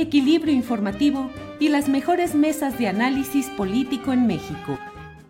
equilibrio informativo y las mejores mesas de análisis político en México.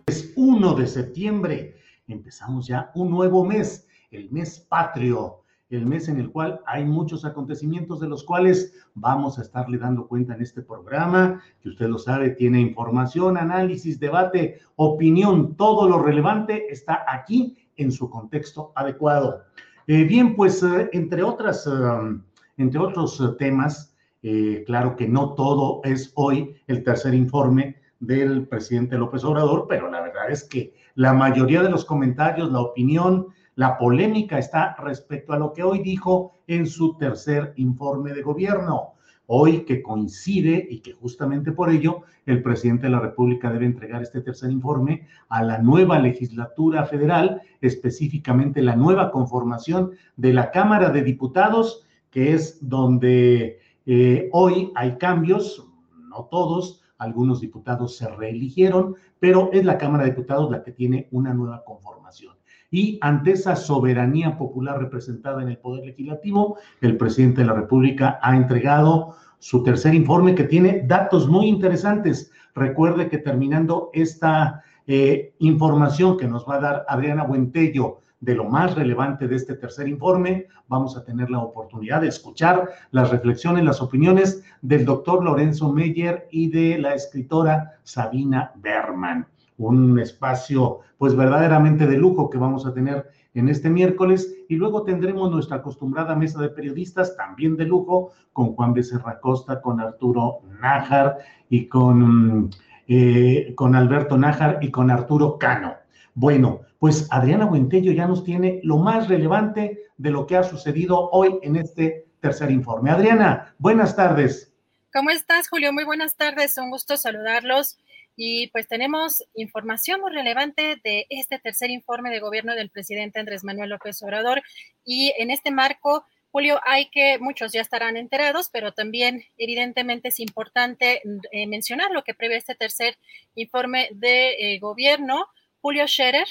Es 1 de septiembre. Empezamos ya un nuevo mes, el mes patrio, el mes en el cual hay muchos acontecimientos de los cuales vamos a estarle dando cuenta en este programa, que usted lo sabe, tiene información, análisis, debate, opinión, todo lo relevante está aquí en su contexto adecuado. Eh, bien, pues eh, entre otras, um, entre otros uh, temas, eh, claro que no todo es hoy el tercer informe del presidente López Obrador, pero la verdad es que la mayoría de los comentarios, la opinión, la polémica está respecto a lo que hoy dijo en su tercer informe de gobierno. Hoy que coincide y que justamente por ello el presidente de la República debe entregar este tercer informe a la nueva legislatura federal, específicamente la nueva conformación de la Cámara de Diputados, que es donde eh, hoy hay cambios, no todos, algunos diputados se reeligieron, pero es la Cámara de Diputados la que tiene una nueva conformación. Y ante esa soberanía popular representada en el Poder Legislativo, el presidente de la República ha entregado su tercer informe que tiene datos muy interesantes. Recuerde que terminando esta eh, información que nos va a dar Adriana Buentello de lo más relevante de este tercer informe. Vamos a tener la oportunidad de escuchar las reflexiones, las opiniones del doctor Lorenzo Meyer y de la escritora Sabina Berman. Un espacio, pues verdaderamente de lujo que vamos a tener en este miércoles y luego tendremos nuestra acostumbrada mesa de periodistas también de lujo con Juan Becerra Costa, con Arturo Nájar y con, eh, con Alberto Nájar y con Arturo Cano. Bueno, pues Adriana Buentello ya nos tiene lo más relevante de lo que ha sucedido hoy en este tercer informe. Adriana, buenas tardes. ¿Cómo estás, Julio? Muy buenas tardes, un gusto saludarlos. Y pues tenemos información muy relevante de este tercer informe de gobierno del presidente Andrés Manuel López Obrador. Y en este marco, Julio, hay que, muchos ya estarán enterados, pero también evidentemente es importante eh, mencionar lo que prevé este tercer informe de eh, gobierno. Julio Scherer,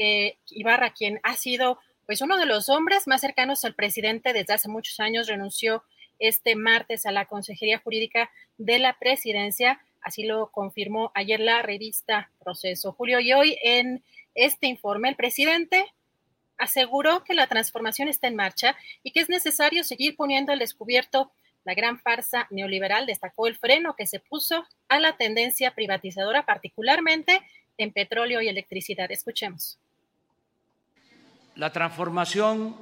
eh, Ibarra, quien ha sido pues uno de los hombres más cercanos al presidente desde hace muchos años, renunció este martes a la Consejería Jurídica de la Presidencia. Así lo confirmó ayer la revista Proceso. Julio, y hoy en este informe el presidente aseguró que la transformación está en marcha y que es necesario seguir poniendo al descubierto la gran farsa neoliberal. Destacó el freno que se puso a la tendencia privatizadora, particularmente en petróleo y electricidad. Escuchemos. La transformación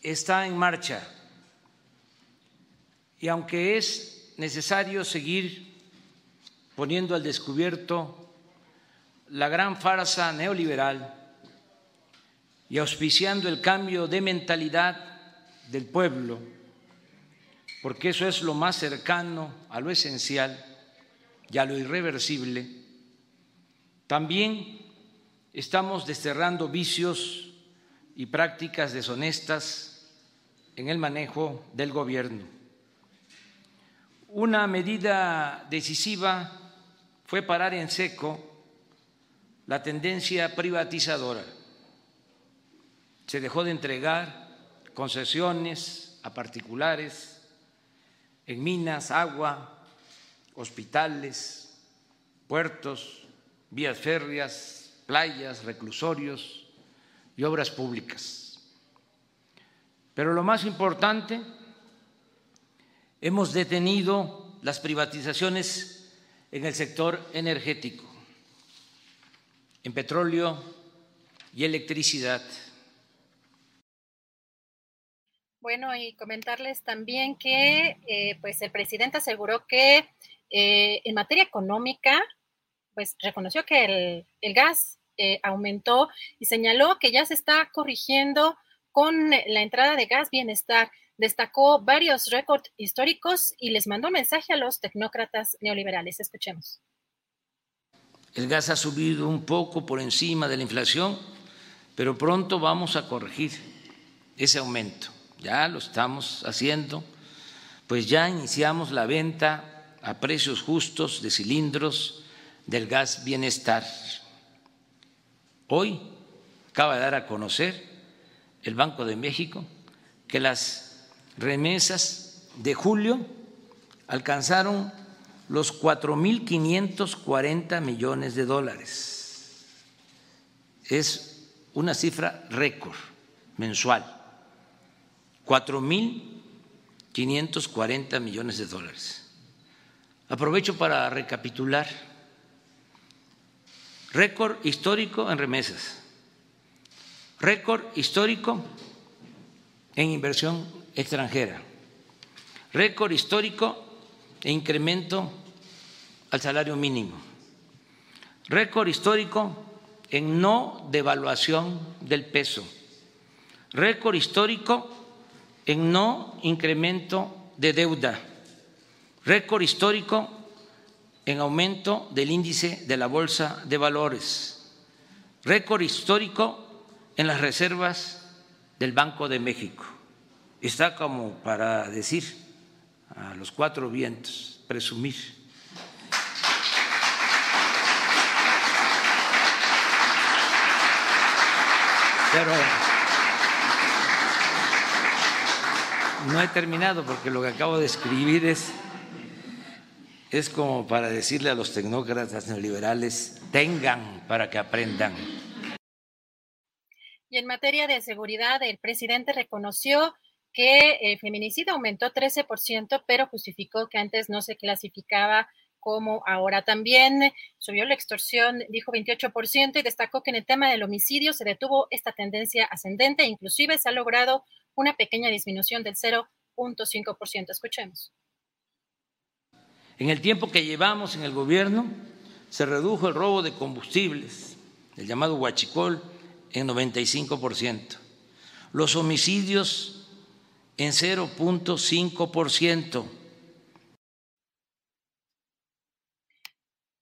está en marcha. Y aunque es necesario seguir poniendo al descubierto la gran farsa neoliberal y auspiciando el cambio de mentalidad del pueblo, porque eso es lo más cercano a lo esencial y a lo irreversible, también estamos desterrando vicios y prácticas deshonestas en el manejo del gobierno. Una medida decisiva fue parar en seco la tendencia privatizadora. Se dejó de entregar concesiones a particulares, en minas, agua, hospitales, puertos, vías férreas, playas, reclusorios y obras públicas. Pero lo más importante, hemos detenido las privatizaciones en el sector energético, en petróleo y electricidad. Bueno, y comentarles también que eh, pues el presidente aseguró que eh, en materia económica, pues reconoció que el, el gas eh, aumentó y señaló que ya se está corrigiendo con la entrada de gas bienestar. Destacó varios récords históricos y les mandó mensaje a los tecnócratas neoliberales. Escuchemos. El gas ha subido un poco por encima de la inflación, pero pronto vamos a corregir ese aumento. Ya lo estamos haciendo, pues ya iniciamos la venta a precios justos de cilindros del gas bienestar. Hoy acaba de dar a conocer el Banco de México que las remesas de julio alcanzaron los 4.540 millones de dólares. Es una cifra récord mensual, 4.540 millones de dólares. Aprovecho para recapitular. Récord histórico en remesas, récord histórico en inversión extranjera, récord histórico e incremento al salario mínimo, récord histórico en no devaluación del peso, récord histórico en no incremento de deuda, récord histórico en aumento del índice de la Bolsa de Valores, récord histórico en las reservas del Banco de México. Está como para decir a los cuatro vientos, presumir. Pero no he terminado porque lo que acabo de escribir es, es como para decirle a los tecnócratas neoliberales, tengan para que aprendan. Y en materia de seguridad, el presidente reconoció que el feminicidio aumentó 13%, pero justificó que antes no se clasificaba como ahora. También subió la extorsión, dijo 28%, y destacó que en el tema del homicidio se detuvo esta tendencia ascendente, inclusive se ha logrado una pequeña disminución del 0.5%. Escuchemos. En el tiempo que llevamos en el gobierno, se redujo el robo de combustibles, el llamado huachicol, en 95%. Los homicidios en 0.5%.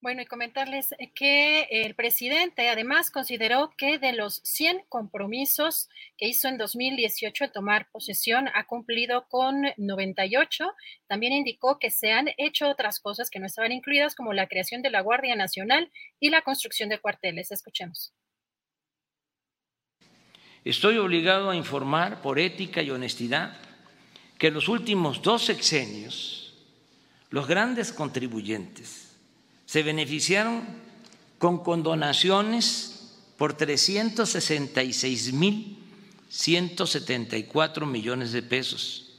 Bueno, y comentarles que el presidente además consideró que de los 100 compromisos que hizo en 2018 al tomar posesión, ha cumplido con 98. También indicó que se han hecho otras cosas que no estaban incluidas, como la creación de la Guardia Nacional y la construcción de cuarteles. Escuchemos. Estoy obligado a informar por ética y honestidad que en los últimos dos sexenios los grandes contribuyentes se beneficiaron con condonaciones por 366 mil 174 millones de pesos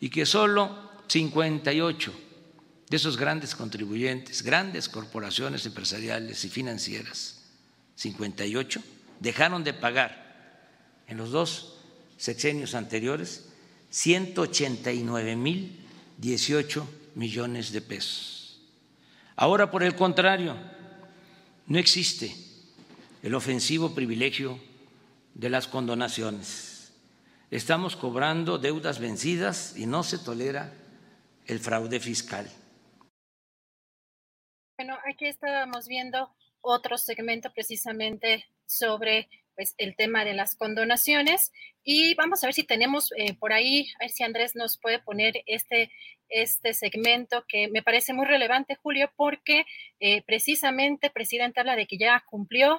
y que solo 58 de esos grandes contribuyentes, grandes corporaciones empresariales y financieras, 58, dejaron de pagar en los dos sexenios anteriores 189 mil 18 millones de pesos. Ahora, por el contrario, no existe el ofensivo privilegio de las condonaciones. Estamos cobrando deudas vencidas y no se tolera el fraude fiscal. Bueno, aquí estábamos viendo otro segmento precisamente sobre pues, el tema de las condonaciones y vamos a ver si tenemos eh, por ahí, a ver si Andrés nos puede poner este, este segmento que me parece muy relevante, Julio, porque eh, precisamente presidente habla de que ya cumplió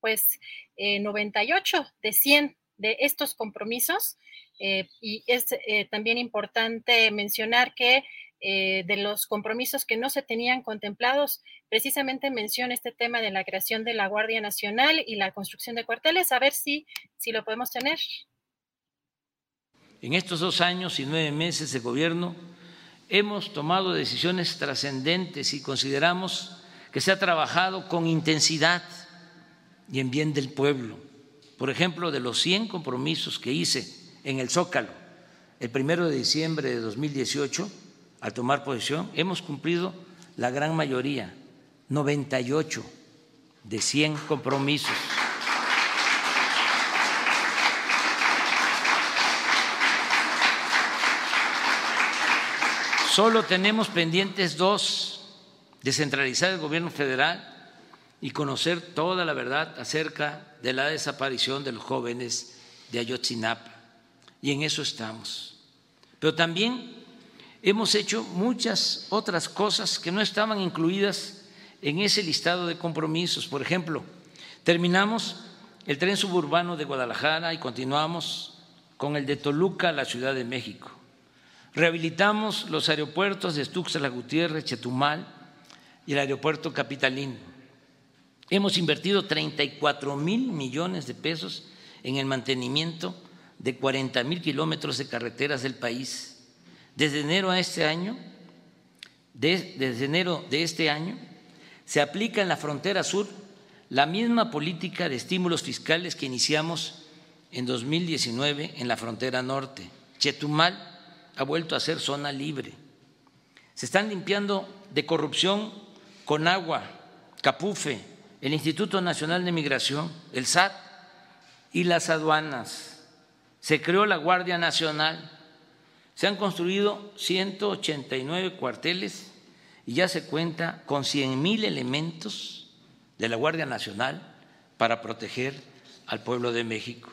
pues 98 eh, de 100 de estos compromisos. Eh, y es eh, también importante mencionar que eh, de los compromisos que no se tenían contemplados, precisamente menciona este tema de la creación de la Guardia Nacional y la construcción de cuarteles. A ver si, si lo podemos tener. En estos dos años y nueve meses de gobierno hemos tomado decisiones trascendentes y consideramos que se ha trabajado con intensidad y en bien del pueblo. Por ejemplo, de los 100 compromisos que hice en el Zócalo el primero de diciembre de 2018, al tomar posesión, hemos cumplido la gran mayoría, 98 de 100 compromisos. Solo tenemos pendientes dos, descentralizar el gobierno federal y conocer toda la verdad acerca de la desaparición de los jóvenes de Ayotzinapa. Y en eso estamos. Pero también hemos hecho muchas otras cosas que no estaban incluidas en ese listado de compromisos. Por ejemplo, terminamos el tren suburbano de Guadalajara y continuamos con el de Toluca a la Ciudad de México. Rehabilitamos los aeropuertos de Tuxtla Gutiérrez, Chetumal y el aeropuerto capitalino. Hemos invertido 34 mil millones de pesos en el mantenimiento de 40 mil kilómetros de carreteras del país. Desde enero a este año, desde enero de este año, se aplica en la frontera sur la misma política de estímulos fiscales que iniciamos en 2019 en la frontera norte. Chetumal ha vuelto a ser zona libre. Se están limpiando de corrupción con agua, Capufe, el Instituto Nacional de Migración, el SAT y las aduanas. Se creó la Guardia Nacional. Se han construido 189 cuarteles y ya se cuenta con 100 mil elementos de la Guardia Nacional para proteger al pueblo de México.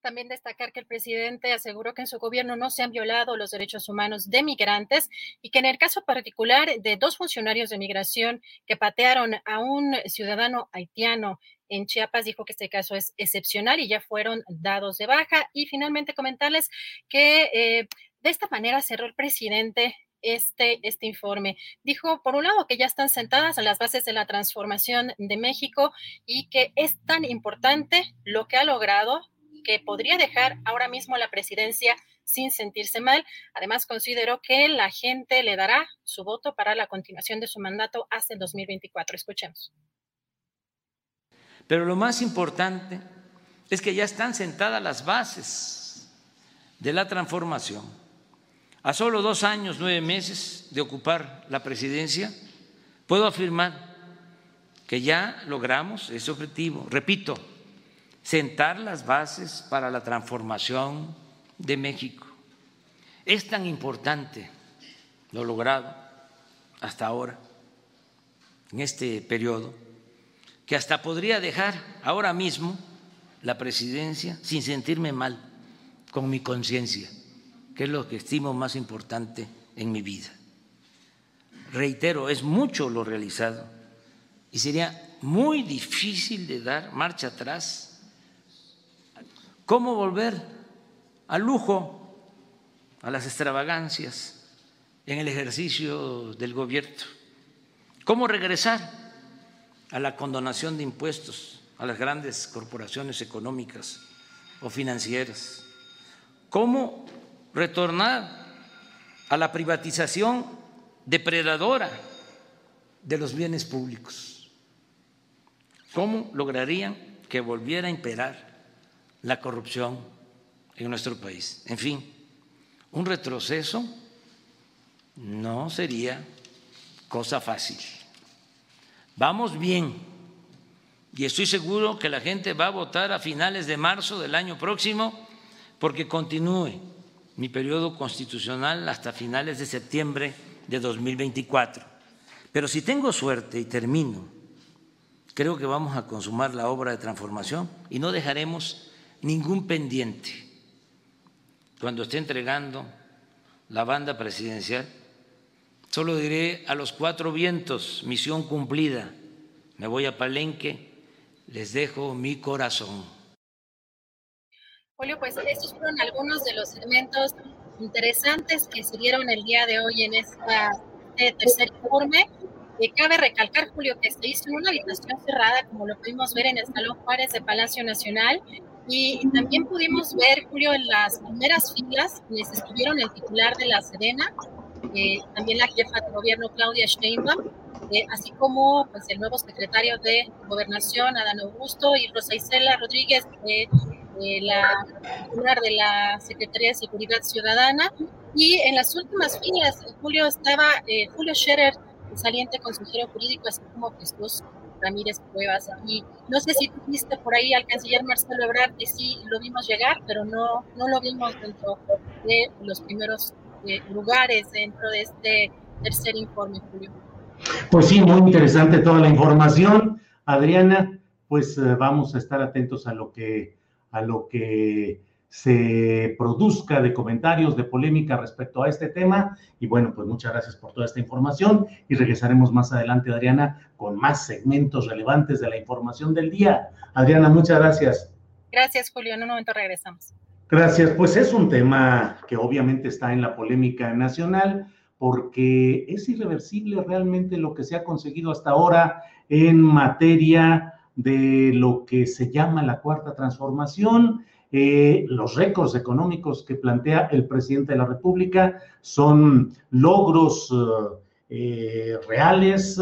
También destacar que el presidente aseguró que en su gobierno no se han violado los derechos humanos de migrantes y que en el caso particular de dos funcionarios de migración que patearon a un ciudadano haitiano en Chiapas, dijo que este caso es excepcional y ya fueron dados de baja. Y finalmente comentarles que eh, de esta manera cerró el presidente este, este informe. Dijo, por un lado, que ya están sentadas las bases de la transformación de México y que es tan importante lo que ha logrado que podría dejar ahora mismo la presidencia sin sentirse mal. Además, consideró que la gente le dará su voto para la continuación de su mandato hasta el 2024. Escuchemos. Pero lo más importante es que ya están sentadas las bases de la transformación. A solo dos años, nueve meses de ocupar la presidencia, puedo afirmar que ya logramos ese objetivo. Repito, sentar las bases para la transformación de México. Es tan importante lo logrado hasta ahora, en este periodo, que hasta podría dejar ahora mismo la presidencia sin sentirme mal con mi conciencia, que es lo que estimo más importante en mi vida. Reitero, es mucho lo realizado y sería muy difícil de dar marcha atrás ¿Cómo volver al lujo, a las extravagancias en el ejercicio del gobierno? ¿Cómo regresar a la condonación de impuestos a las grandes corporaciones económicas o financieras? ¿Cómo retornar a la privatización depredadora de los bienes públicos? ¿Cómo lograrían que volviera a imperar la corrupción en nuestro país. En fin, un retroceso no sería cosa fácil. Vamos bien y estoy seguro que la gente va a votar a finales de marzo del año próximo porque continúe mi periodo constitucional hasta finales de septiembre de 2024. Pero si tengo suerte y termino, creo que vamos a consumar la obra de transformación y no dejaremos ningún pendiente. Cuando esté entregando la banda presidencial, solo diré a los cuatro vientos, misión cumplida, me voy a Palenque, les dejo mi corazón. Julio, pues estos fueron algunos de los elementos interesantes que se dieron el día de hoy en esta, este tercer informe. Eh, cabe recalcar, Julio, que se hizo en una habitación cerrada, como lo pudimos ver en el Salón Juárez de Palacio Nacional, y también pudimos ver, Julio, en las primeras filas, quienes estuvieron el titular de la Sedena, eh, también la jefa de gobierno Claudia Sheinbaum, eh, así como pues, el nuevo secretario de Gobernación, Adán Augusto, y Rosa Isela Rodríguez, eh, la titular de la Secretaría de Seguridad Ciudadana. Y en las últimas filas, Julio estaba Julio Scherer, saliente consejero jurídico, así como Jesús Ramírez Cuevas. Y no sé si viste por ahí al canciller Marcelo Ebrard, que sí lo vimos llegar, pero no, no lo vimos dentro de los primeros eh, lugares dentro de este tercer informe, Julio. Pues sí, muy interesante toda la información. Adriana, pues eh, vamos a estar atentos a lo que, a lo que se produzca de comentarios, de polémica respecto a este tema. Y bueno, pues muchas gracias por toda esta información y regresaremos más adelante, Adriana, con más segmentos relevantes de la información del día. Adriana, muchas gracias. Gracias, Julio. En un momento regresamos. Gracias. Pues es un tema que obviamente está en la polémica nacional porque es irreversible realmente lo que se ha conseguido hasta ahora en materia de lo que se llama la cuarta transformación eh, los récords económicos que plantea el presidente de la República son logros eh, reales,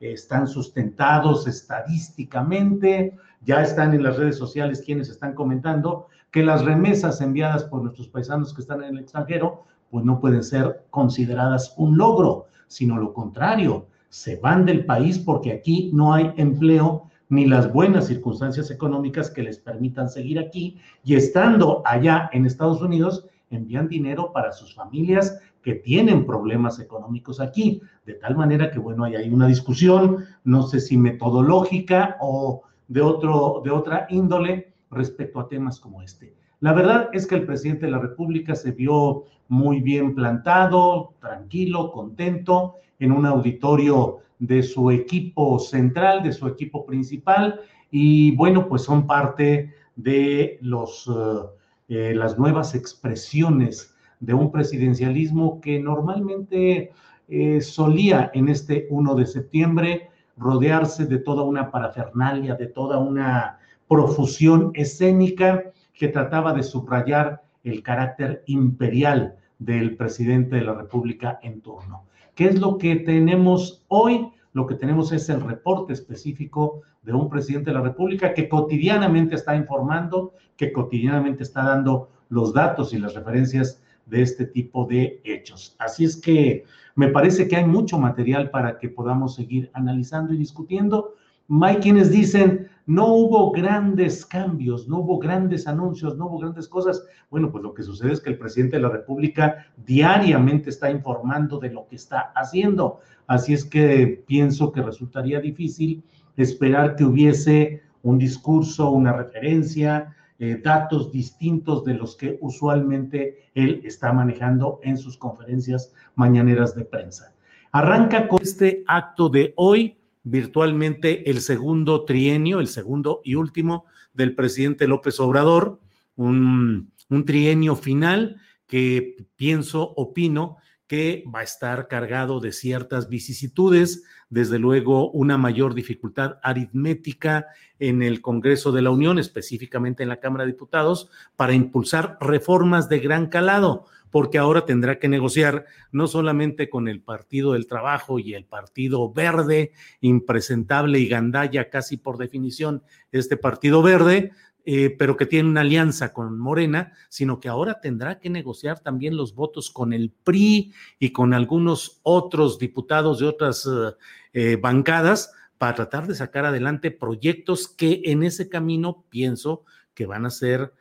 están sustentados estadísticamente, ya están en las redes sociales quienes están comentando que las remesas enviadas por nuestros paisanos que están en el extranjero, pues no pueden ser consideradas un logro, sino lo contrario, se van del país porque aquí no hay empleo ni las buenas circunstancias económicas que les permitan seguir aquí y estando allá en Estados Unidos, envían dinero para sus familias que tienen problemas económicos aquí. De tal manera que, bueno, ahí hay una discusión, no sé si metodológica o de, otro, de otra índole respecto a temas como este. La verdad es que el presidente de la República se vio muy bien plantado, tranquilo, contento, en un auditorio de su equipo central, de su equipo principal, y bueno, pues son parte de los, eh, eh, las nuevas expresiones de un presidencialismo que normalmente eh, solía en este 1 de septiembre rodearse de toda una parafernalia, de toda una profusión escénica que trataba de subrayar el carácter imperial del presidente de la República en turno. ¿Qué es lo que tenemos hoy? Lo que tenemos es el reporte específico de un presidente de la República que cotidianamente está informando, que cotidianamente está dando los datos y las referencias de este tipo de hechos. Así es que me parece que hay mucho material para que podamos seguir analizando y discutiendo. Hay quienes dicen, no hubo grandes cambios, no hubo grandes anuncios, no hubo grandes cosas. Bueno, pues lo que sucede es que el presidente de la República diariamente está informando de lo que está haciendo. Así es que pienso que resultaría difícil esperar que hubiese un discurso, una referencia, eh, datos distintos de los que usualmente él está manejando en sus conferencias mañaneras de prensa. Arranca con este acto de hoy virtualmente el segundo trienio, el segundo y último del presidente López Obrador, un, trienio final que pienso, opino, que va a estar cargado de ciertas vicisitudes, desde luego una mayor dificultad aritmética en el Congreso de la Unión, específicamente en la Cámara de Diputados, para impulsar reformas de gran calado porque ahora tendrá que negociar no solamente con el Partido del Trabajo y el Partido Verde, impresentable y gandalla casi por definición, este Partido Verde, eh, pero que tiene una alianza con Morena, sino que ahora tendrá que negociar también los votos con el PRI y con algunos otros diputados de otras eh, eh, bancadas para tratar de sacar adelante proyectos que en ese camino pienso que van a ser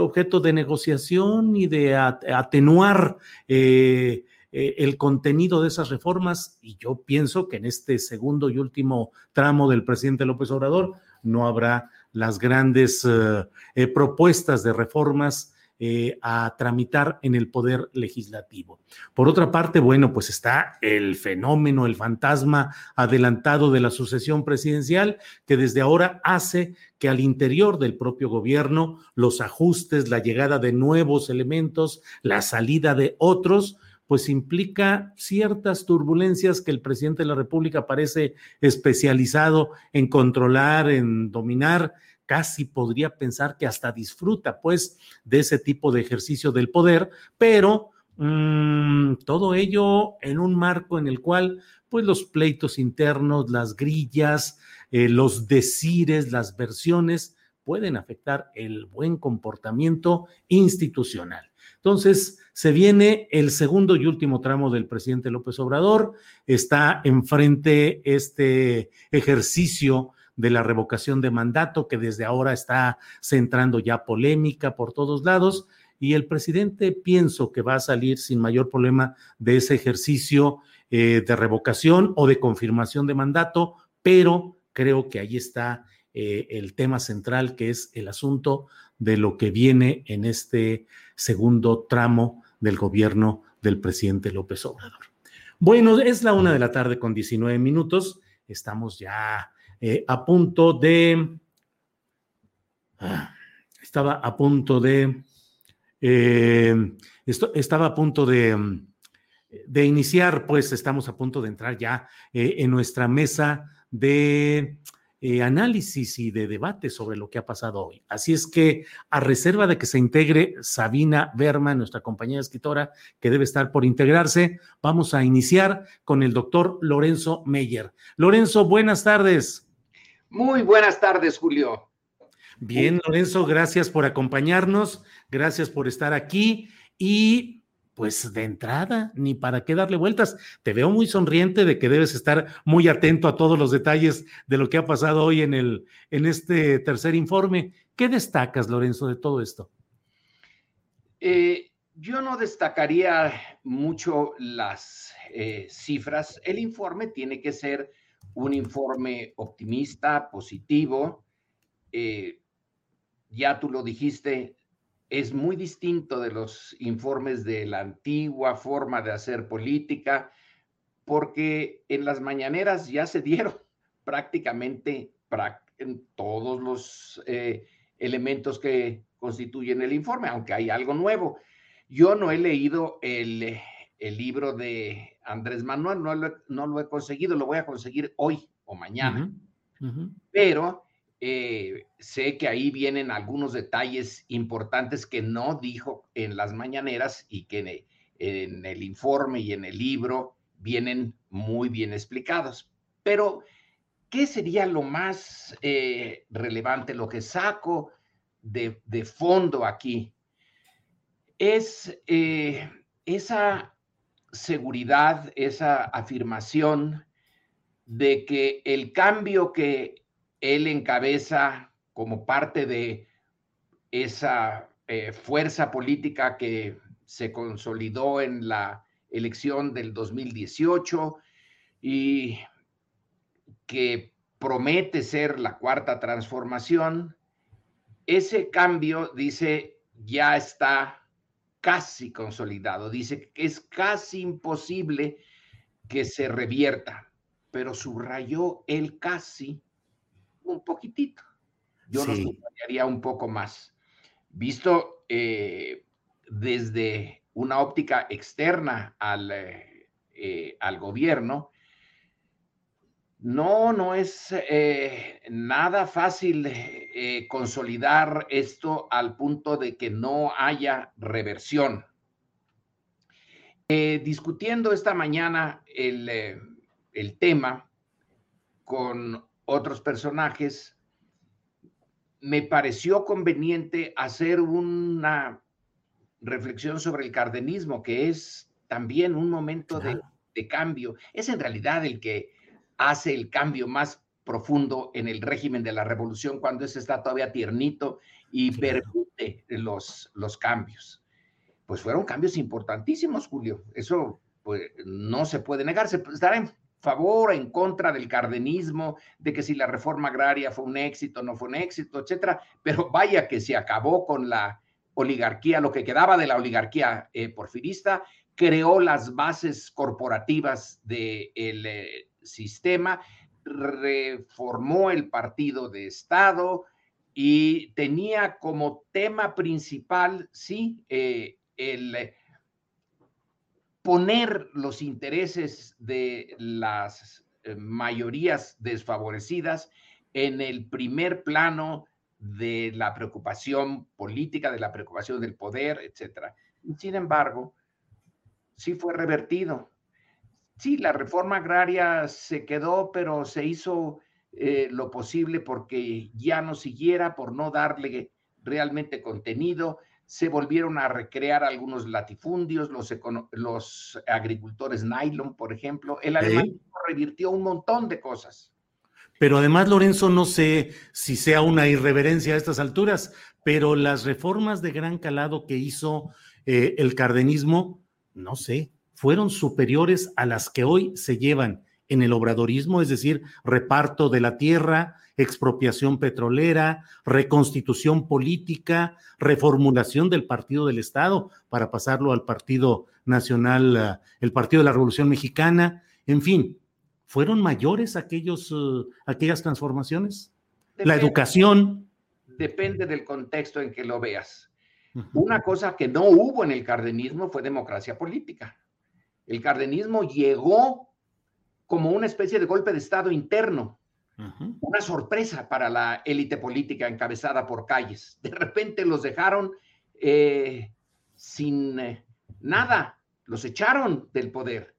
objeto de negociación y de atenuar el contenido de esas reformas. Y yo pienso que en este segundo y último tramo del presidente López Obrador no habrá las grandes propuestas de reformas eh, a tramitar en el poder legislativo. Por otra parte, bueno, pues está el fenómeno, el fantasma adelantado de la sucesión presidencial, que desde ahora hace que al interior del propio gobierno los ajustes, la llegada de nuevos elementos, la salida de otros, pues implica ciertas turbulencias que el presidente de la República parece especializado en controlar, en dominar, casi podría pensar que hasta disfruta pues de ese tipo de ejercicio del poder, pero mmm, todo ello en un marco en el cual pues los pleitos internos, las grillas, eh, los decires, las versiones pueden afectar el buen comportamiento institucional. Entonces, se viene el segundo y último tramo del presidente López Obrador, está enfrente este ejercicio de la revocación de mandato que desde ahora está centrando ya polémica por todos lados. Y el presidente pienso que va a salir sin mayor problema de ese ejercicio eh, de revocación o de confirmación de mandato, pero creo que ahí está eh, el tema central que es el asunto de lo que viene en este segundo tramo del gobierno del presidente López Obrador. Bueno, es la una de la tarde con 19 minutos. Estamos ya eh, a punto de... Ah, estaba a punto de... Eh, esto, estaba a punto de, de, iniciar, pues estamos a punto de entrar ya eh, en nuestra mesa de eh, análisis y de debate sobre lo que ha pasado hoy. Así es que, a reserva de que se integre Sabina Berma, nuestra compañera escritora, que debe estar por integrarse, vamos a iniciar con el doctor Lorenzo Meyer. Lorenzo, buenas tardes. Muy buenas tardes, Julio. Bien, Lorenzo, gracias por acompañarnos, gracias por estar aquí y pues de entrada, ni para qué darle vueltas. Te veo muy sonriente de que debes estar muy atento a todos los detalles de lo que ha pasado hoy en, el, en este tercer informe. ¿Qué destacas, Lorenzo, de todo esto? Eh, yo no destacaría mucho las eh, cifras. El informe tiene que ser un informe optimista, positivo. Eh, ya tú lo dijiste, es muy distinto de los informes de la antigua forma de hacer política, porque en las mañaneras ya se dieron prácticamente en todos los eh, elementos que constituyen el informe, aunque hay algo nuevo. Yo no he leído el, libro de Andrés Manuel, no lo, no lo, he conseguido, lo voy a conseguir hoy o mañana, pero eh, sé que ahí vienen algunos detalles importantes que no dijo en las mañaneras y que en, el informe y en el libro vienen muy bien explicados. Pero, ¿qué sería lo más eh, relevante, lo que saco de, fondo aquí? Es eh, esa seguridad, esa afirmación de que el cambio que él encabeza como parte de esa eh, fuerza política que se consolidó en la elección del 2018 y que promete ser la cuarta transformación, ese cambio, dice, ya está casi consolidado. Dice que es casi imposible que se revierta, pero subrayó el casi un poquitito. Yo lo subrayaría un poco más. Visto eh, desde una óptica externa al, eh, eh, al gobierno, no, no es nada fácil consolidar esto al punto de que no haya reversión. discutiendo esta mañana el, el tema con otros personajes, me pareció conveniente hacer una reflexión sobre el cardenismo, que es también un momento de, cambio. Es en realidad el que hace el cambio más profundo en el régimen de la revolución cuando ese está todavía tiernito y permite los, los cambios. Pues fueron cambios importantísimos, Julio. Eso pues, no se puede negar. Se estará en favor, en contra del cardenismo, de que si la reforma agraria fue un éxito, no fue un éxito, etcétera. Pero vaya que se acabó con la oligarquía, lo que quedaba de la oligarquía eh, porfirista, creó las bases corporativas del eh, sistema, reformó el partido de Estado y tenía como tema principal, sí, eh, el poner los intereses de las mayorías desfavorecidas en el primer plano de la preocupación política, de la preocupación del poder, etcétera. Sin embargo, sí fue revertido. Sí, la reforma agraria se quedó, pero se hizo eh, lo posible porque ya no siguiera, por no darle realmente contenido. Se volvieron a recrear algunos latifundios, los, los agricultores nylon, por ejemplo. El alemán revirtió un montón de cosas. Pero además, Lorenzo, no sé si sea una irreverencia a estas alturas, pero las reformas de gran calado que hizo eh, el cardenismo, no sé, fueron superiores a las que hoy se llevan en el obradorismo, es decir, reparto de la tierra, expropiación petrolera, reconstitución política, reformulación del Partido del Estado para pasarlo al Partido Nacional, eh, el Partido de la Revolución Mexicana, en fin, ¿Fueron mayores aquellos, uh, aquellas transformaciones? la educación. Depende del contexto en que lo veas. Una cosa que no hubo en el cardenismo fue democracia política. El cardenismo llegó como una especie de golpe de Estado interno, una sorpresa para la élite política encabezada por calles. De repente los dejaron eh, sin eh, nada, los echaron del poder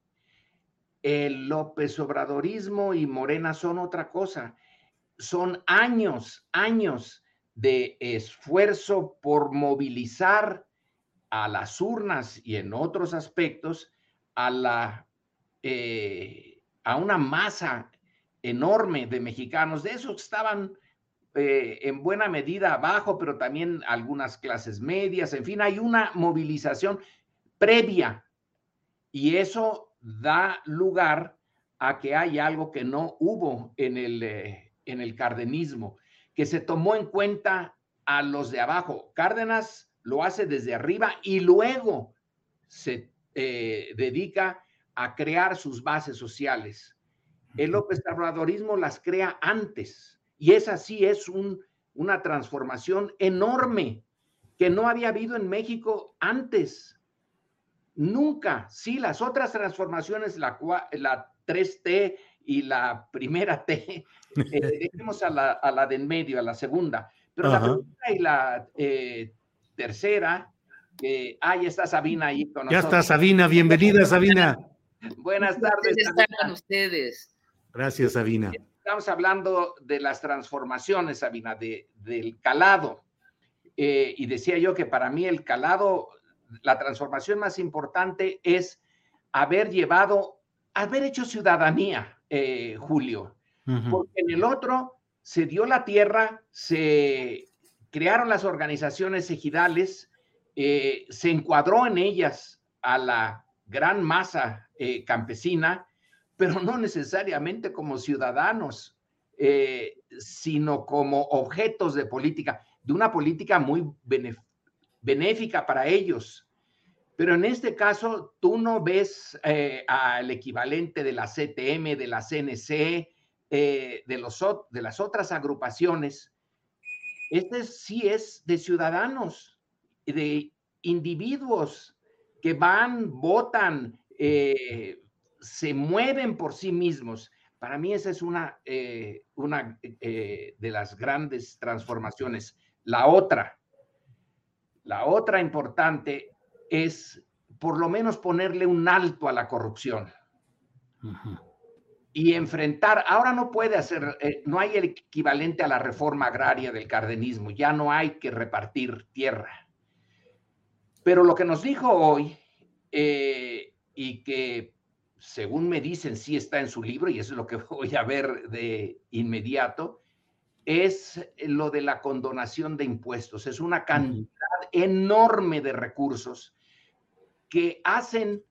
el López Obradorismo y Morena son otra cosa. Son años, años de esfuerzo por movilizar a las urnas y en otros aspectos a la eh, a una masa enorme de mexicanos, de esos estaban eh, en buena medida abajo, pero también algunas clases medias, en fin, hay una movilización previa. Y eso da lugar a que hay algo que no hubo en el, eh, en el cardenismo, que se tomó en cuenta a los de abajo. Cárdenas lo hace desde arriba y luego se eh, dedica a crear sus bases sociales. El López Obradorismo las crea antes y esa sí es un, una transformación enorme que no había habido en México antes. Nunca, sí, las otras transformaciones, la, la 3T y la primera T, eh, dejemos a la, a la de en medio, a la segunda, pero la primera y la eh, tercera, eh, ahí está Sabina ahí con Ya está Sabina, bienvenida Sabina. Buenas tardes. están ustedes? Gracias, Sabina. Estamos hablando de las transformaciones, Sabina, de, del calado. y decía yo que para mí el calado la transformación más importante es haber llevado, haber hecho ciudadanía, eh, Julio, porque en el otro se dio la tierra, se crearon las organizaciones ejidales, eh, se encuadró en ellas a la gran masa eh, campesina, pero no necesariamente como ciudadanos, sino como objetos de política, de una política muy benéfica para ellos. Pero en este caso, tú no ves eh, al equivalente de la CTM, de la CNC, eh, de, de las otras agrupaciones. Este sí es de ciudadanos, de individuos que van, votan, eh, se mueven por sí mismos. Para mí esa es una, una de las grandes transformaciones. La otra, la otra importante es por lo menos ponerle un alto a la corrupción. Y enfrentar, ahora no puede hacer, eh, no hay el equivalente a la reforma agraria del cardenismo, ya no hay que repartir tierra. Pero lo que nos dijo hoy, eh, y que según me dicen sí está en su libro, y eso es lo que voy a ver de inmediato, es lo de la condonación de impuestos. Es una cantidad enorme de recursos que hacen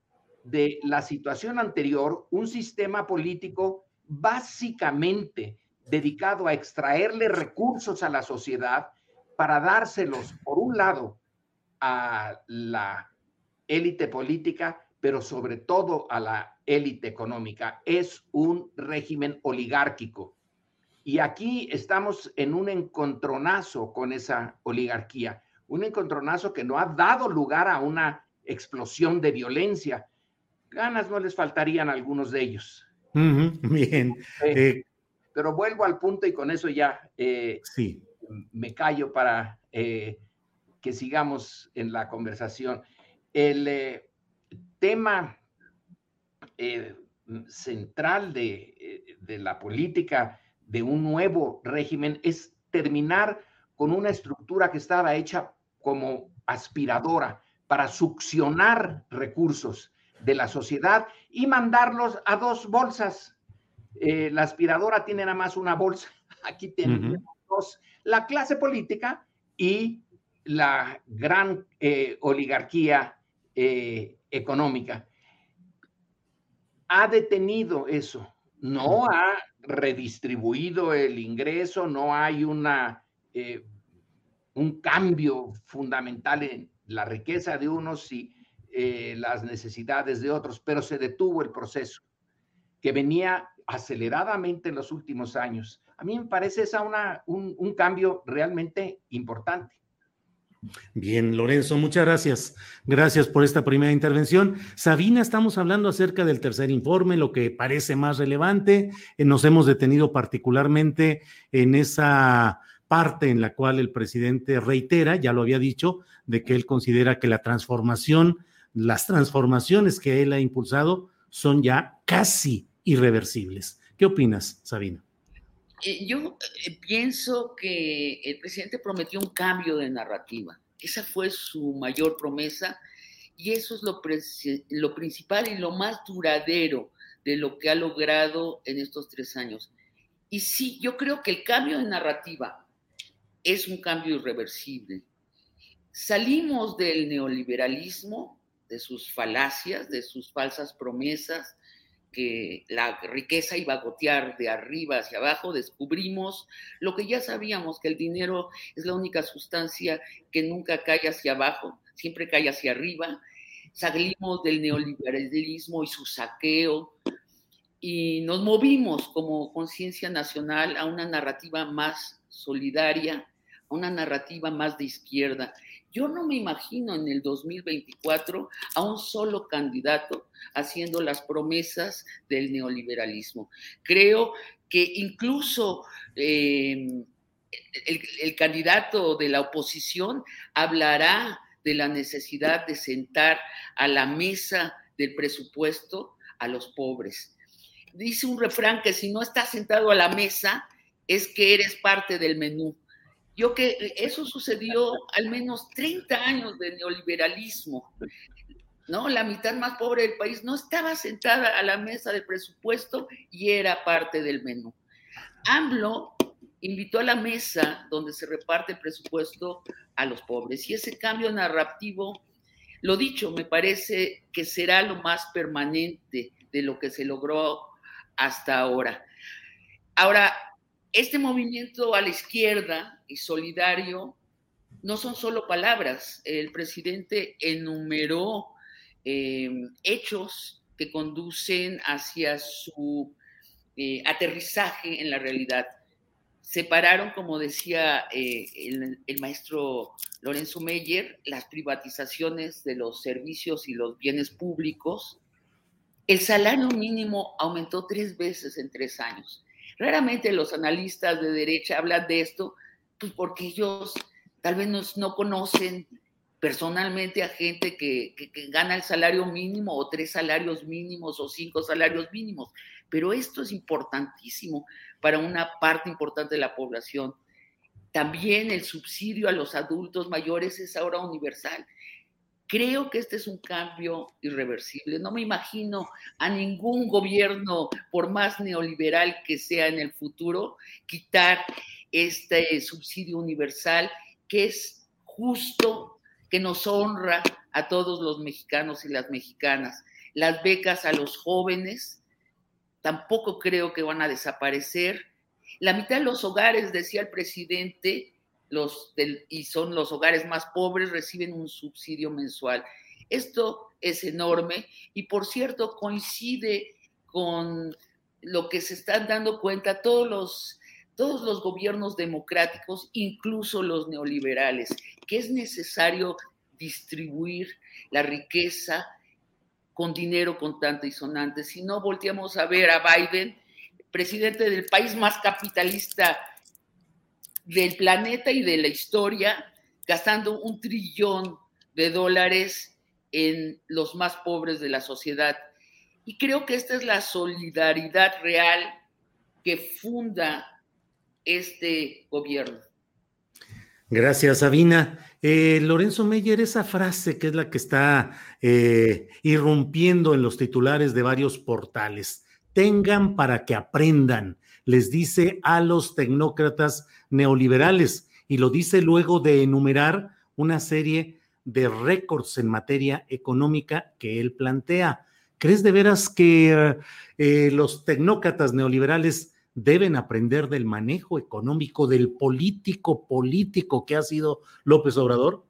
de la situación anterior un sistema político básicamente dedicado a extraerle recursos a la sociedad para dárselos, por un lado, a la élite política, pero sobre todo a la élite económica. Es un régimen oligárquico. Y aquí estamos en un encontronazo con esa oligarquía, un encontronazo que no ha dado lugar a una explosión de violencia. Ganas no les faltarían a algunos de ellos. bien. Eh, pero vuelvo al punto y con eso ya eh, sí. me callo para eh, que sigamos en la conversación. El tema central de, de la política de un nuevo régimen es terminar con una estructura que estaba hecha como aspiradora para succionar recursos de la sociedad y mandarlos a dos bolsas. Eh, la aspiradora tiene nada más una bolsa. Aquí tenemos dos. La clase política y la gran eh, oligarquía eh, económica. Ha detenido eso. No ha redistribuido el ingreso, no hay una, un cambio fundamental en la riqueza de unos y eh, las necesidades de otros, pero se detuvo el proceso que venía aceleradamente en los últimos años. A mí me parece esa una, un, un cambio realmente importante. Bien, Lorenzo, muchas gracias. Gracias por esta primera intervención. Sabina, estamos hablando acerca del tercer informe, lo que parece más relevante. Eh, nos hemos detenido particularmente en esa parte en la cual el presidente reitera, ya lo había dicho, de que él considera que la transformación, las transformaciones que él ha impulsado son ya casi irreversibles. ¿Qué opinas, Sabina? Eh, yo eh, pienso que el presidente prometió un cambio de narrativa. Esa fue su mayor promesa y eso es lo, lo principal y lo más duradero de lo que ha logrado en estos tres años. Y sí, yo creo que el cambio de narrativa es un cambio irreversible. Salimos del neoliberalismo, de sus falacias, de sus falsas promesas, que la riqueza iba a gotear de arriba hacia abajo, descubrimos lo que ya sabíamos, que el dinero es la única sustancia que nunca cae hacia abajo, siempre cae hacia arriba. Salimos del neoliberalismo y su saqueo y nos movimos como conciencia nacional a una narrativa más solidaria, a una narrativa más de izquierda. Yo no me imagino en el 2024 a un solo candidato haciendo las promesas del neoliberalismo. Creo que incluso em, el, candidato de la oposición hablará de la necesidad de sentar a la mesa del presupuesto a los pobres. Dice un refrán que si no estás sentado a la mesa es que eres parte del menú. Yo que eso sucedió al menos 30 años de neoliberalismo. ¿no? La mitad más pobre del país no estaba sentada a la mesa del presupuesto y era parte del menú. AMLO invitó a la mesa donde se reparte el presupuesto a los pobres y ese cambio narrativo, lo dicho, me parece que será lo más permanente de lo que se logró hasta ahora. Ahora, este movimiento a la izquierda y solidario no son solo palabras. El presidente enumeró eh, hechos que conducen hacia su eh, aterrizaje en la realidad. Separaron, como decía eh, el, el, maestro Lorenzo Meyer, las privatizaciones de los servicios y los bienes públicos. El salario mínimo aumentó tres veces en tres años. Raramente los analistas de derecha hablan de esto, pues porque ellos tal vez no, conocen personalmente a gente que, gana el salario mínimo o tres salarios mínimos o cinco salarios mínimos. Pero esto es importantísimo para una parte importante de la población. También el subsidio a los adultos mayores es ahora universal. Creo que este es un cambio irreversible. No me imagino a ningún gobierno, por más neoliberal que sea en el futuro, quitar este subsidio universal que es justo, que nos honra a todos los mexicanos y las mexicanas. Las becas a los jóvenes tampoco creo que van a desaparecer. La mitad de los hogares, decía el presidente, los y son los hogares más pobres, reciben un subsidio mensual. Esto es enorme y por cierto coincide con lo que se están dando cuenta todos los, todos los gobiernos democráticos, incluso los neoliberales, que es necesario distribuir la riqueza con dinero contante y sonante. Si no, volteamos a ver a Biden, presidente del país más capitalista del planeta y de la historia, gastando un trillón de dólares en los más pobres de la sociedad. Y creo que esta es la solidaridad real que funda este gobierno. Gracias, Sabina. Eh, Lorenzo Meyer, esa frase que es la que está eh, irrumpiendo en los titulares de varios portales, tengan para que aprendan, les dice a los tecnócratas neoliberales y lo dice luego de enumerar una serie de récords en materia económica que él plantea. ¿Crees de veras que eh, los tecnócratas neoliberales deben aprender del manejo económico del político político que ha sido López Obrador?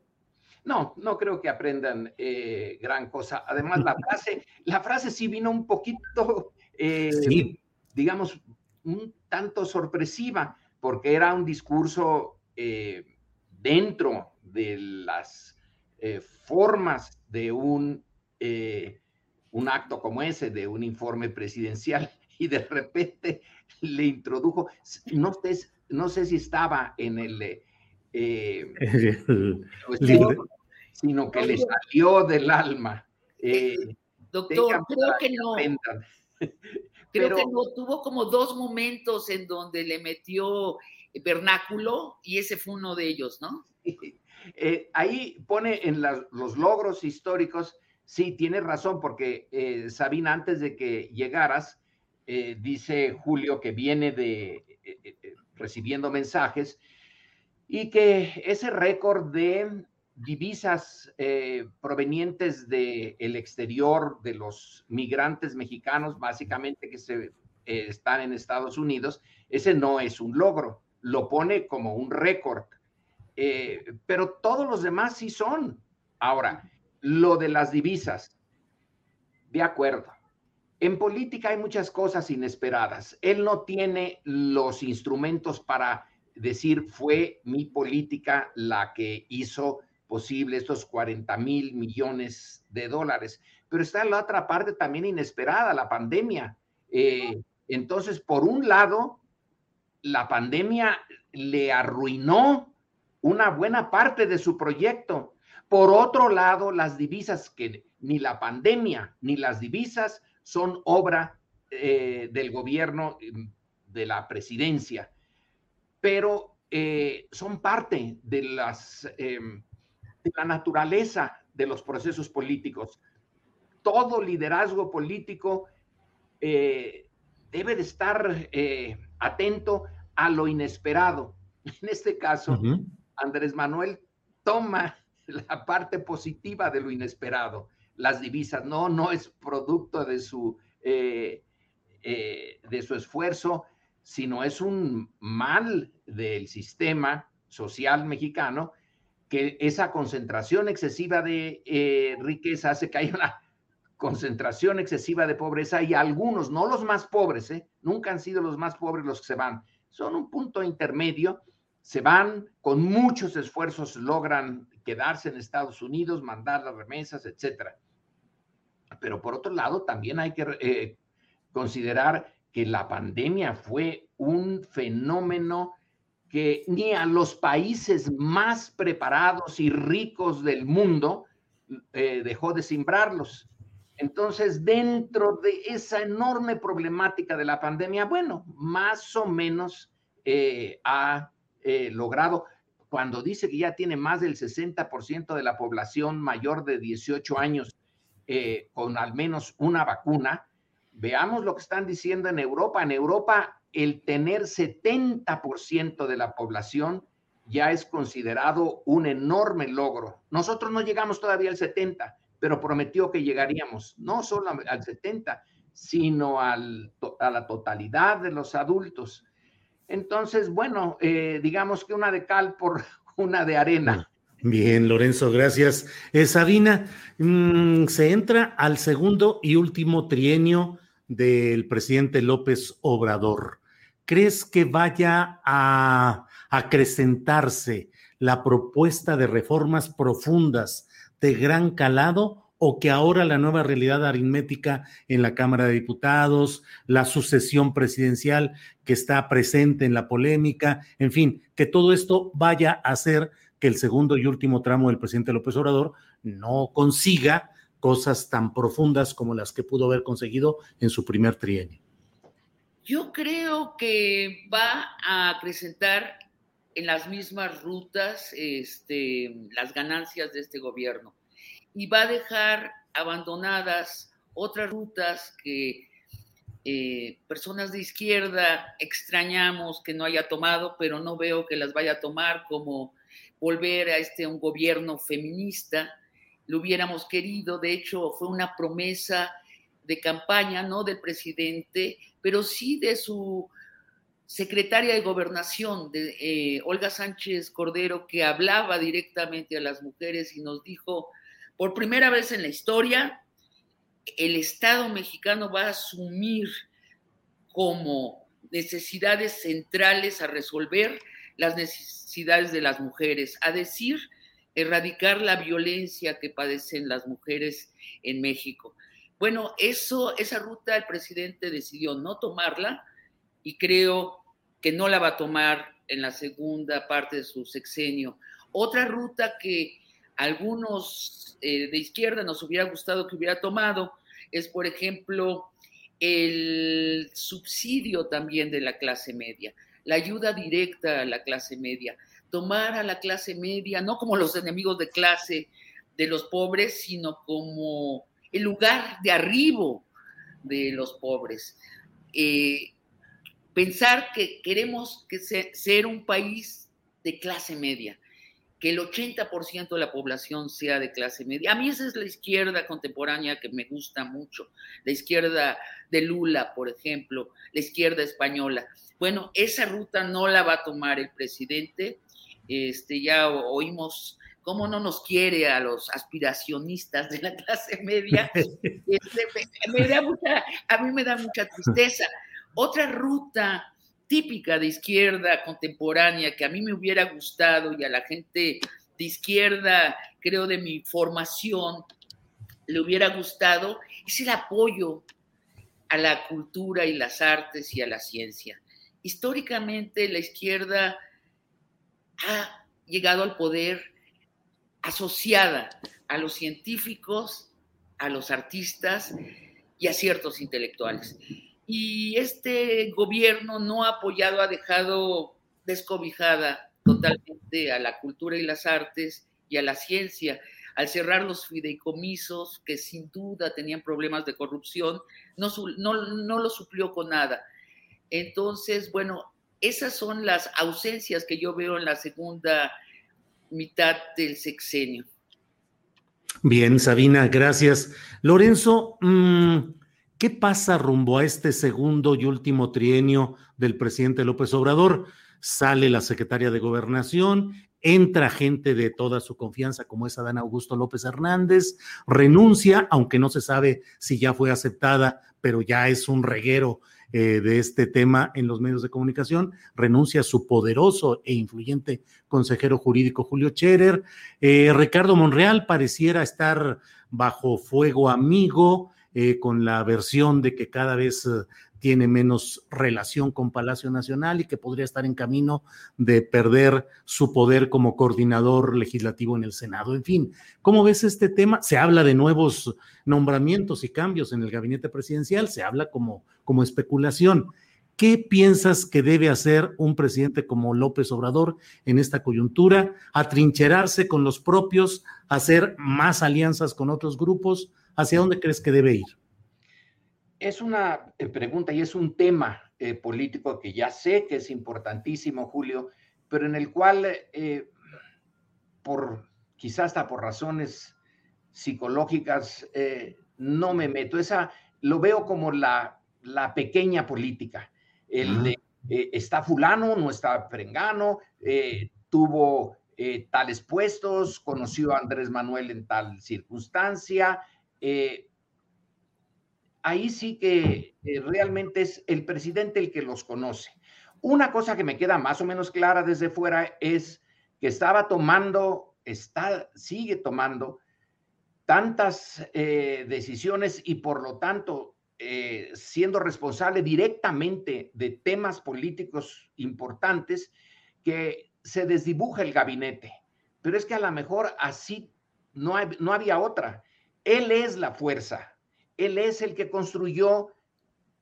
No, no creo que aprendan eh, gran cosa. Además, la frase, la frase sí vino un poquito, eh, digamos, un tanto sorpresiva, porque era un discurso eh, dentro de las formas de un, un acto como ese, de un informe presidencial, y de repente le introdujo, no sé, no sé si estaba en el, eh, sino que le salió del alma. Eh, Doctor, creo que no. Creo que no, tuvo como dos momentos en donde le metió vernáculo y ese fue uno de ellos, ¿no? Eh, ahí pone en los logros históricos, sí, tiene razón, porque Sabina, antes de que llegaras, eh, dice Julio que viene de eh, eh, recibiendo mensajes y que ese récord de divisas provenientes del exterior de los migrantes mexicanos, básicamente que se, están en Estados Unidos, ese no es un logro, lo pone como un récord. pero todos los demás sí son. Ahora, lo de las divisas, de acuerdo, en política hay muchas cosas inesperadas. Él no tiene los instrumentos para decir fue mi política la que hizo posible estos 40 mil millones de dólares. Pero está la otra parte también inesperada, la pandemia. Eh, entonces, por un lado, la pandemia le arruinó una buena parte de su proyecto. Por otro lado, las divisas que ni la pandemia ni las divisas son obra eh, del gobierno mm, de la presidencia, pero eh, son parte de, las, em, de la naturaleza de los procesos políticos. Todo liderazgo político eh, debe de estar atento a lo inesperado. En este caso, Andrés Manuel toma la parte positiva de lo inesperado las divisas. No, no es producto de su, eh, eh, de su esfuerzo, sino es un mal del sistema social mexicano esa concentración excesiva de eh, riqueza hace que haya una concentración excesiva de pobreza y algunos, no los más pobres, nunca han sido los más pobres los que se van, son un punto intermedio, se van con muchos esfuerzos, logran quedarse en Estados Unidos, mandar las remesas, etcétera. Pero por otro lado, también hay que eh, considerar que la pandemia fue un fenómeno que ni a los países más preparados y ricos del mundo eh, dejó de simbrarlos. Entonces, dentro de esa enorme problemática de la pandemia, bueno, más o menos eh, ha logrado, cuando dice que ya tiene más del 60% de la población mayor de 18 años eh, con al menos una vacuna. Veamos lo que están diciendo en Europa. En Europa, el tener 70% de la población ya es considerado un enorme logro. Nosotros no llegamos todavía al 70, pero prometió que llegaríamos no solo al 70, sino a la totalidad de los adultos. Entonces, bueno, eh, digamos que una de cal por una de arena. Bien, Lorenzo, gracias. Eh, Sabina, mm, se entra al segundo y último trienio del presidente López Obrador. ¿Crees que vaya a acrecentarse la propuesta de reformas profundas de gran calado o que ahora la nueva realidad aritmética en la Cámara de Diputados, la sucesión presidencial que está presente en la polémica, en fin, que todo esto vaya a hacer que el segundo y último tramo del presidente López Obrador no consiga cosas tan profundas como las que pudo haber conseguido en su primer trienio. Yo creo que va a acrecentar en las mismas rutas este, las ganancias de este gobierno y va a dejar abandonadas otras rutas que eh, personas de izquierda extrañamos que no haya tomado, pero no veo que las vaya a tomar, como volver a este un gobierno feminista. Lo hubiéramos querido, de hecho fue una promesa de campaña, no del presidente, pero sí de su secretaria de gobernación, de eh, Olga Sánchez Cordero, que hablaba directamente a las mujeres y nos dijo, por primera vez en la historia, el Estado mexicano va a asumir como necesidades centrales a resolver las necesidades de las mujeres, a decir, erradicar la violencia que padecen las mujeres en México. Bueno, eso, esa ruta el presidente decidió no tomarla y creo que no la va a tomar en la segunda parte de su sexenio. Otra ruta que algunos eh, de izquierda nos hubiera gustado que hubiera tomado es, por ejemplo, el subsidio también de la clase media, la ayuda directa a la clase media, tomar a la clase media no como los enemigos de clase de los pobres, sino como el lugar de arribo de los pobres. Eh, pensar que queremos que ser un país de clase media, que el 80% de la población sea de clase media. A mí esa es la izquierda contemporánea que me gusta mucho, la izquierda de Lula, por ejemplo, la izquierda española. Bueno, esa ruta no la va a tomar el presidente. Este, ya oímos cómo no nos quiere a los aspiracionistas de la clase media. Este, me da mucha, a mí me da mucha tristeza. Otra ruta típica de izquierda contemporánea que a mí me hubiera gustado y a la gente de izquierda, creo, de mi formación, le hubiera gustado, es el apoyo a la cultura y las artes y a la ciencia. Históricamente la izquierda ha llegado al poder asociada a los científicos, a los artistas y a ciertos intelectuales. Y este gobierno no ha apoyado, ha dejado descobijada totalmente a la cultura y las artes y a la ciencia. Al cerrar los fideicomisos, que sin duda tenían problemas de corrupción, no, no, no lo suplió con nada. Entonces, bueno, esas son las ausencias que yo veo en la segunda mitad del sexenio. Bien, Sabina, gracias. Lorenzo, mm, ¿qué pasa rumbo a este segundo y último trienio del presidente López Obrador? Sale la secretaria de Gobernación, entra gente de toda su confianza, como es Adán Augusto López Hernández, renuncia, aunque no se sabe si ya fue aceptada, pero ya es un reguero eh, de este tema en los medios de comunicación, renuncia su poderoso e influyente consejero jurídico Julio Scherer. Eh, Ricardo Monreal pareciera estar bajo fuego amigo, eh, con la versión de que cada vez tiene menos relación con Palacio Nacional y que podría estar en camino de perder su poder como coordinador legislativo en el Senado. En fin, ¿cómo ves este tema? Se habla de nuevos nombramientos y cambios en el gabinete presidencial, se habla como, como especulación. ¿Qué piensas que debe hacer un presidente como López Obrador en esta coyuntura? ¿Atrincherarse con los propios, hacer más alianzas con otros grupos? ¿Hacia dónde crees que debe ir? Es una eh, pregunta y es un tema eh, político que ya sé que es importantísimo, Julio, pero en el cual, eh, por quizás hasta por razones psicológicas, no me meto. Esa lo veo como la, la pequeña política, el de eh, está fulano, no está frengano, eh, tuvo eh, tales puestos, conoció a Andrés Manuel en tal circunstancia. Ahí sí que realmente es el presidente el que los conoce. Una cosa que me queda más o menos clara desde fuera es que estaba tomando, está, sigue tomando tantas decisiones y por lo tanto eh, siendo responsable directamente de temas políticos importantes que se desdibuja el gabinete. Pero es que a lo mejor así no, no había otra. Él es la fuerza. Él es el que construyó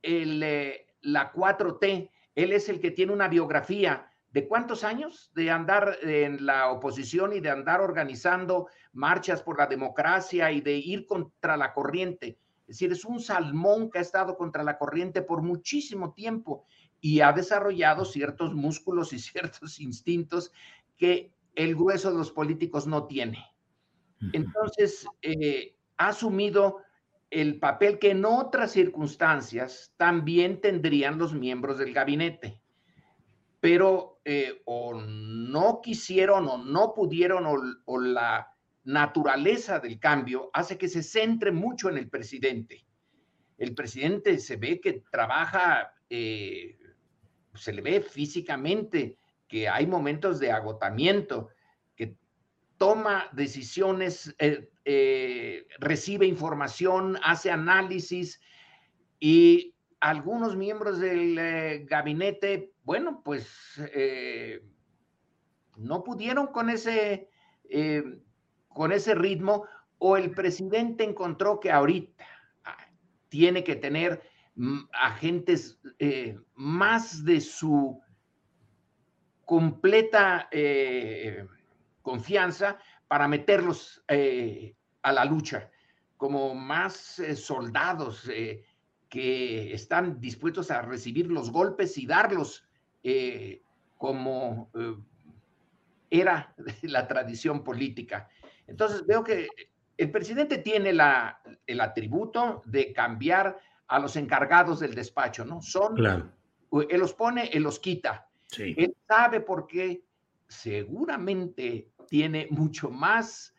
el, eh, la 4T. Él es el que tiene una biografía de cuántos años de andar en la oposición y de andar organizando marchas por la democracia y de ir contra la corriente. Es decir, es un salmón que ha estado contra la corriente por muchísimo tiempo y ha desarrollado ciertos músculos y ciertos instintos que el grueso de los políticos no tiene. Entonces, eh, ha asumido el papel que en otras circunstancias también tendrían los miembros del gabinete, pero eh, o no quisieron o no pudieron o la naturaleza del cambio hace que se centre mucho en el presidente. El presidente se ve que trabaja, eh, se le ve físicamente que hay momentos de agotamiento, toma decisiones, eh, eh, recibe información, hace análisis y algunos miembros del gabinete, bueno, pues no pudieron con ese con ese ritmo o el presidente encontró que ahorita ah, tiene que tener mm, agentes eh, más de su completa eh, confianza para meterlos eh, a la lucha, como más soldados que están dispuestos a recibir los golpes y darlos como era la tradición política. Entonces veo que el presidente tiene la, el atributo de cambiar a los encargados del despacho, ¿no? Son, él los pone, él los quita. Él sabe por qué seguramente tiene mucho más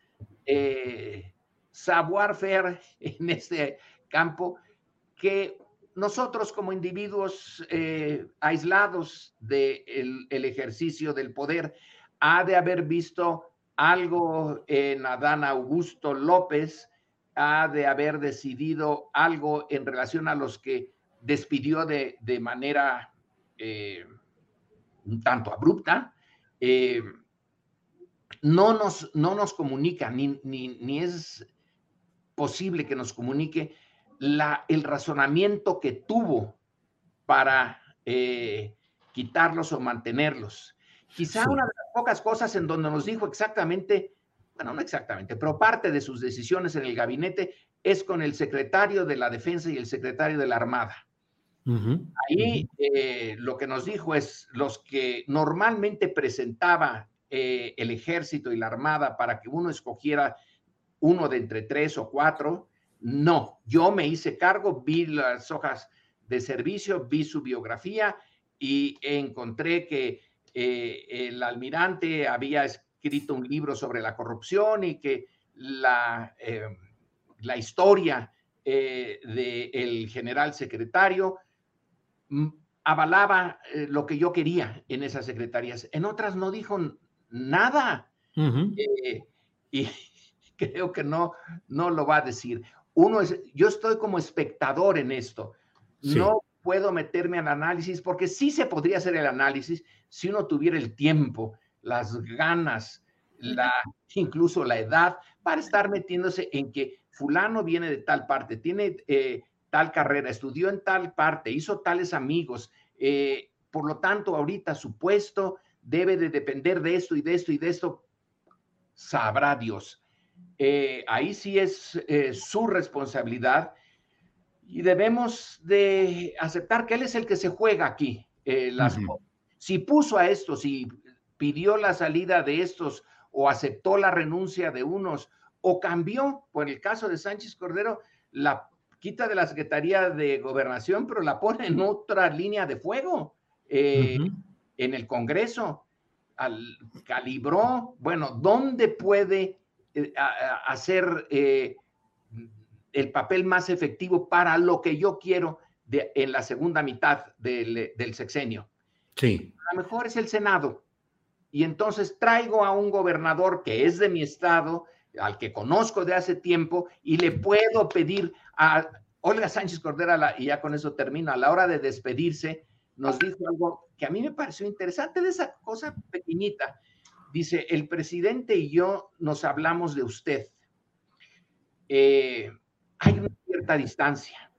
eh, savoir-faire en este campo que nosotros como individuos eh, aislados del el ejercicio del poder, ha de haber visto algo en Adán Augusto López, ha de haber decidido algo en relación a los que despidió de, manera eh, un tanto abrupta. Eh, no, nos, no nos comunica, ni, ni, es posible que nos comunique la, el razonamiento que tuvo para eh, quitarlos o mantenerlos. Quizá una de las pocas cosas en donde nos dijo exactamente, bueno, no exactamente, pero parte de sus decisiones en el gabinete es con el secretario de la Defensa y el secretario de la Armada. Ahí eh, lo que nos dijo es los que normalmente presentaba eh, el ejército y la Armada para que uno escogiera uno de entre tres o cuatro, no, yo me hice cargo, vi las hojas de servicio, vi su biografía y encontré que eh, el almirante había escrito un libro sobre la corrupción y que la, eh, la historia del general secretario mm, avalaba lo que yo quería en esas secretarías. En otras no dijo nada. y creo que no, no lo va a decir. Uno es, yo estoy como espectador en esto. No puedo meterme al análisis porque sí se podría hacer el análisis si uno tuviera el tiempo, las ganas, la, incluso la edad para estar metiéndose en que fulano viene de tal parte, tiene eh, tal carrera, estudió en tal parte, hizo tales amigos, eh, por lo tanto ahorita su puesto debe de depender de esto y de esto y de esto, sabrá Dios. Eh, ahí sí es su responsabilidad y debemos de aceptar que él es el que se juega aquí. Eh, las, Si puso a estos, si pidió la salida de estos o aceptó la renuncia de unos o cambió, por el caso de Sánchez Cordero, la quita de la Secretaría de Gobernación, pero la pone en otra línea de fuego. eh, en el Congreso, calibró, bueno, ¿dónde puede eh, hacer eh, el papel más efectivo para lo que yo quiero en la segunda mitad del, del sexenio? Sí. A lo mejor es el Senado. Y entonces traigo a un gobernador que es de mi estado, al que conozco de hace tiempo, y le puedo pedir a Olga Sánchez Cordera, y ya con eso termino, a la hora de despedirse, nos dijo algo que a mí me pareció interesante de esa cosa pequeñita. Dice, el presidente y yo nos hablamos de usted. Eh, hay una cierta distancia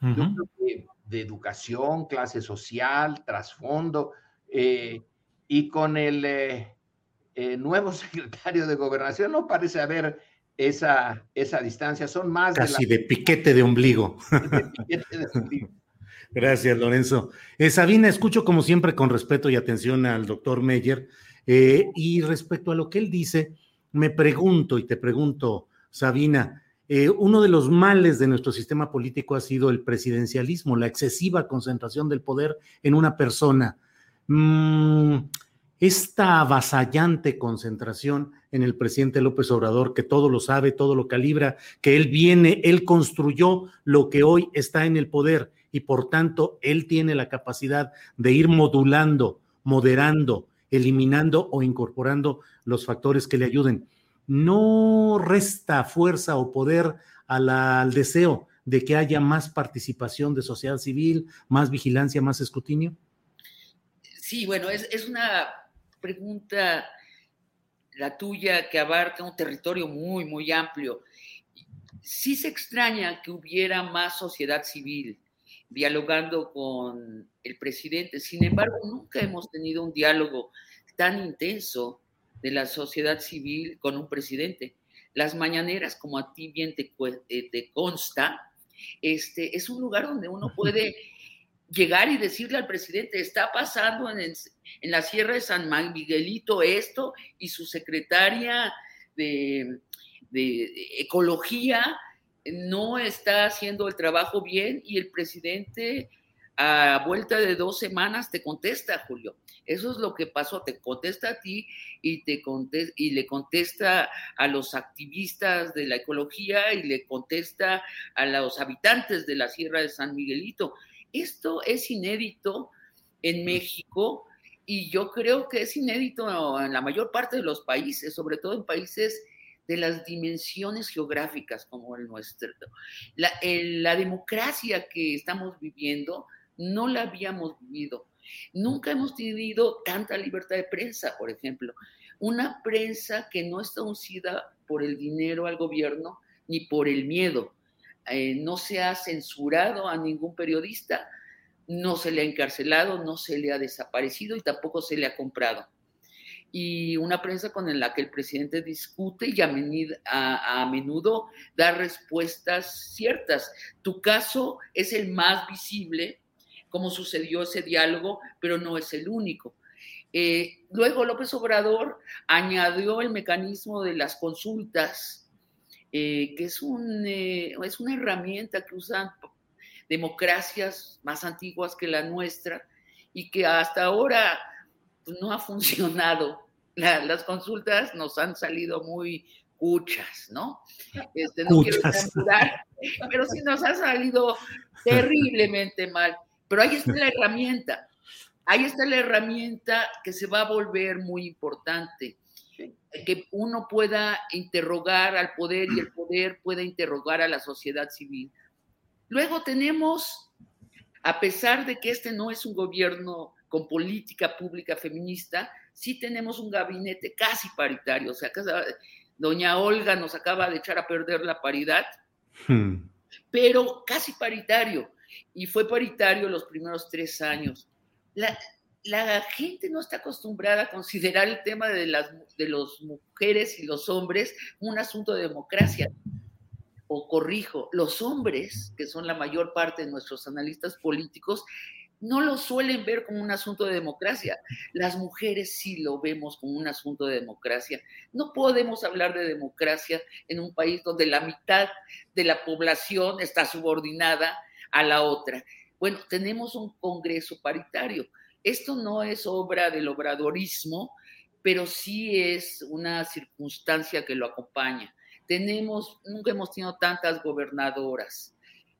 de, educación, clase social, trasfondo, eh, y con el eh, nuevo secretario de gobernación no parece haber esa, esa distancia, son más... Casi de, piquete de ombligo. De piquete de ombligo. Gracias, Lorenzo. Eh, Sabina, escucho como siempre con respeto y atención al doctor Meyer. Eh, y respecto a lo que él dice, me pregunto y te pregunto, Sabina, eh, uno de los males de nuestro sistema político ha sido el presidencialismo, la excesiva concentración del poder en una persona. Mm, esta avasallante concentración en el presidente López Obrador, que todo lo sabe, todo lo calibra, que él viene, él construyó lo que hoy está en el poder y por tanto él tiene la capacidad de ir modulando, moderando, eliminando o incorporando los factores que le ayuden. No resta fuerza o poder al deseo de que haya más participación de sociedad civil, más vigilancia, más escrutinio. Sí, bueno, es, es una pregunta la tuya que abarca un territorio muy, muy amplio. Sí se extraña que hubiera más sociedad civil, dialogando con el presidente. Sin embargo, nunca hemos tenido un diálogo tan intenso de la sociedad civil con un presidente. Las mañaneras, como a ti bien te, eh, te consta, este, es un lugar donde uno puede llegar y decirle al presidente, está pasando en, en la Sierra de San Miguelito esto, y su secretaria de, de Ecología no está haciendo el trabajo bien y el presidente a vuelta de dos semanas te contesta, Julio. Eso es lo que pasó, te contesta a ti y, te contesta, y le contesta a los activistas de la ecología y le contesta a los habitantes de la Sierra de San Miguelito. Esto es inédito en México y yo creo que es inédito en la mayor parte de los países, sobre todo en países de las dimensiones geográficas como el nuestro. La, democracia que estamos viviendo no la habíamos vivido. Nunca hemos tenido tanta libertad de prensa, por ejemplo. Una prensa que no está uncida por el dinero al gobierno ni por el miedo. Eh, no se ha censurado a ningún periodista, no se le ha encarcelado, no se le ha desaparecido y tampoco se le ha comprado y una prensa con la que el presidente discute y a, menudo da respuestas ciertas. Tu caso es el más visible, como sucedió ese diálogo, pero no es el único. Eh, luego López Obrador añadió el mecanismo de las consultas, eh, que es, un, eh, es una herramienta que usan democracias más antiguas que la nuestra y que hasta ahora pues, no ha funcionado. Las consultas nos han salido muy cuchas, ¿no? Este, no quiero pero sí nos ha salido terriblemente mal. Pero ahí está la herramienta. Ahí está la herramienta que se va a volver muy importante. Que uno pueda interrogar al poder y el poder pueda interrogar a la sociedad civil. Luego tenemos, a pesar de que este no es un gobierno con política pública feminista, sí tenemos un gabinete casi paritario. O sea, doña Olga nos acaba de echar a perder la paridad, hmm. pero casi paritario. Y fue paritario los primeros tres años. La, gente no está acostumbrada a considerar el tema de las de los mujeres y los hombres un asunto de democracia. O corrijo, los hombres, que son la mayor parte de nuestros analistas políticos, no lo suelen ver como un asunto de democracia. Las mujeres sí lo vemos como un asunto de democracia. No podemos hablar de democracia en un país donde la mitad de la población está subordinada a la otra. Bueno, tenemos un Congreso paritario. Esto no es obra del obradorismo, pero sí es una circunstancia que lo acompaña. Tenemos, nunca hemos tenido tantas gobernadoras.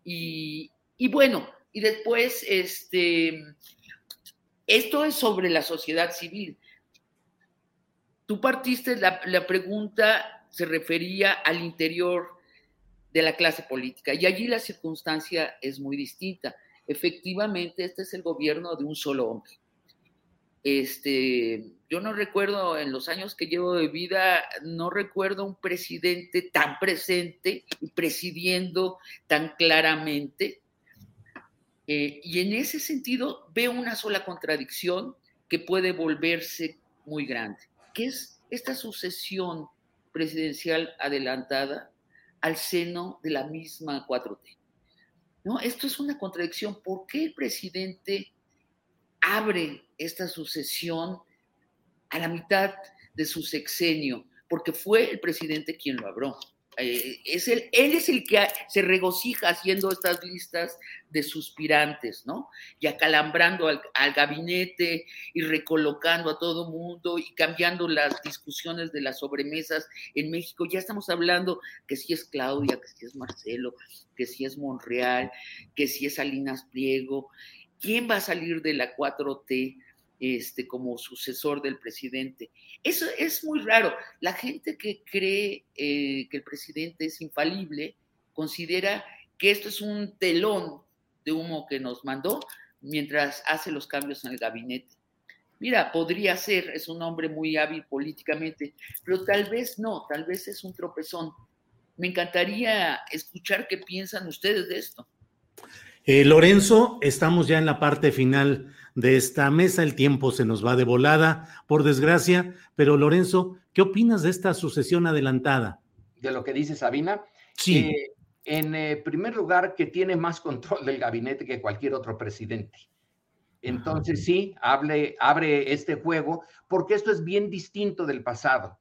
Y, y bueno, y después, este, esto es sobre la sociedad civil. Tú partiste, la, la pregunta se refería al interior de la clase política y allí la circunstancia es muy distinta. Efectivamente, este es el gobierno de un solo hombre. Este, yo no recuerdo en los años que llevo de vida, no recuerdo un presidente tan presente y presidiendo tan claramente. Eh, y en ese sentido veo una sola contradicción que puede volverse muy grande, que es esta sucesión presidencial adelantada al seno de la misma 4T. ¿No? Esto es una contradicción. ¿Por qué el presidente abre esta sucesión a la mitad de su sexenio, porque fue el presidente quien lo abrió. Eh, es él es el que se regocija haciendo estas listas de suspirantes, ¿no? Y acalambrando al, gabinete y recolocando a todo mundo y cambiando las discusiones de las sobremesas en México. Ya estamos hablando que si es Claudia, que si es Marcelo, que si es Monreal, que si es Salinas Pliego. ¿Quién va a salir de la 4T? Este, como sucesor del presidente. Eso es muy raro. La gente que cree eh, que el presidente es infalible considera que esto es un telón de humo que nos mandó mientras hace los cambios en el gabinete. Mira, podría ser, es un hombre muy hábil políticamente, pero tal vez no, tal vez es un tropezón. Me encantaría escuchar qué piensan ustedes de esto. Eh, Lorenzo, estamos ya en la parte final de esta mesa. El tiempo se nos va de volada, por desgracia. Pero Lorenzo, ¿qué opinas de esta sucesión adelantada? De lo que dice Sabina. Sí. Eh, en eh, primer lugar, que tiene más control del gabinete que cualquier otro presidente. Entonces, sí, hable, abre este juego, porque esto es bien distinto del pasado.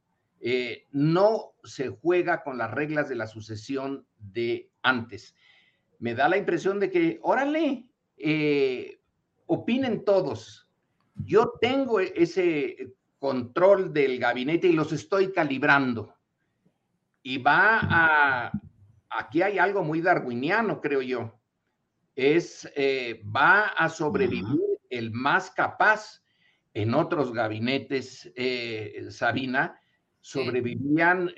no se juega con las reglas de la sucesión de antes me da la impresión de que, órale, eh, opinen todos. Yo tengo ese control del gabinete y los estoy calibrando. Y va a, aquí hay algo muy darwiniano, creo yo. Es, eh, va a sobrevivir el más capaz. En otros gabinetes, eh, Sabina, sobrevivían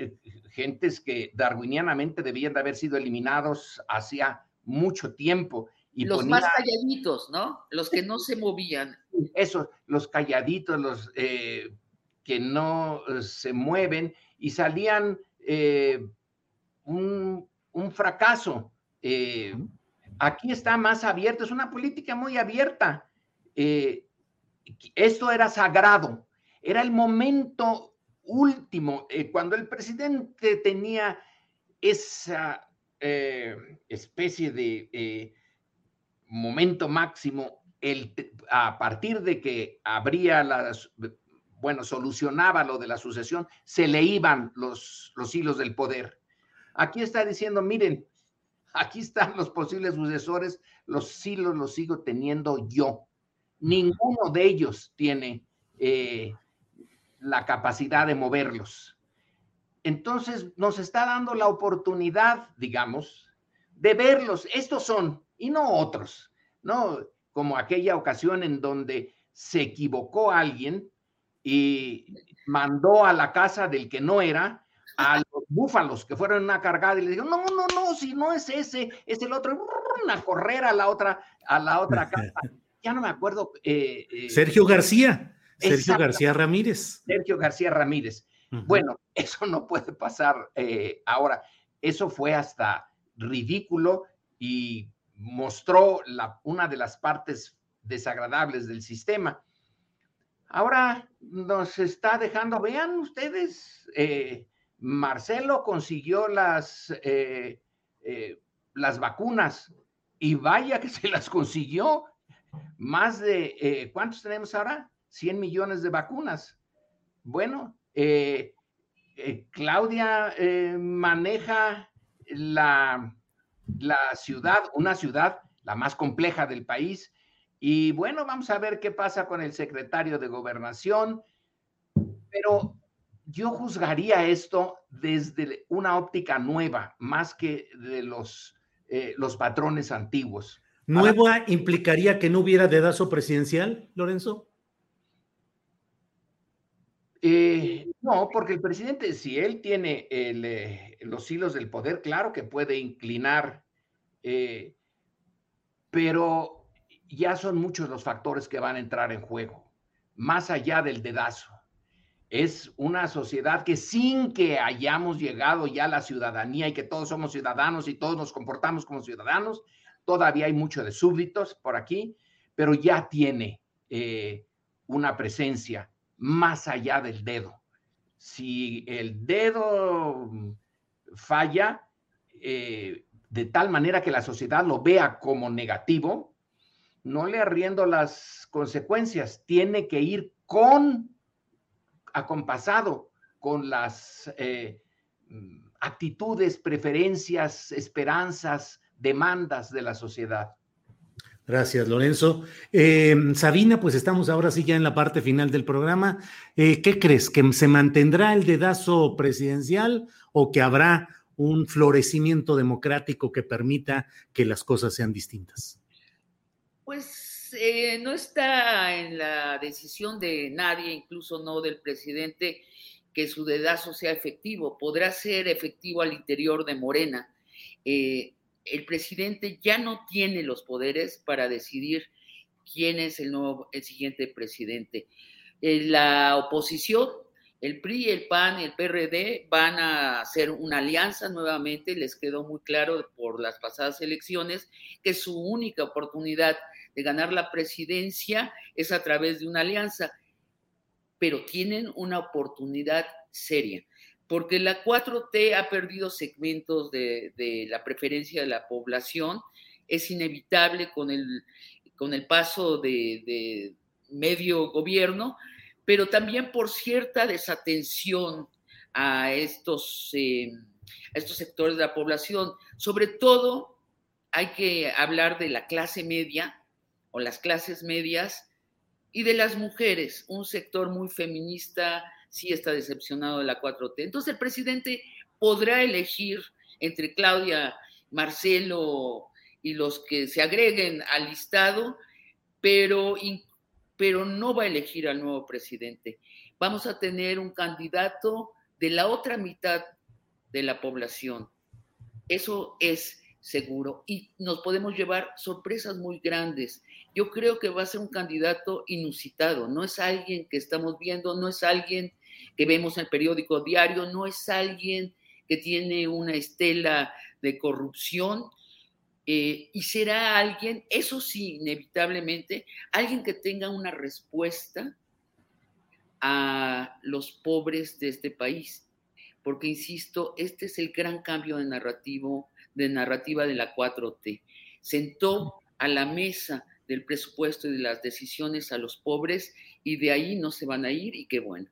gentes que darwinianamente debían de haber sido eliminados hacia mucho tiempo. Y los más calladitos, ¿no? Los que no se movían. Eso, los calladitos, los eh, que no eh, se mueven y salían eh, un, fracaso. aquí está más abierto, es una política muy abierta. esto era sagrado, era el momento último, cuando el presidente tenía esa eh, especie de eh, momento máximo el, a partir de que habría las, bueno, solucionaba lo de la sucesión, se le iban los, los hilos del poder. Aquí está diciendo, miren, aquí están los posibles sucesores, los hilos los sigo teniendo yo. Ninguno de ellos tiene eh, la capacidad de moverlos. Entonces nos está dando la oportunidad, digamos, de verlos. Estos son y no otros, ¿no? Como aquella ocasión en donde se equivocó alguien y mandó a la casa del que no era a los búfalos que fueron una cargada y le dijeron, no, no, no, si no es ese, es el otro, a correr a la otra, a la otra casa. Ya no me acuerdo. Eh, eh, Sergio García, Sergio García Ramírez. Sergio García Ramírez. Bueno, eso no puede pasar eh, ahora. Eso fue hasta ridículo y mostró una de las partes desagradables del sistema. Ahora nos está dejando, vean ustedes, eh, Marcelo consiguió las, eh, las vacunas y vaya que se las consiguió. Más de, ¿cuántos tenemos ahora? 100 millones de vacunas. Bueno, eh, eh, Claudia eh, maneja la, la ciudad, una ciudad la más compleja del país, Y bueno, vamos a ver qué pasa con el secretario de gobernación, pero yo juzgaría esto desde una óptica nueva, más que de los, eh, los patrones antiguos. ¿Nueva implicaría que no hubiera dedazo presidencial, Lorenzo? Eh, no, porque el presidente, si él tiene eh, los hilos del poder, claro que puede inclinar, pero ya son muchos los factores que van a entrar en juego, más allá del dedazo. Es una sociedad que sin que hayamos llegado ya a la ciudadanía y que todos somos ciudadanos y todos nos comportamos como ciudadanos, todavía hay mucho de súbditos por aquí, pero ya tiene eh, una presencia más allá del dedo. Si el dedo falla eh, de tal manera que la sociedad lo vea como negativo, no le arriendo las consecuencias, tiene que ir con acompasado con las eh, actitudes, preferencias, esperanzas, demandas de la sociedad. Gracias, Lorenzo. Eh, Sabina, pues estamos ahora sí ya en la parte final del programa. Eh, ¿Qué crees? ¿Que se mantendrá el dedazo presidencial o que habrá un florecimiento democrático que permita que las cosas sean distintas? Pues eh, no está en la decisión de nadie, incluso no del presidente, que su dedazo sea efectivo. Podrá ser efectivo al interior de Morena. El presidente ya no tiene los poderes para decidir quién es el nuevo, el siguiente presidente. Eh, la oposición, el PRI, el PAN el PRD van a hacer una alianza nuevamente. Les quedó muy claro por las pasadas elecciones que su única oportunidad de ganar la presidencia es a través de una alianza, pero tienen una oportunidad seria, porque la 4T ha perdido segmentos de, la preferencia de la población, es inevitable con el, con el paso de, medio gobierno, pero también por cierta desatención a estos, eh, a estos sectores de la población. Sobre todo, hay que hablar de la clase media, o las clases medias y de las mujeres, un sector muy feminista sí está decepcionado de la 4T. Entonces el presidente podrá elegir entre Claudia, Marcelo y los que se agreguen al listado, pero, pero no va a elegir al nuevo presidente. Vamos a tener un candidato de la otra mitad de la población. Eso es seguro y nos podemos llevar sorpresas muy grandes. Yo creo que va a ser un candidato inusitado, no es alguien que estamos viendo, no es alguien que vemos en el periódico diario, no es alguien que tiene una estela de corrupción eh, y será alguien, eso sí, inevitablemente, alguien que tenga una respuesta a los pobres de este país. Porque, insisto, este es el gran cambio de narrativo de narrativa de la 4T. Sentó a la mesa del presupuesto y de las decisiones a los pobres y de ahí no se van a ir y qué bueno.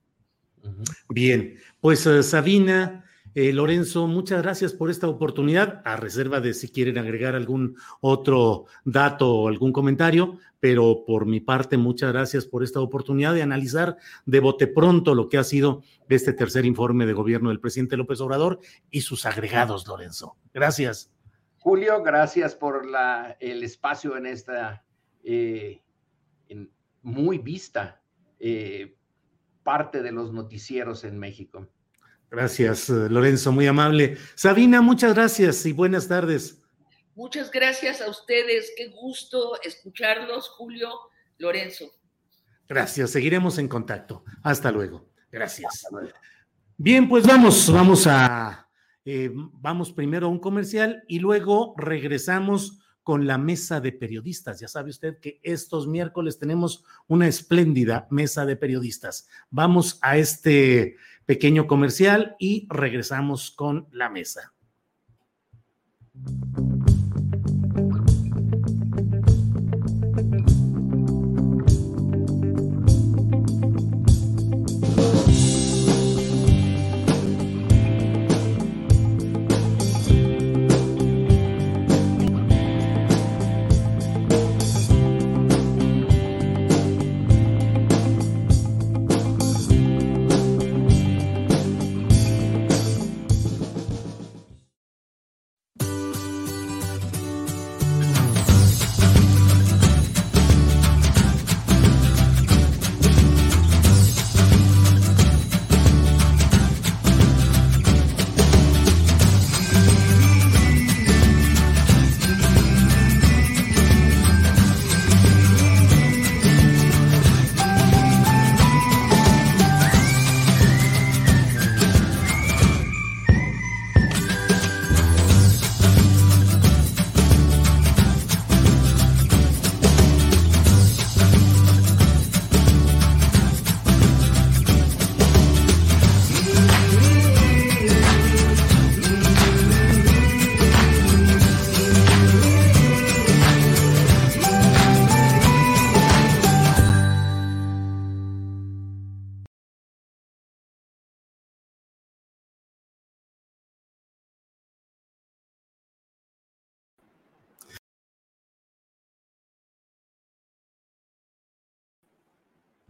Bien, pues eh, Sabina, eh, Lorenzo, muchas gracias por esta oportunidad, a reserva de si quieren agregar algún otro dato o algún comentario, pero por mi parte, muchas gracias por esta oportunidad de analizar de bote pronto lo que ha sido este tercer informe de gobierno del presidente López Obrador y sus agregados, Lorenzo. Gracias. Julio, gracias por la, el espacio en esta eh, muy vista eh, parte de los noticieros en México. Gracias, eh, Lorenzo, muy amable. Sabina, muchas gracias y buenas tardes. Muchas gracias a ustedes. Qué gusto escucharlos, Julio, Lorenzo. Gracias, seguiremos en contacto. Hasta luego. Gracias. Bien, pues vamos, vamos a, eh, vamos primero a un comercial y luego regresamos con la mesa de periodistas. Ya sabe usted que estos miércoles tenemos una espléndida mesa de periodistas. Vamos a este pequeño comercial y regresamos con la mesa.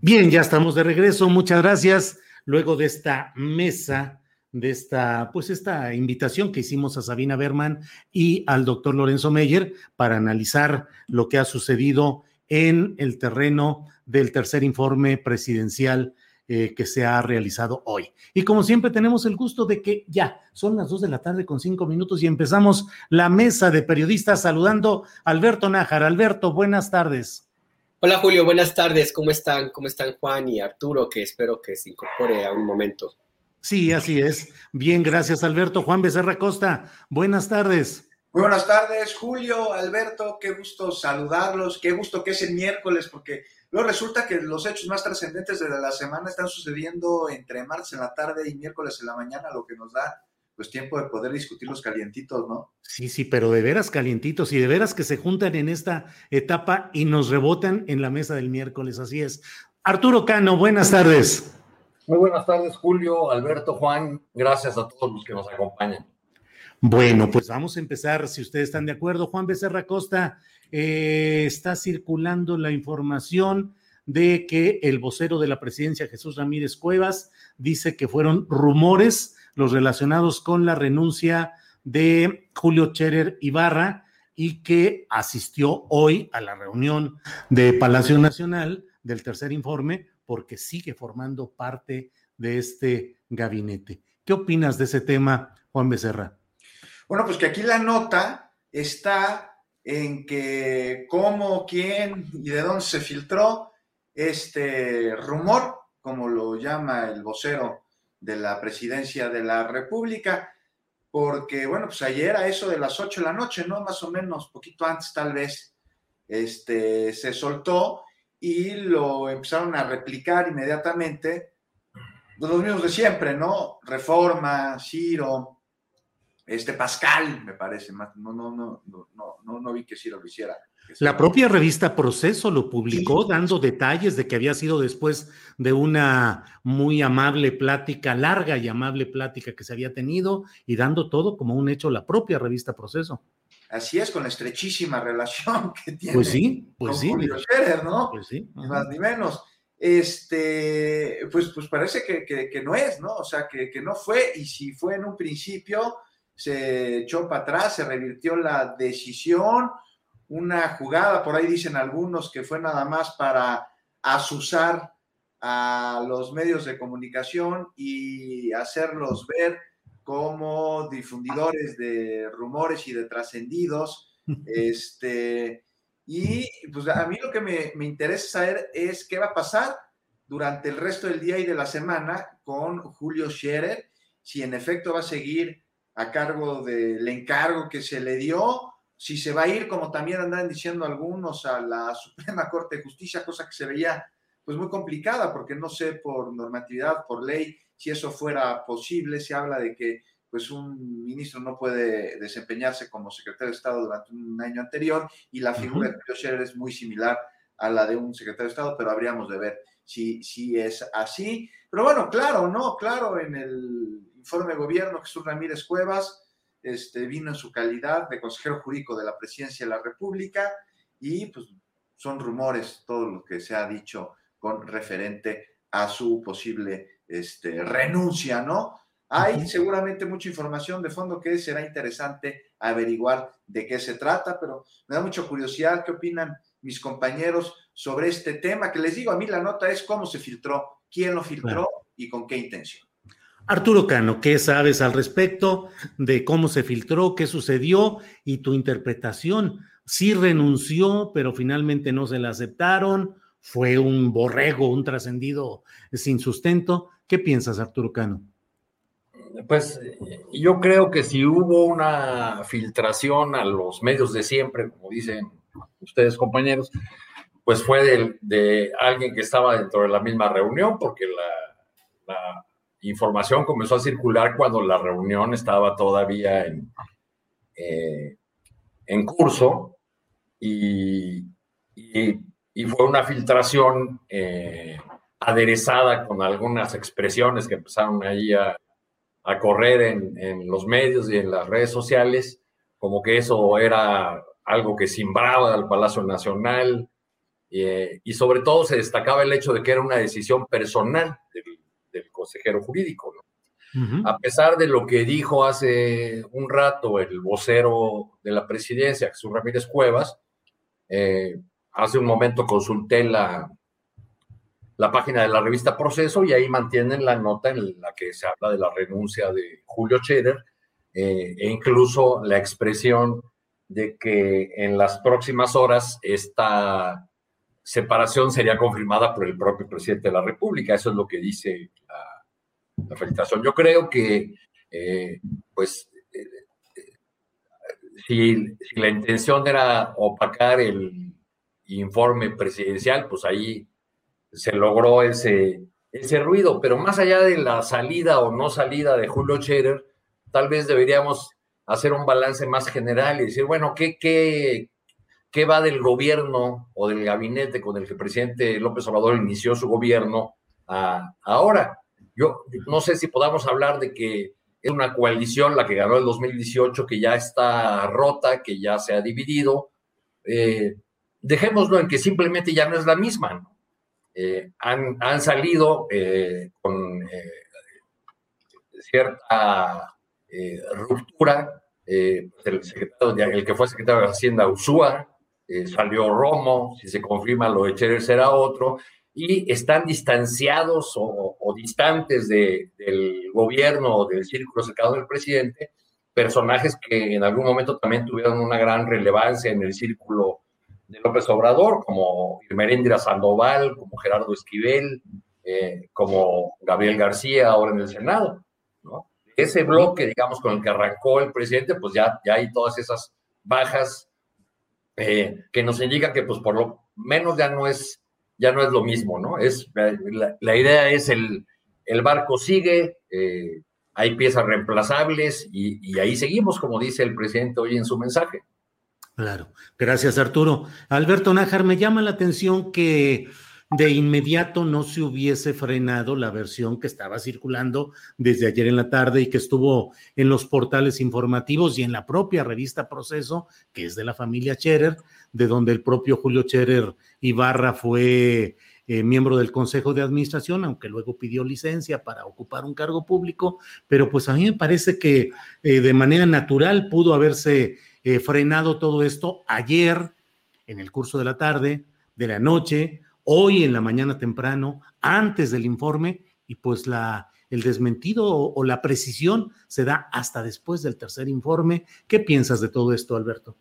Bien, ya estamos de regreso. Muchas gracias. Luego de esta mesa, de esta, pues esta invitación que hicimos a Sabina Berman y al doctor Lorenzo Meyer para analizar lo que ha sucedido en el terreno del tercer informe presidencial eh, que se ha realizado hoy. Y como siempre tenemos el gusto de que ya son las dos de la tarde con cinco minutos y empezamos la mesa de periodistas saludando a Alberto Nájar. Alberto, buenas tardes. Hola Julio, buenas tardes. ¿Cómo están? ¿Cómo están Juan y Arturo? Que espero que se incorpore a un momento. Sí, así es. Bien, gracias Alberto. Juan Becerra Costa, buenas tardes. Muy buenas tardes, Julio, Alberto, qué gusto saludarlos, qué gusto que es el miércoles, porque luego resulta que los hechos más trascendentes de la semana están sucediendo entre martes en la tarde y miércoles en la mañana, lo que nos da pues tiempo de poder discutir los calientitos, ¿no? Sí, sí, pero de veras calientitos y de veras que se juntan en esta etapa y nos rebotan en la mesa del miércoles, así es. Arturo Cano, buenas tardes. Muy buenas tardes, Julio, Alberto, Juan, gracias a todos los que nos acompañan. Bueno, pues vamos a empezar, si ustedes están de acuerdo. Juan Becerra Costa, eh, está circulando la información de que el vocero de la presidencia, Jesús Ramírez Cuevas, dice que fueron rumores los relacionados con la renuncia de Julio Cherer Ibarra y que asistió hoy a la reunión de Palacio Nacional del tercer informe porque sigue formando parte de este gabinete. ¿Qué opinas de ese tema, Juan Becerra? Bueno, pues que aquí la nota está en que cómo, quién y de dónde se filtró este rumor, como lo llama el vocero de la presidencia de la República, porque, bueno, pues ayer a eso de las 8 de la noche, ¿no? Más o menos, poquito antes tal vez, este, se soltó y lo empezaron a replicar inmediatamente los mismos de siempre, ¿no? Reforma, Ciro, este Pascal, me parece, no, no, no, no, no, no vi que Ciro lo hiciera. La propia revista Proceso lo publicó dando detalles de que había sido después de una muy amable plática, larga y amable plática que se había tenido y dando todo como un hecho la propia revista Proceso. Así es, con la estrechísima relación que tiene pues sí, pues con sí, Julio Scherer, ¿no? Pues sí. Ni más ni menos. Este, pues, pues parece que, que, no es, ¿no? O sea, que, que no fue, y si fue en un principio, se echó para atrás, se revirtió la decisión una jugada, por ahí dicen algunos que fue nada más para asusar a los medios de comunicación y hacerlos ver como difundidores de rumores y de trascendidos. Este, y pues a mí lo que me, me, interesa saber es qué va a pasar durante el resto del día y de la semana con Julio Scherer, si en efecto va a seguir a cargo del encargo que se le dio si se va a ir, como también andan diciendo algunos, a la Suprema Corte de Justicia, cosa que se veía pues muy complicada, porque no sé por normatividad, por ley, si eso fuera posible. Se habla de que pues un ministro no puede desempeñarse como secretario de Estado durante un año anterior y la figura de Julio Scherer es muy similar a la de un secretario de Estado, pero habríamos de ver si, si es así. Pero bueno, claro, ¿no? Claro, en el informe de gobierno, Jesús Ramírez Cuevas, este, vino en su calidad de consejero jurídico de la presidencia de la República y pues son rumores todo lo que se ha dicho con referente a su posible este, renuncia, ¿no? Hay seguramente mucha información de fondo que será interesante averiguar de qué se trata, pero me da mucha curiosidad qué opinan mis compañeros sobre este tema, que les digo, a mí la nota es cómo se filtró, quién lo filtró y con qué intención. Arturo Cano, ¿qué sabes al respecto de cómo se filtró, qué sucedió y tu interpretación? Sí renunció, pero finalmente no se la aceptaron, fue un borrego, un trascendido sin sustento. ¿Qué piensas, Arturo Cano? Pues yo creo que si hubo una filtración a los medios de siempre, como dicen ustedes compañeros, pues fue de, de alguien que estaba dentro de la misma reunión, porque la, la información comenzó a circular cuando la reunión estaba todavía en, eh, en curso y, y, fue una filtración eh, aderezada con algunas expresiones que empezaron ahí a, a correr en, en, los medios y en las redes sociales, como que eso era algo que simbraba al Palacio Nacional eh, y sobre todo se destacaba el hecho de que era una decisión personal del, consejero jurídico. A pesar de lo que dijo hace un rato el vocero de la presidencia, Jesús Ramírez Cuevas, eh, hace un momento consulté la, la página de la revista Proceso y ahí mantienen la nota en la que se habla de la renuncia de Julio Scherer eh, e incluso la expresión de que en las próximas horas esta separación sería confirmada por el propio presidente de la República. Eso es lo que dice la, felicitación. Yo creo que, eh, pues, si, la intención era opacar el informe presidencial, pues ahí se logró ese, ese ruido. Pero más allá de la salida o no salida de Julio Scherer, tal vez deberíamos hacer un balance más general y decir, bueno, ¿qué, qué, qué va del gobierno o del gabinete con el que el presidente López Obrador inició su gobierno ahora? Yo no sé si podamos hablar de que es una coalición la que ganó el 2018, que ya está rota, que ya se ha dividido. Eh, dejémoslo en que simplemente ya no es la misma. Eh, han, han, salido eh, con cierta ruptura. el, secretario, el que fue secretario de Hacienda, Usúa, salió Romo, si se confirma lo de Cherer será otro, y están distanciados o, distantes del gobierno o del círculo cercano del presidente, personajes que en algún momento también tuvieron una gran relevancia en el círculo de López Obrador, como Irmerendra Sandoval, como Gerardo Esquivel, eh, como Gabriel García ahora en el Senado. Ese bloque, digamos, con el que arrancó el presidente, pues ya, ya hay todas esas bajas eh, que nos indican que pues por lo menos ya no es ya no es lo mismo, ¿no? Es, la, idea es el, el barco sigue, eh, hay piezas reemplazables y, ahí seguimos, como dice el presidente hoy en su mensaje. Claro, gracias Arturo. Alberto Nájar, me llama la atención que de inmediato no se hubiese frenado la versión que estaba circulando desde ayer en la tarde y que estuvo en los portales informativos y en la propia revista Proceso, que es de la familia Scherer, de donde el propio Julio Scherer Ibarra fue eh, miembro del Consejo de Administración, aunque luego pidió licencia para ocupar un cargo público, pero pues a mí me parece que eh, de manera natural pudo haberse eh, frenado todo esto ayer, en el curso de la tarde, de la noche, hoy en la mañana temprano, antes del informe, y pues la, el desmentido o, la precisión se da hasta después del tercer informe. ¿Qué piensas de todo esto, Alberto?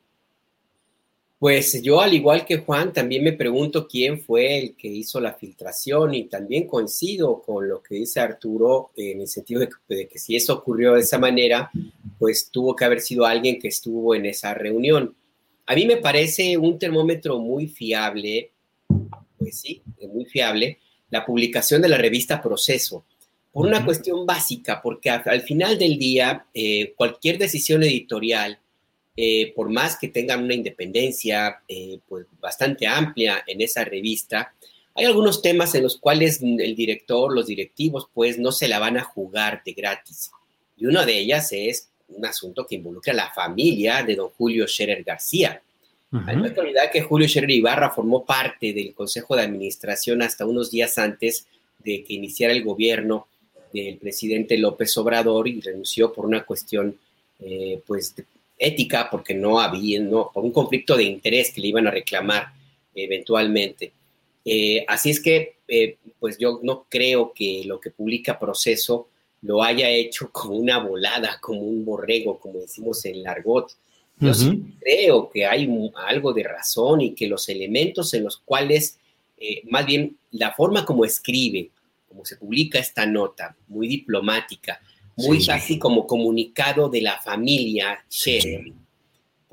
Pues yo, al igual que Juan, también me pregunto quién fue el que hizo la filtración y también coincido con lo que dice Arturo en el sentido de que, de que, si eso ocurrió de esa manera, pues tuvo que haber sido alguien que estuvo en esa reunión. A mí me parece un termómetro muy fiable, pues sí, muy fiable, la publicación de la revista Proceso, por una cuestión básica, porque al, final del día, eh, cualquier decisión editorial, eh, por más que tengan una independencia eh, pues bastante amplia en esa revista, hay algunos temas en los cuales el director, los directivos, pues no se la van a jugar de gratis. Y una de ellas es un asunto que involucra a la familia de don Julio Scherer García. Hay que olvidar que Julio Scherer Ibarra formó parte del Consejo de Administración hasta unos días antes de que iniciara el gobierno del presidente López Obrador y renunció por una cuestión eh, pues ética, porque no había, no, por un conflicto de interés que le iban a reclamar eventualmente. Eh, así es que, eh, pues yo no creo que lo que publica Proceso lo haya hecho como una volada, como un borrego, como decimos en Largot. Yo sí creo que hay algo de razón y que los elementos en los cuales, eh, más bien la forma como escribe, como se publica esta nota, muy diplomática, muy casi como comunicado de la familia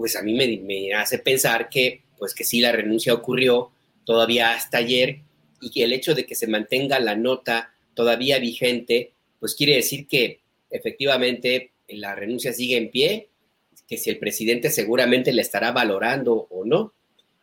pues a mí me, me, hace pensar que, pues que sí, la renuncia ocurrió todavía hasta ayer y que el hecho de que se mantenga la nota todavía vigente, pues quiere decir que efectivamente la renuncia sigue en pie, que si el presidente seguramente le estará valorando o no.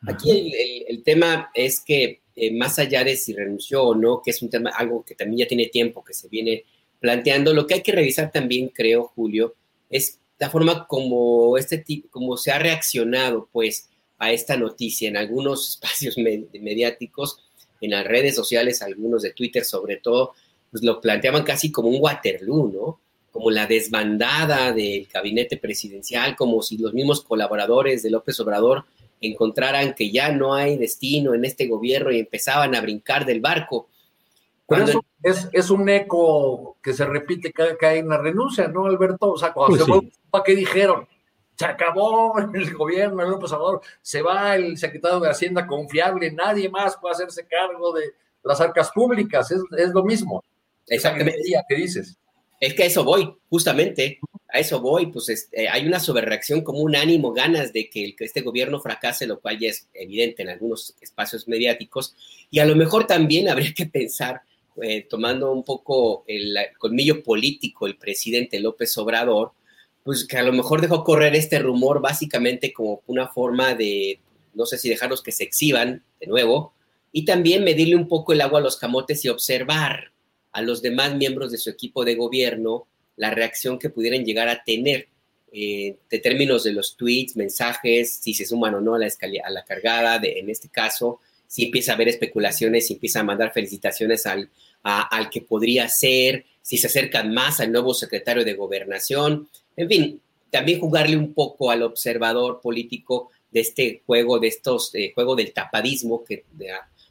Aquí el, tema es que eh, más allá de si renunció o no, que es un tema, algo que también ya tiene tiempo que se viene planteando, lo que hay que revisar también, creo, Julio, es la forma como este tipo, como se ha reaccionado, pues, a esta noticia en algunos espacios mediáticos, en las redes sociales, algunos de Twitter sobre todo, pues lo planteaban casi como un Waterloo, ¿no? Como la desbandada del gabinete presidencial, como si los mismos colaboradores de López Obrador encontraran que ya no hay destino en este gobierno y empezaban a brincar del barco. Pero eso es, un eco que se repite cada que hay una renuncia, ¿no, Alberto? O sea, cuando pues se ¿para qué dijeron? Se acabó el gobierno, el López Obrador, se va el secretario de Hacienda confiable, nadie más puede hacerse cargo de las arcas públicas, es, es lo mismo. Exactamente. ¿Qué dices? Es que a eso voy, justamente, a eso voy, pues este, hay una sobrereacción como un ánimo, ganas de que, este gobierno fracase, lo cual ya es evidente en algunos espacios mediáticos, y a lo mejor también habría que pensar, eh, tomando un poco el, colmillo político, el presidente López Obrador, pues que a lo mejor dejó correr este rumor básicamente como una forma de, no sé si dejarlos que se exhiban de nuevo, y también medirle un poco el agua a los camotes y observar a los demás miembros de su equipo de gobierno la reacción que pudieran llegar a tener eh, de términos de los tweets, mensajes, si se suman o no a la, a la cargada, de, en este caso, si empieza a haber especulaciones, si empieza a mandar felicitaciones al, al que podría ser, si se acercan más al nuevo secretario de gobernación, en fin, también jugarle un poco al observador político de este juego, de estos, eh, del tapadismo que,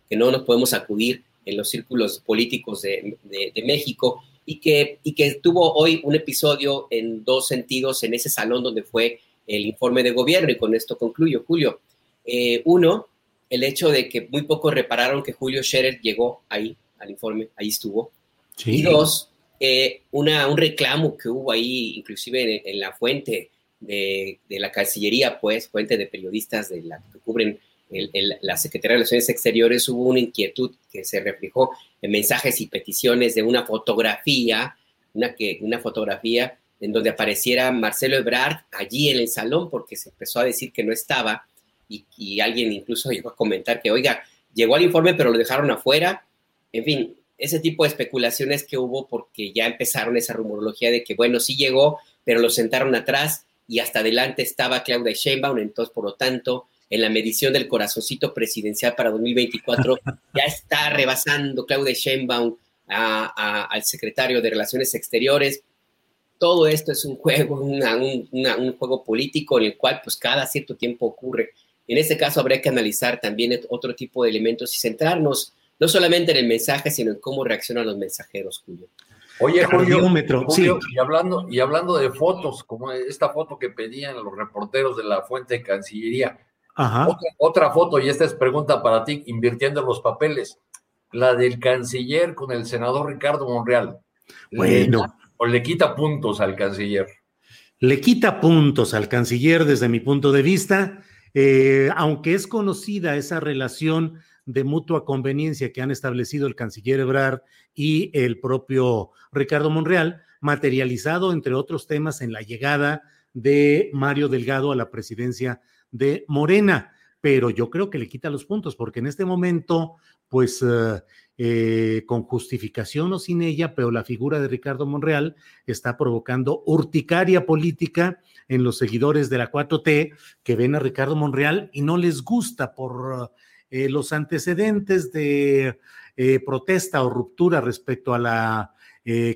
que no nos podemos acudir en los círculos políticos de, México y que, y que tuvo hoy un episodio en dos sentidos en ese salón donde fue el informe de gobierno y con esto concluyo, Julio. Eh, uno, el hecho de que muy pocos repararon que Julio Scherer llegó ahí al informe, ahí estuvo. Y dos, eh, una, un reclamo que hubo ahí, inclusive en, la fuente de, de, la Cancillería, pues, fuente de periodistas de la que cubren la Secretaría de Relaciones Exteriores hubo una inquietud que se reflejó en mensajes y peticiones de una fotografía, una, que, una fotografía en donde apareciera Marcelo Ebrard allí en el salón porque se empezó a decir que no estaba y, alguien incluso llegó a comentar que, oiga, llegó al informe pero lo dejaron afuera. En fin, ese tipo de especulaciones que hubo porque ya empezaron esa rumorología de que, bueno, sí llegó, pero lo sentaron atrás y hasta adelante estaba Claudia Sheinbaum, entonces, por lo tanto, en la medición del corazoncito presidencial para 2024, ya está rebasando Claudia Sheinbaum al secretario de Relaciones Exteriores. Todo esto es un juego, un juego político en el cual pues cada cierto tiempo ocurre. En este caso habría que analizar también otro tipo de elementos y centrarnos no solamente en el mensaje, sino en cómo reaccionan los mensajeros, Julio. Oye, Julio, Julio y, hablando, y hablando de fotos, como esta foto que pedían los reporteros de la fuente de Cancillería, otra, foto, y esta es pregunta para ti, invirtiendo los papeles. La del canciller con el senador Ricardo Monreal. Bueno. ¿O le quita puntos al canciller? Le quita puntos al canciller desde mi punto de vista, eh, aunque es conocida esa relación de mutua conveniencia que han establecido el canciller Ebrard y el propio Ricardo Monreal, materializado, entre otros temas, en la llegada de Mario Delgado a la presidencia de Morena, pero yo creo que le quita los puntos porque en este momento, pues eh, eh, con justificación o sin ella, pero la figura de Ricardo Monreal está provocando urticaria política en los seguidores de la 4T que ven a Ricardo Monreal y no les gusta por eh, los antecedentes de protesta o ruptura respecto a la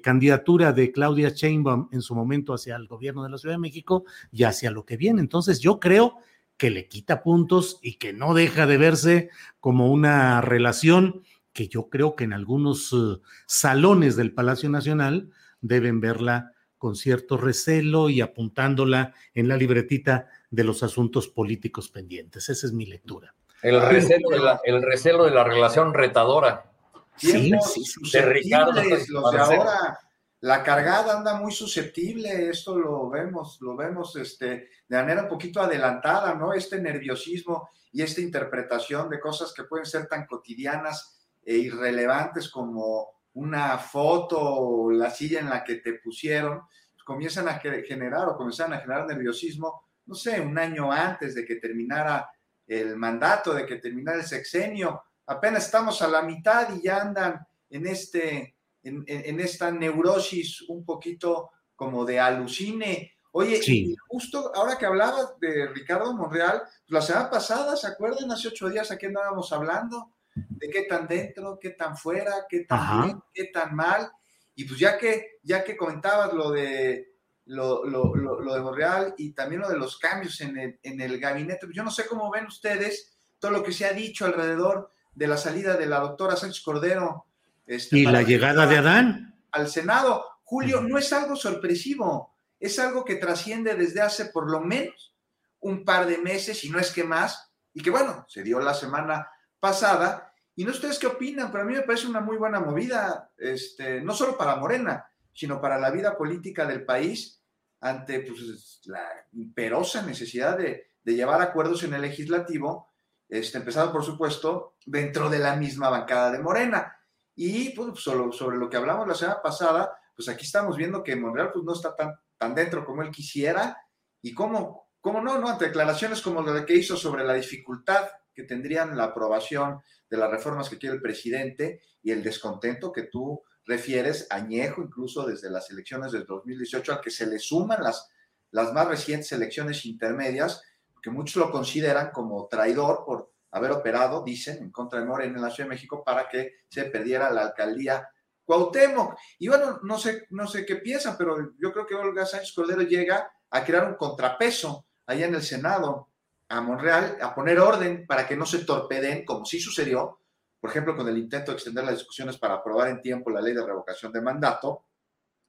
candidatura de Claudia Sheinbaum en su momento hacia el gobierno de la Ciudad de México y hacia lo que viene. Entonces yo creo que le quita puntos y que no deja de verse como una relación que yo creo que en algunos eh, salones del Palacio Nacional deben verla con cierto recelo y apuntándola en la libretita de los asuntos políticos pendientes. Esa es mi lectura. El recelo de la, el recelo de la relación retadora. Sí, sí, de Ricardo. Los de ahora la cargada anda muy susceptible, esto lo vemos, lo vemos este, de manera un poquito adelantada, ¿no? Este nerviosismo y esta interpretación de cosas que pueden ser tan cotidianas e irrelevantes como una foto o la silla en la que te pusieron, pues comienzan a generar o comienzan a generar nerviosismo, no sé, un año antes de que terminara el mandato, de que terminara el sexenio. Apenas estamos a la mitad y ya andan en este en, esta neurosis un poquito como de alucine Oye, y justo ahora que hablabas de Ricardo Monreal, la semana pasada, ¿se acuerdan? Hace ocho días aquí andábamos hablando de qué tan dentro, qué tan fuera, qué tan bien, qué tan mal. Y pues ya que, ya que comentabas lo de lo, lo, lo, de Monreal y también lo de los cambios en el, en el gabinete, pues yo no sé cómo ven ustedes todo lo que se ha dicho alrededor de la salida de la doctora Sánchez Cordero. Este, y la llegada de Adán. Al Senado. Julio, no es algo sorpresivo, es algo que trasciende desde hace por lo menos un par de meses, y no es que más, y que bueno, se dio la semana pasada. Y no ustedes qué opinan, pero a mí me parece una muy buena movida, este, no solo para Morena, sino para la vida política del país ante pues, la imperosa necesidad de, de llevar acuerdos en el legislativo este, empezado por supuesto dentro de la misma bancada de Morena. Y pues, sobre lo que hablamos la semana pasada, pues aquí estamos viendo que Monreal pues, no está tan, tan dentro como él quisiera y cómo, cómo no, ¿no? Ante declaraciones como la que hizo sobre la dificultad que tendrían la aprobación de las reformas que quiere el presidente y el descontento que tú refieres, añejo incluso desde las elecciones del 2018, al que se le suman las, las más recientes elecciones intermedias, que muchos lo consideran como traidor por haber operado, dicen, en contra de Morena en la Ciudad de México para que se perdiera la alcaldía Cuauhtémoc. Y bueno, no sé, no sé qué piensan, pero yo creo que Olga Sánchez Cordero llega a crear un contrapeso allá en el Senado a Monreal, a poner orden para que no se torpeden, como sí sucedió, por ejemplo, con el intento de extender las discusiones para aprobar en tiempo la ley de revocación de mandato,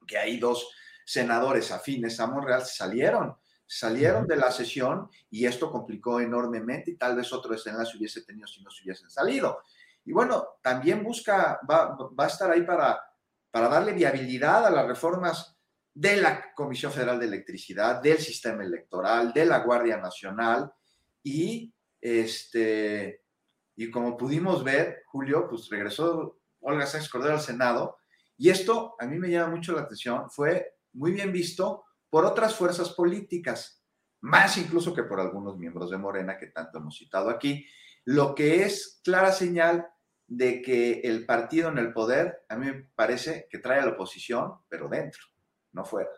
que hay dos senadores afines a Monreal salieron salieron de la sesión y esto complicó enormemente y tal vez otro desenlace hubiese tenido si no se hubiesen salido. Y bueno, también busca, va, va a estar ahí para, para darle viabilidad a las reformas de la Comisión Federal de Electricidad, del sistema electoral, de la Guardia Nacional y este y como pudimos ver, Julio, pues regresó Olga Sánchez Cordero al Senado y esto a mí me llama mucho la atención, fue muy bien visto por otras fuerzas políticas, más incluso que por algunos miembros de Morena que tanto hemos citado aquí, lo que es clara señal de que el partido en el poder, a mí me parece que trae a la oposición, pero dentro, no fuera.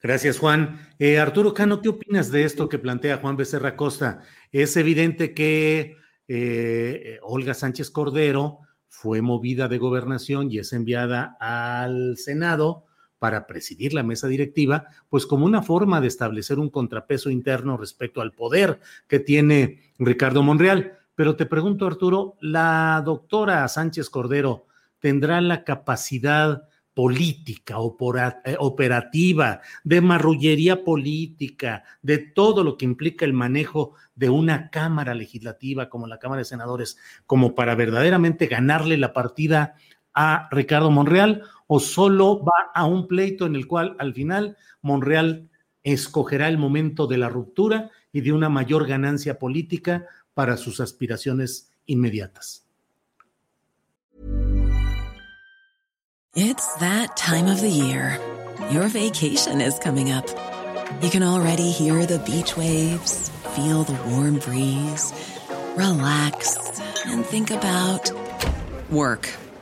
Gracias, Juan. Eh, Arturo Cano, ¿qué opinas de esto que plantea Juan Becerra Costa? Es evidente que eh, Olga Sánchez Cordero fue movida de gobernación y es enviada al Senado para presidir la mesa directiva, pues como una forma de establecer un contrapeso interno respecto al poder que tiene Ricardo Monreal. Pero te pregunto, Arturo, ¿la doctora Sánchez Cordero tendrá la capacidad política, eh, operativa, de marrullería política, de todo lo que implica el manejo de una Cámara legislativa como la Cámara de Senadores, como para verdaderamente ganarle la partida a Ricardo Monreal o solo va a un pleito en el cual al final Monreal escogerá el momento de la ruptura y de una mayor ganancia política para sus aspiraciones inmediatas. It's that time of the year. Your vacation is coming up. You can already hear the beach waves, feel the warm breeze, relax and think about work.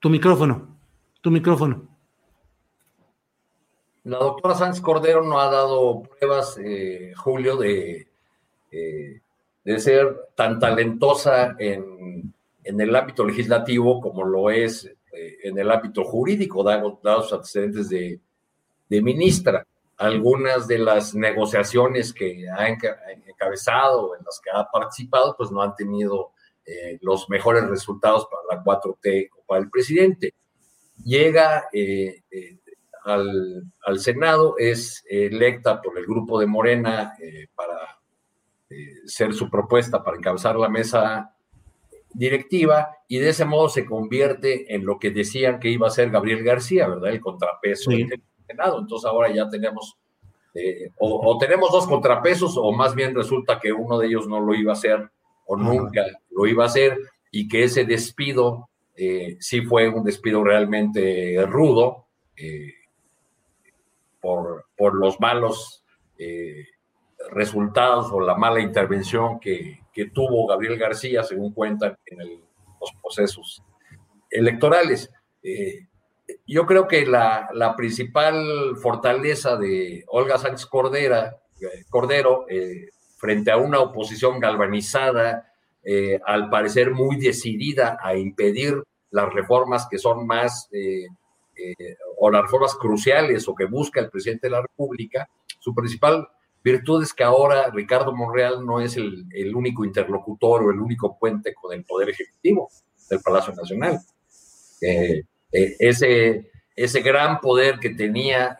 Tu micrófono. Tu micrófono. La doctora Sánchez Cordero no ha dado pruebas, eh, Julio, de, eh, de ser tan talentosa en, en, el ámbito legislativo como lo es eh, en el ámbito jurídico, dados sus antecedentes de, de, ministra. Algunas de las negociaciones que ha encabezado, en las que ha participado, pues no han tenido los mejores resultados para la 4T o para el presidente. llega eh, eh, al, al, Senado, es electa por el grupo de Morena para ser su propuesta para encabezar la mesa directiva y de ese modo se convierte en lo que decían que iba a ser Gabriel García, ¿verdad? El contrapeso del Senado. Entonces ahora ya tenemos, o, o, tenemos dos contrapesos o más bien resulta que uno de ellos no lo iba a hacer o nunca lo iba a hacer y que ese despido eh, sí fue un despido realmente rudo eh, por, por, los malos eh, resultados o la mala intervención que, que, tuvo Gabriel García, según cuentan en los procesos electorales. yo creo que la, la, principal fortaleza de Olga Sánchez Cordera, Cordero frente a una oposición galvanizada, eh, al parecer muy decidida a impedir las reformas que son más, eh, eh, o las reformas cruciales o que busca el presidente de la República, su principal virtud es que ahora Ricardo Monreal no es el, el único interlocutor o el único puente con el Poder Ejecutivo del Palacio Nacional. ese, ese gran poder que tenía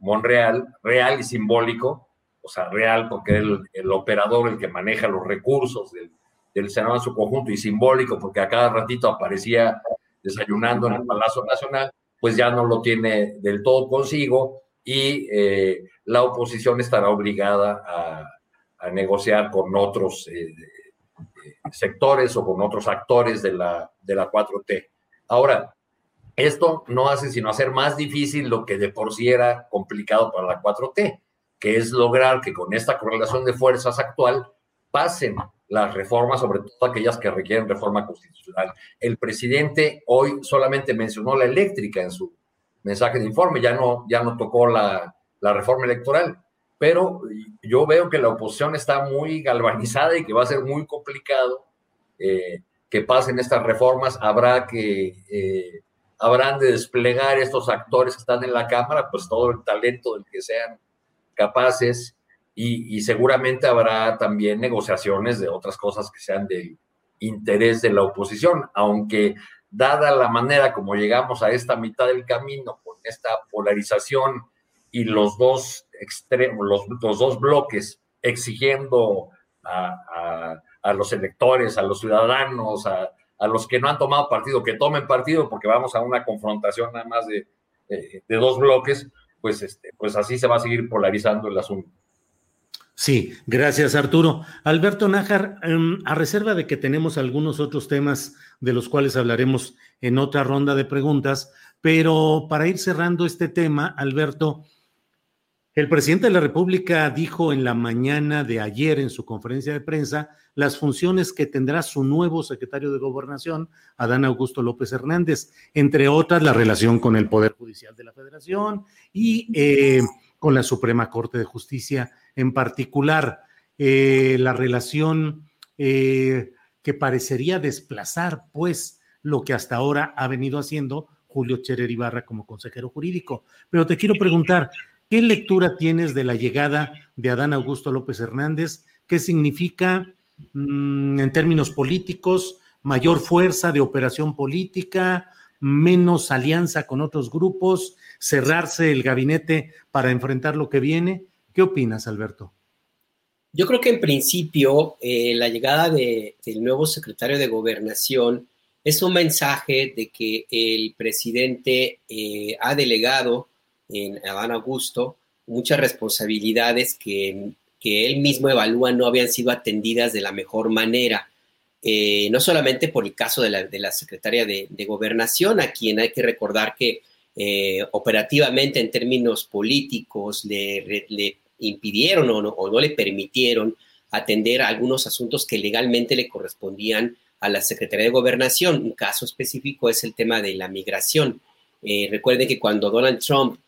Monreal, real y simbólico, o sea, real, porque es el, operador, el que maneja los recursos del, del, Senado en su conjunto, y simbólico, porque a cada ratito aparecía desayunando en el Palacio Nacional, pues ya no lo tiene del todo consigo y eh, la oposición estará obligada a, a negociar con otros eh, sectores o con otros actores de la, de la 4T. Ahora, esto no hace sino hacer más difícil lo que de por sí era complicado para la 4T que es lograr que con esta correlación de fuerzas actual pasen las reformas, sobre todo aquellas que requieren reforma constitucional. El presidente hoy solamente mencionó la eléctrica en su mensaje de informe, ya no, ya no tocó la, la reforma electoral, pero yo veo que la oposición está muy galvanizada y que va a ser muy complicado eh, que pasen estas reformas. Habrá que, eh, habrán de desplegar estos actores que están en la Cámara, pues todo el talento del que sean capaces y, seguramente habrá también negociaciones de otras cosas que sean del interés de la oposición, aunque dada la manera como llegamos a esta mitad del camino con esta polarización y los dos extremos, los, dos bloques exigiendo a, los electores, a los ciudadanos, a, los que no han tomado partido, que tomen partido, porque vamos a una confrontación nada más de, de dos bloques, pues, este, pues así se va a seguir polarizando el asunto. Sí, gracias Arturo. Alberto Nájar, em, a reserva de que tenemos algunos otros temas de los cuales hablaremos en otra ronda de preguntas, pero para ir cerrando este tema, Alberto, el presidente de la República dijo en la mañana de ayer en su conferencia de prensa las funciones que tendrá su nuevo secretario de Gobernación, Adán Augusto López Hernández, entre otras la relación con el Poder Judicial de la Federación y eh, con la Suprema Corte de Justicia en particular. Eh, la relación eh, que parecería desplazar, pues, lo que hasta ahora ha venido haciendo Julio Cherer Ibarra como consejero jurídico. Pero te quiero preguntar, ¿qué lectura tienes de la llegada de Adán Augusto López Hernández? ¿Qué significa Mm, en términos políticos, mayor fuerza de operación política, menos alianza con otros grupos, cerrarse el gabinete para enfrentar lo que viene. ¿Qué opinas, Alberto? Yo creo que en principio eh, la llegada del nuevo secretario de gobernación es un mensaje de que el presidente eh, ha delegado en Adán Augusto muchas responsabilidades que que él mismo evalúa no habían sido atendidas de la mejor manera. Eh, no solamente por el caso de la, secretaria de, gobernación, a quien hay que recordar que operativamente en términos políticos le, impidieron o no, o no, le permitieron atender algunos asuntos que legalmente le correspondían a la Secretaría de Gobernación. Un caso específico es el tema de la migración. Eh, recuerden que cuando Donald Trump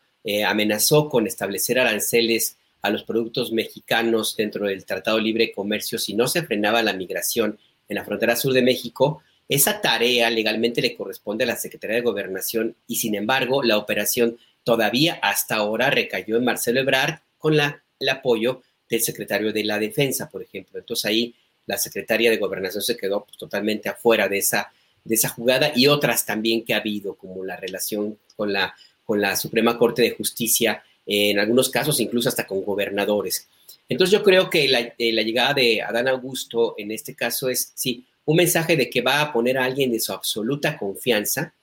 amenazó con establecer aranceles a los productos mexicanos dentro del Tratado Libre de Comercio si no se frenaba la migración en la frontera sur de México, esa tarea legalmente le corresponde a la Secretaría de Gobernación y sin embargo la operación todavía hasta ahora recayó en Marcelo Ebrard con la, el apoyo del secretario de la Defensa, por ejemplo. Entonces ahí la Secretaría de Gobernación se quedó pues, totalmente afuera de esa, de esa jugada y otras también que ha habido, como la relación con la, con la Suprema Corte de Justicia, en algunos casos incluso hasta con gobernadores. Entonces yo creo que la, eh, llegada de Adán Augusto en este caso es, sí, un mensaje de que va a poner a alguien de su absoluta confianza,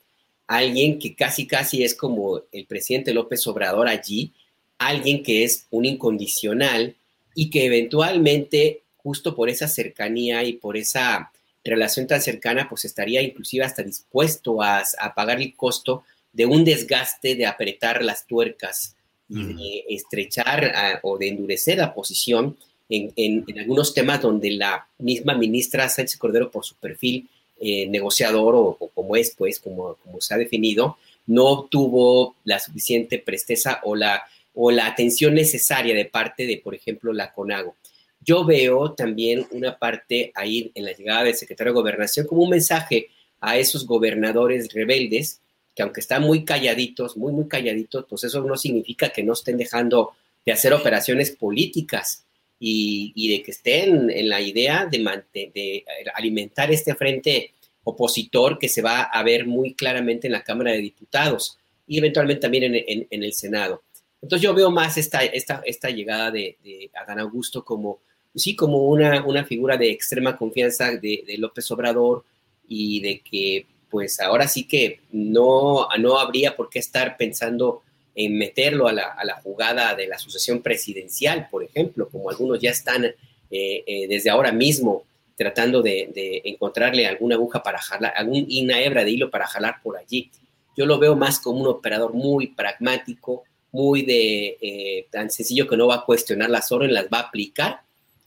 alguien que casi casi es como el presidente López Obrador allí, alguien que es un incondicional y que eventualmente, justo por esa cercanía y por esa relación tan cercana, pues estaría inclusive hasta dispuesto a, pagar el costo de un desgaste, de apretar las tuercas y de estrechar o de endurecer la posición en, algunos temas donde la misma ministra Sánchez Cordero, por su perfil eh, negociador o, como es, pues, como, como se ha definido, no tuvo la suficiente presteza o la, o la atención necesaria de parte de, por ejemplo, la CONAGO. Yo veo también una parte ahí en la llegada del secretario de Gobernación como un mensaje a esos gobernadores rebeldes que aunque están muy calladitos, muy, muy calladitos, pues eso no significa que no estén dejando de hacer operaciones políticas y, de que estén en la idea de, alimentar este frente opositor que se va a ver muy claramente en la Cámara de Diputados y eventualmente también en, en, el Senado. Entonces yo veo más esta, esta, llegada de, de Adán Augusto como sí como una, una figura de extrema confianza de, López Obrador y de que pues ahora sí que no, no habría por qué estar pensando en meterlo a la, jugada de la sucesión presidencial, por ejemplo, como algunos ya están eh, eh, desde ahora mismo tratando de, encontrarle alguna aguja para jalar, alguna hebra de hilo para jalar por allí. Yo lo veo más como un operador muy pragmático, muy de eh, tan sencillo que no va a cuestionar las órdenes, las va a aplicar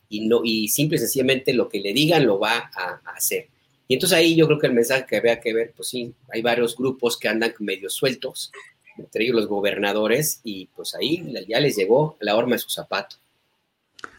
y, no, y simple y sencillamente lo que le digan lo va a, hacer. Y entonces ahí yo creo que el mensaje que había que ver, pues sí, hay varios grupos que andan medio sueltos, entre ellos los gobernadores, y pues ahí ya les llegó la horma de su zapato.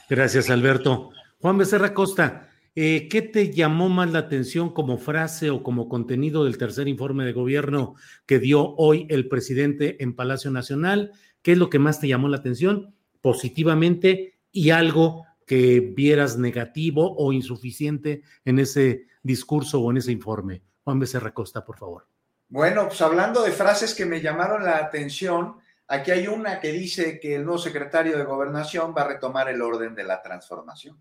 Gracias, Alberto. Juan Becerra Costa, eh, ¿qué te llamó más la atención como frase o como contenido del tercer informe de gobierno que dio hoy el presidente en Palacio Nacional? ¿Qué es lo que más te llamó la atención positivamente y algo que vieras negativo o insuficiente en ese discurso o en ese informe? Juan Becerra Costa, por favor. Bueno, pues hablando de frases que me llamaron la atención, aquí hay una que dice que el nuevo secretario de Gobernación va a retomar el orden de la transformación.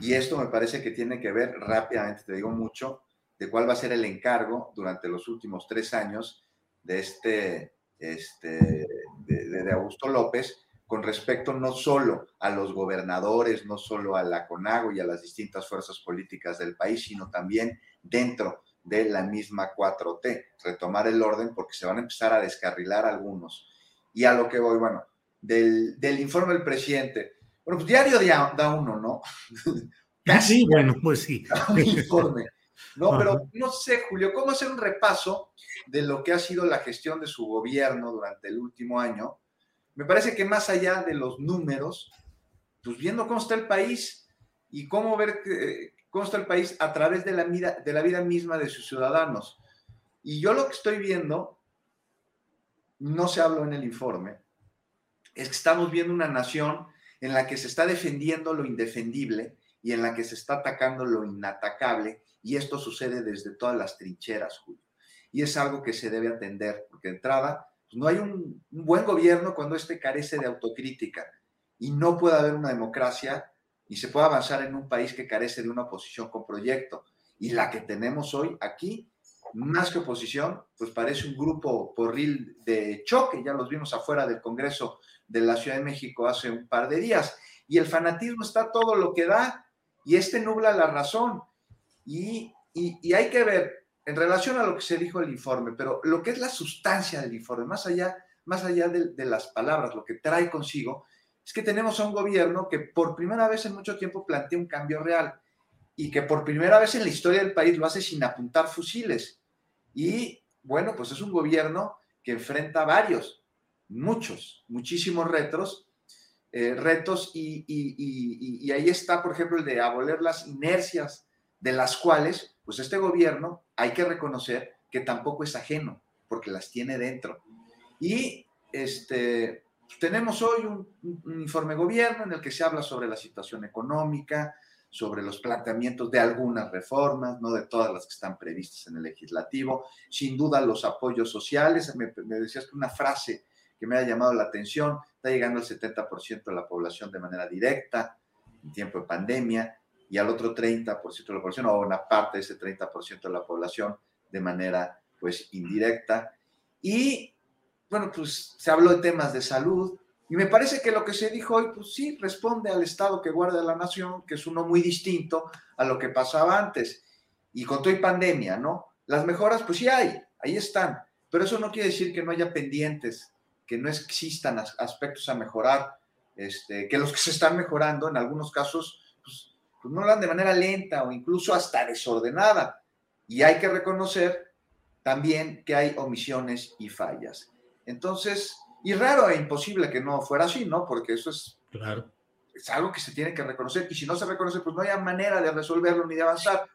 Y esto me parece que tiene que ver rápidamente, te digo mucho, de cuál va a ser el encargo durante los últimos tres años de este, este de Augusto López con respecto no solo a los gobernadores, no solo a la CONAGO y a las distintas fuerzas políticas del país, sino también dentro de la misma 4T, retomar el orden porque se van a empezar a descarrilar algunos. Y a lo que voy, bueno, del, informe del presidente, bueno, pues diario da uno, ¿no? sí, bueno, pues sí. informe. No, pero no sé, Julio, ¿cómo hacer un repaso de lo que ha sido la gestión de su gobierno durante el último año? me parece que más allá de los números, pues viendo cómo está el país y cómo ver cómo está el país a través de la, vida, de la vida misma de sus ciudadanos. Y yo lo que estoy viendo, no se habló en el informe, es que estamos viendo una nación en la que se está defendiendo lo indefendible y en la que se está atacando lo inatacable, y esto sucede desde todas las trincheras, Julio. Y es algo que se debe atender, porque de entrada pues, no hay un, buen gobierno cuando éste carece de autocrítica y no puede haber una democracia y se puede avanzar en un país que carece de una oposición con proyecto. Y la que tenemos hoy aquí, más que oposición, pues parece un grupo porril de choque, ya los vimos afuera del Congreso de la Ciudad de México hace un par de días. Y el fanatismo está todo lo que da y este nubla la razón. Y, y hay que ver en relación a lo que se dijo el informe, pero lo que es la sustancia del informe, más allá, más allá de, las palabras, lo que trae consigo, es que tenemos a un gobierno que por primera vez en mucho tiempo plantea un cambio real y que por primera vez en la historia del país lo hace sin apuntar fusiles. Y bueno, pues es un gobierno que enfrenta varios, muchos, muchísimos retos, eh, retos y, y ahí está, por ejemplo, el de abolir las inercias de las cuales pues este gobierno hay que reconocer que tampoco es ajeno, porque las tiene dentro. Y este, tenemos hoy un, informe gobierno en el que se habla sobre la situación económica, sobre los planteamientos de algunas reformas, no de todas las que están previstas en el legislativo. Sin duda los apoyos sociales, me, me decías que una frase que me ha llamado la atención, está llegando al 70% de la población de manera directa en tiempo de pandemia y al otro 30% de la población o una parte de ese 30% de la población de manera pues indirecta. Y bueno, pues se habló de temas de salud y me parece que lo que se dijo hoy, pues sí, responde al estado que guarda la nación, que es uno muy distinto a lo que pasaba antes. Y con todo y pandemia, ¿no? Las mejoras, pues sí hay, ahí están, pero eso no quiere decir que no haya pendientes, que no existan aspectos a mejorar, este, que los que se están mejorando en algunos casos pues, pues no lo dan de manera lenta o incluso hasta desordenada. Y hay que reconocer también que hay omisiones y fallas. Entonces, y raro e imposible que no fuera así, ¿no? Porque eso es, claro. es algo que se tiene que reconocer. Y si no se reconoce, pues no hay manera de resolverlo ni de avanzar.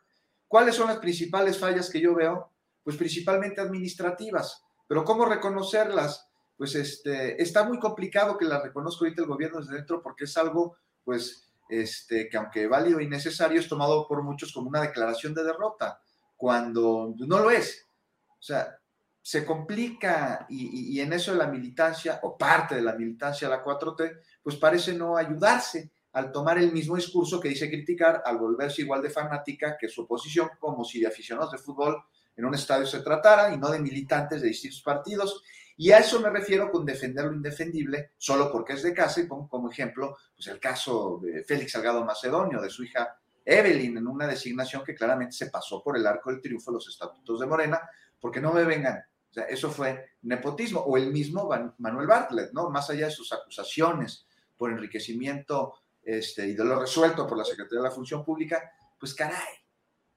¿Cuáles son las principales fallas que yo veo? Pues principalmente administrativas. Pero ¿cómo reconocerlas? Pues este, está muy complicado que las reconozca ahorita el gobierno desde dentro porque es algo, pues, este, que aunque válido y necesario, es tomado por muchos como una declaración de derrota, cuando no lo es. O sea, se complica y, en eso la militancia, o parte de la militancia, la 4T, pues parece no ayudarse al tomar el mismo discurso que dice criticar, al volverse igual de fanática que su oposición, como si de aficionados de fútbol en un estadio se tratara y no de militantes de distintos partidos. Y a eso me refiero con defender lo indefendible, solo porque es de casa, y pongo como ejemplo pues el caso de Félix Salgado Macedonio, de su hija Evelyn, en una designación que claramente se pasó por el arco del triunfo de los estatutos de Morena, porque no me vengan o sea, eso fue nepotismo. O el mismo Manuel Bartlett, ¿no? Más allá de sus acusaciones por enriquecimiento este, y de lo resuelto por la Secretaría de la Función Pública, pues caray,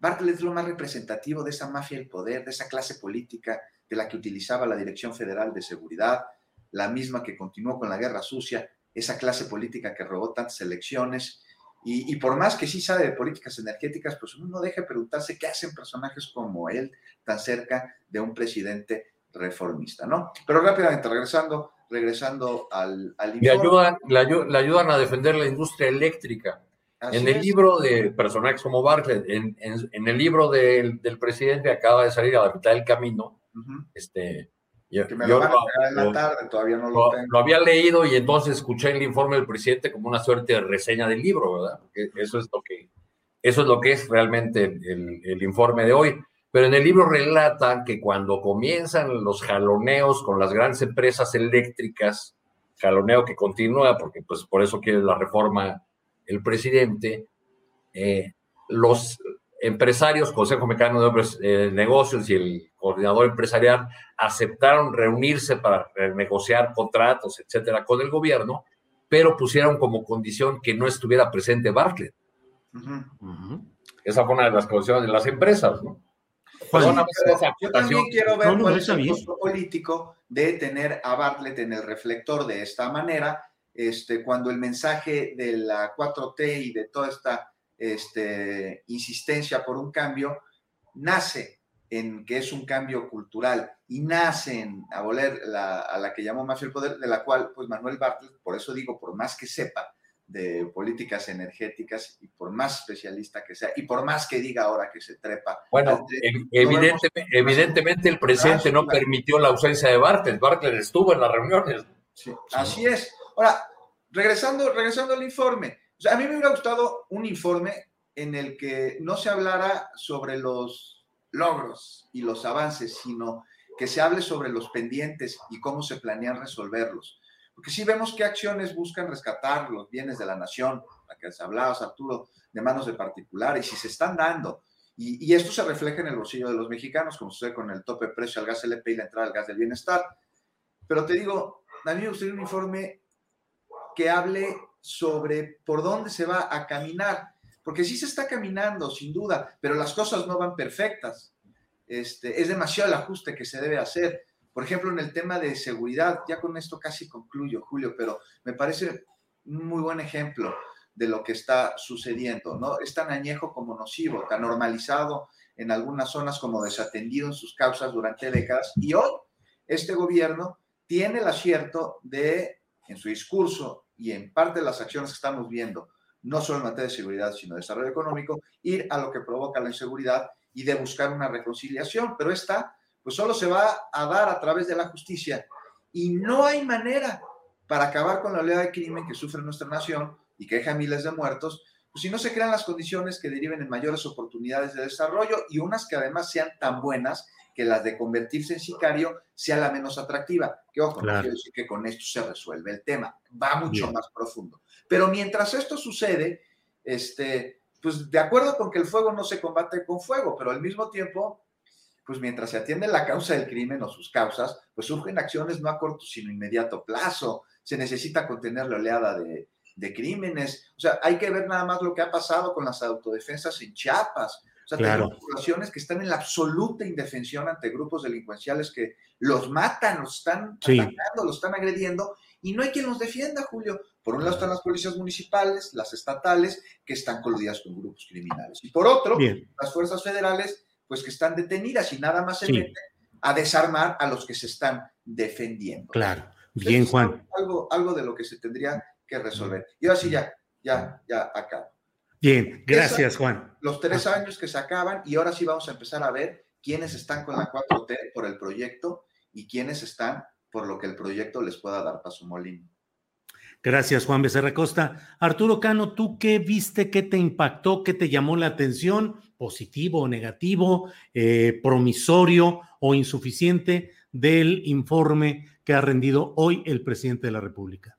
Bartlett es lo más representativo de esa mafia del poder, de esa clase política de la que utilizaba la Dirección Federal de Seguridad, la misma que continuó con la guerra sucia, esa clase política que robó tantas elecciones. Y, y, por más que sí sabe de políticas energéticas, pues uno no deja de preguntarse qué hacen personajes como él tan cerca de un presidente reformista, ¿no? Pero rápidamente, regresando, regresando al, al le, ayudan, le, ayudan a defender la industria eléctrica. En el libro de personajes como Bartlett, en, en, el libro del, del, presidente acaba de salir a la mitad del camino, este, yo, que me lo, en la tarde, todavía no lo, tengo. Lo había leído y entonces escuché el informe del presidente como una suerte de reseña del libro, ¿verdad? Porque eso es lo que, eso es, lo que es realmente el, el informe de hoy. Pero en el libro relata que cuando comienzan los jaloneos con las grandes empresas eléctricas, jaloneo que continúa, porque pues por eso quiere la reforma el presidente, eh, los empresarios, Consejo Mexicano de eh, Negocios y el coordinador empresarial aceptaron reunirse para negociar contratos, etcétera, con el gobierno, pero pusieron como condición que no estuviera presente Bartlett. Esa fue una de las condiciones de las empresas, ¿no? yo también quiero ver cuál es el costo político de tener a Bartlett en el reflector de esta manera, este, cuando el mensaje de la 4T y de toda esta este, insistencia por un cambio nace en que es un cambio cultural y nace en aboler a la que llamó Mafia el Poder, de la cual, pues Manuel Bartlett, por eso digo, por más que sepa, de políticas energéticas y por más especialista que sea y por más que diga ahora que se trepa. Bueno, evidentemente, el presidente no permitió la ausencia de Bartlett. Bartlett estuvo en las reuniones. Así es. Ahora, regresando, regresando al informe, a mí me hubiera gustado un informe en el que no se hablara sobre los logros y los avances, sino que se hable sobre los pendientes y cómo se planean resolverlos. Porque si vemos qué acciones buscan rescatar los bienes de la nación, la que hablabas, Arturo, de manos de particulares, y si se están dando. Y, esto se refleja en el bolsillo de los mexicanos, como sucede con el tope precio al gas LP y la entrada al gas del bienestar. Pero te digo, a mí me gustaría un informe que hable sobre por dónde se va a caminar, porque sí se está caminando, sin duda, pero las cosas no van perfectas. Este, es demasiado el ajuste que se debe hacer. Por ejemplo, en el tema de seguridad, ya con esto casi concluyo, Julio, pero me parece un muy buen ejemplo de lo que está sucediendo, ¿no? Es tan añejo como nocivo, tan normalizado en algunas zonas como desatendido en sus causas durante décadas. Y hoy este gobierno tiene el acierto de, en su discurso y en parte las acciones que estamos viendo, no solo en materia de seguridad, sino de desarrollo económico, ir a lo que provoca la inseguridad y de buscar una reconciliación. Pero esta, pues solo se va a dar a través de la justicia. Y no hay manera para acabar con la oleada de crimen que sufre nuestra nación y que deja miles de muertos, pues si no se crean las condiciones que deriven en mayores oportunidades de desarrollo y unas que además sean tan buenas que las de convertirse en sicario sea la menos atractiva. Que ojo, no quiero decir que con esto se resuelve el tema, va mucho más profundo. Pero mientras esto sucede, este, pues de acuerdo con que el fuego no se combate con fuego, pero al mismo tiempo, pues mientras se atiende la causa del crimen o sus causas, pues surgen acciones no a corto sino inmediato plazo. Se necesita contener la oleada de, de crímenes. O sea, hay que ver nada más lo que ha pasado con las autodefensas en Chiapas. O sea, tenemos poblaciones que están en la absoluta indefensión ante grupos delincuenciales que los matan, los están atacando, los están agrediendo y no hay quien los defienda, Julio. Por un lado están las policías municipales, las estatales, que están coludidas con grupos criminales. Y por otro, las fuerzas federales, pues que están detenidas y nada más se meten a desarmar a los que se están defendiendo. Claro. Bien, Juan. Algo, algo de lo que se tendría que resolver. Y ahora sí, ya, ya, ya acabo. Bien, gracias, Juan. Los tres años que se acaban y ahora sí vamos a empezar a ver quiénes están con la 4T por el proyecto y quiénes están por lo que el proyecto les pueda dar paso molino. Gracias, Juan Becerra Costa. Arturo Cano, ¿tú qué viste, qué te impactó, qué te llamó la atención, positivo o negativo, eh, promisorio o insuficiente del informe que ha rendido hoy el presidente de la República?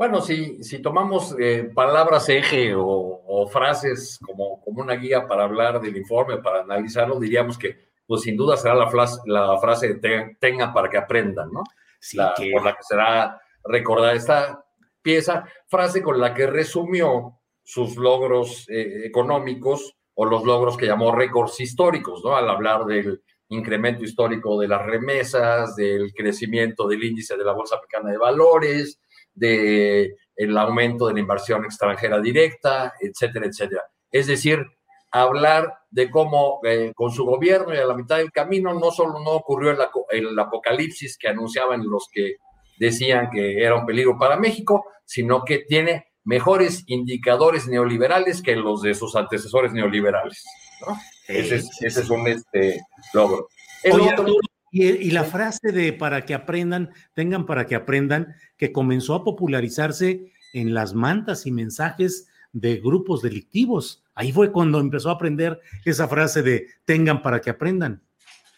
Bueno, si, si tomamos eh, palabras eje o, frases como, como una guía para hablar del informe, para analizarlo, diríamos que, pues sin duda será la, frase, la frase tenga para que aprendan, ¿no? Sí, Por la que será recordada esta pieza, frase con la que resumió sus logros eh, económicos o los logros que llamó récords históricos, ¿no? Al hablar del incremento histórico de las remesas, del crecimiento del índice de la Bolsa Mexicana de Valores, de el aumento de la inversión extranjera directa, etcétera, etcétera. Es decir, hablar de cómo eh, con su gobierno y a la mitad del camino no solo no ocurrió el, apocalipsis que anunciaban los que decían que era un peligro para México, sino que tiene mejores indicadores neoliberales que los de sus antecesores neoliberales. Ese, es, un este, logro. Y, la frase de para que aprendan, tengan para que aprendan, que comenzó a popularizarse en las mantas y mensajes de grupos delictivos. Ahí fue cuando empezó a aprender esa frase de tengan para que aprendan.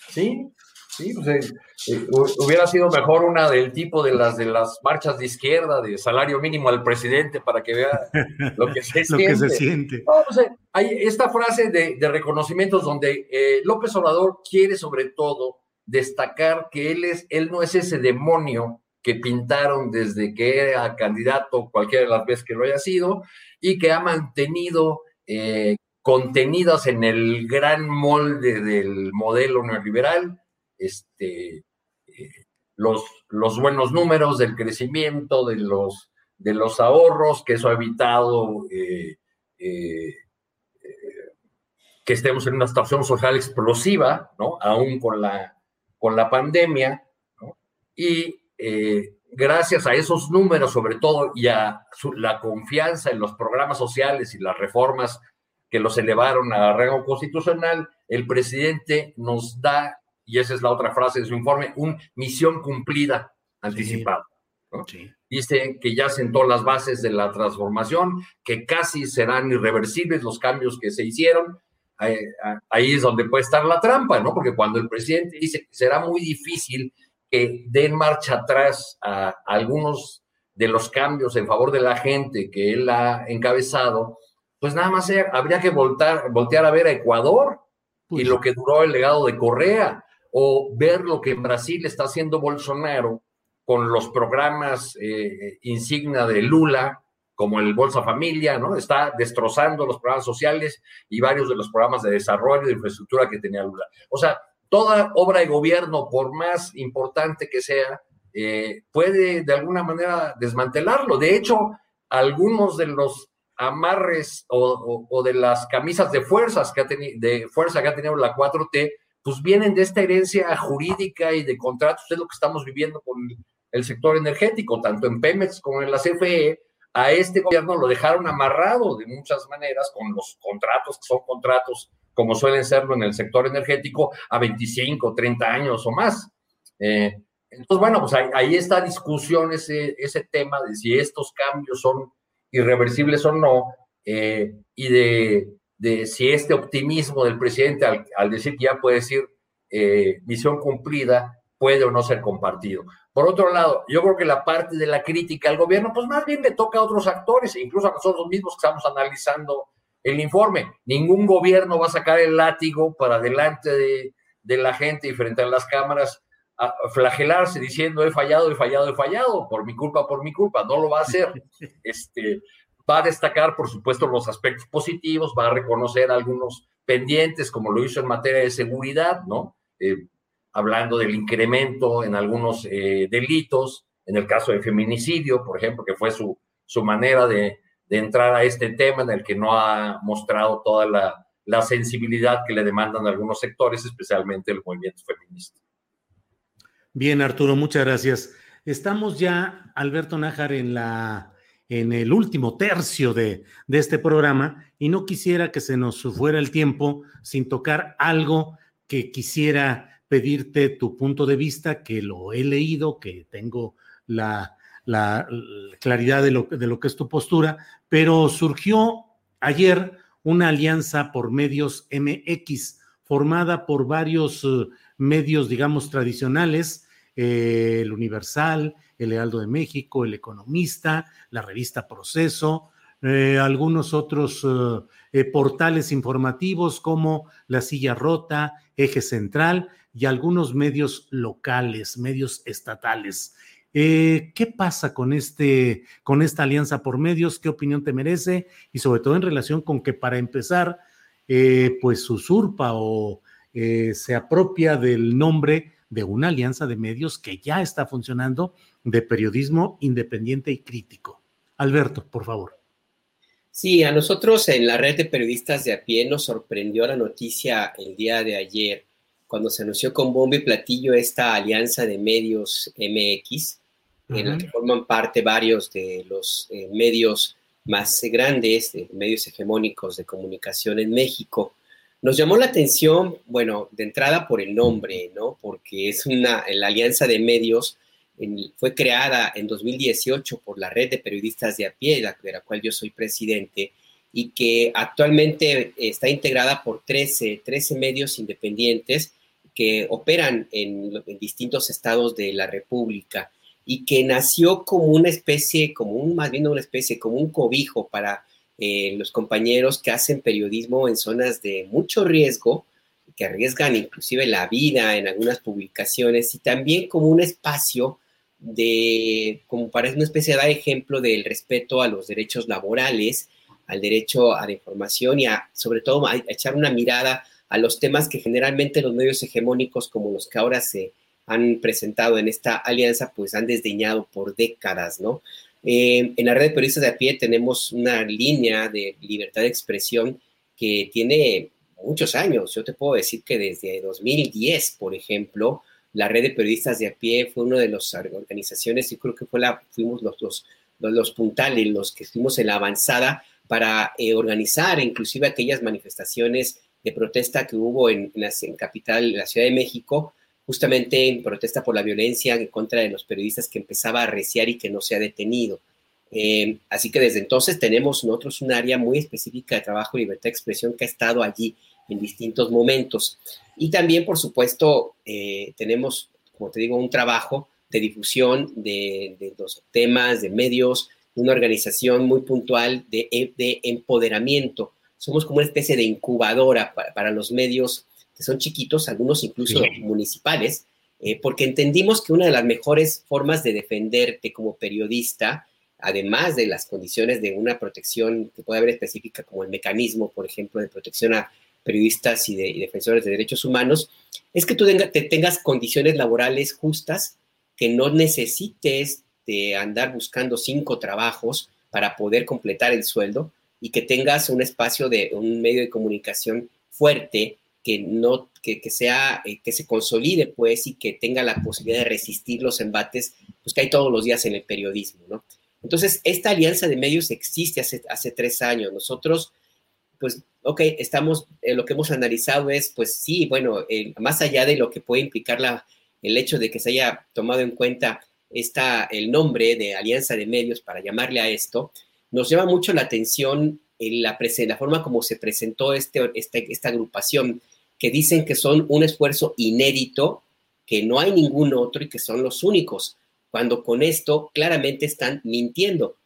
Sí, sí, pues, eh, eh, hubiera sido mejor una del tipo de las de las marchas de izquierda, de salario mínimo al presidente para que vea lo que se lo siente. Que se siente. Pues, hay esta frase de, de reconocimientos donde eh, López Obrador quiere sobre todo destacar que él, es, él no es ese demonio que pintaron desde que era candidato cualquiera de las veces que lo haya sido y que ha mantenido eh, contenidas en el gran molde del modelo neoliberal, este, eh, los, los, buenos números del crecimiento, de los, de los ahorros, que eso ha evitado eh, que estemos en una situación social explosiva, ¿no? Aún con la con la pandemia, y eh, gracias a esos números sobre todo y a la confianza en los programas sociales y las reformas que los elevaron a rango constitucional, el presidente nos da, y esa es la otra frase de su informe, una misión cumplida anticipada. Dice que ya sentó las bases de la transformación, que casi serán irreversibles los cambios que se hicieron, ahí es donde puede estar la trampa, ¿no? Porque cuando el presidente dice que será muy difícil que den marcha atrás a algunos de los cambios en favor de la gente que él ha encabezado, pues nada más habría que voltar, voltear a ver a Ecuador y pues lo que duró el legado de Correa, o ver lo que en Brasil está haciendo Bolsonaro con los programas eh, insignia de Lula, como el Bolsa Familia, ¿no? Está destrozando los programas sociales y varios de los programas de desarrollo de infraestructura que tenía Lula. O sea, toda obra de gobierno, por más importante que sea, eh, puede de alguna manera desmantelarlo. De hecho, algunos de los amarres o, de las camisas de fuerzas que ha de fuerza que ha tenido la 4T, pues vienen de esta herencia jurídica y de contratos, es lo que estamos viviendo con el sector energético, tanto en Pemex como en la CFE, a este gobierno lo dejaron amarrado de muchas maneras con los contratos, que son contratos como suelen serlo en el sector energético, a 25, 30 años o más. Eh, entonces, bueno, pues ahí, está discusión, ese, ese tema de si estos cambios son irreversibles o no, eh, y de, de, si este optimismo del presidente al, decir que ya puede decir eh, misión cumplida, puede o no ser compartido. Por otro lado, yo creo que la parte de la crítica al gobierno, pues más bien le toca a otros actores, incluso a nosotros mismos que estamos analizando el informe. Ningún gobierno va a sacar el látigo para delante de, de la gente y frente a las cámaras a flagelarse diciendo he fallado, he fallado, he fallado, por mi culpa, por mi culpa. No lo va a hacer. Este, va a destacar, por supuesto, los aspectos positivos, va a reconocer algunos pendientes, como lo hizo en materia de seguridad, ¿no? Eh, hablando del incremento en algunos eh, delitos, en el caso de feminicidio, por ejemplo, que fue su, su manera de, de, entrar a este tema en el que no ha mostrado toda la, la sensibilidad que le demandan algunos sectores, especialmente el movimiento feminista. Bien, Arturo, muchas gracias. Estamos ya, Alberto Nájar, en la en el último tercio de, de, este programa y no quisiera que se nos fuera el tiempo sin tocar algo que quisiera pedirte tu punto de vista, que lo he leído, que tengo la, claridad de lo, de lo que es tu postura, pero surgió ayer una alianza por medios MX, formada por varios eh, medios, digamos, tradicionales, eh, el Universal, el Heraldo de México, el Economista, la revista Proceso, eh, algunos otros portales informativos como La Silla Rota, Eje Central, y algunos medios locales, medios estatales. Eh, ¿Qué pasa con, este, con esta alianza por medios? ¿Qué opinión te merece? Y sobre todo en relación con que para empezar, eh, pues usurpa o eh, se apropia del nombre de una alianza de medios que ya está funcionando de periodismo independiente y crítico. Alberto, por favor. Sí, a nosotros en la red de periodistas de a pie nos sorprendió la noticia el día de ayer cuando se anunció con bombo y platillo esta alianza de medios MX, en la que forman parte varios de los eh, medios más grandes, de medios hegemónicos de comunicación en México. Nos llamó la atención, bueno, de entrada por el nombre, ¿no? Porque es una, la alianza de medios fue creada en 2018 por la red de periodistas de a pie, de la cual yo soy presidente, y que actualmente está integrada por 13, 13 medios independientes que operan en, distintos estados de la República y que nació como una especie, como más bien una especie, como un cobijo para eh, los compañeros que hacen periodismo en zonas de mucho riesgo, que arriesgan inclusive la vida en algunas publicaciones y también como un espacio de, como para una especie de dar ejemplo del respeto a los derechos laborales, al derecho a la información y a, sobre todo, a echar una mirada a los temas que generalmente los medios hegemónicos como los que ahora se han presentado en esta alianza, pues han desdeñado por décadas, ¿no? Eh, en la red de periodistas de a pie tenemos una línea de libertad de expresión que tiene muchos años. Yo te puedo decir que desde 2010, por ejemplo, la red de periodistas de a pie fue una de las organizaciones, y creo que fue la, fuimos los, los, los, puntales, los que estuvimos en la avanzada para eh, organizar inclusive aquellas manifestaciones de protesta que hubo en, la capital, la Ciudad de México, justamente en protesta por la violencia en contra de los periodistas que empezaba a arreciar y que no se ha detenido. Eh, así que desde entonces tenemos nosotros un área muy específica de trabajo y libertad de expresión que ha estado allí en distintos momentos. Y también, por supuesto, eh, tenemos, como te digo, un trabajo de difusión de, de, los temas, de medios, una organización muy puntual de, de empoderamiento somos como una especie de incubadora para, los medios que son chiquitos, algunos incluso municipales, eh, porque entendimos que una de las mejores formas de defenderte como periodista, además de las condiciones de una protección que puede haber específica, como el mecanismo, por ejemplo, de protección a periodistas y, de, defensores de derechos humanos, es que tú tengas condiciones laborales justas, que no necesites de andar buscando cinco trabajos para poder completar el sueldo, y que tengas un espacio de un medio de comunicación fuerte que no que, sea eh, que se consolide pues y que tenga la posibilidad de resistir los embates pues que hay todos los días en el periodismo no Entonces, esta alianza de medios existe hace, hace tres años. Nosotros, pues, ok, estamos, eh, lo que hemos analizado es, pues sí, bueno, más allá de lo que puede implicar la, el hecho de que se haya tomado en cuenta esta, el nombre de alianza de medios para llamarle a esto, nos llama mucho la atención en la, la forma como se presentó este, este, esta agrupación, que dicen que son un esfuerzo inédito, que no hay ningún otro y que son los únicos cuando con esto claramente están mintiendo,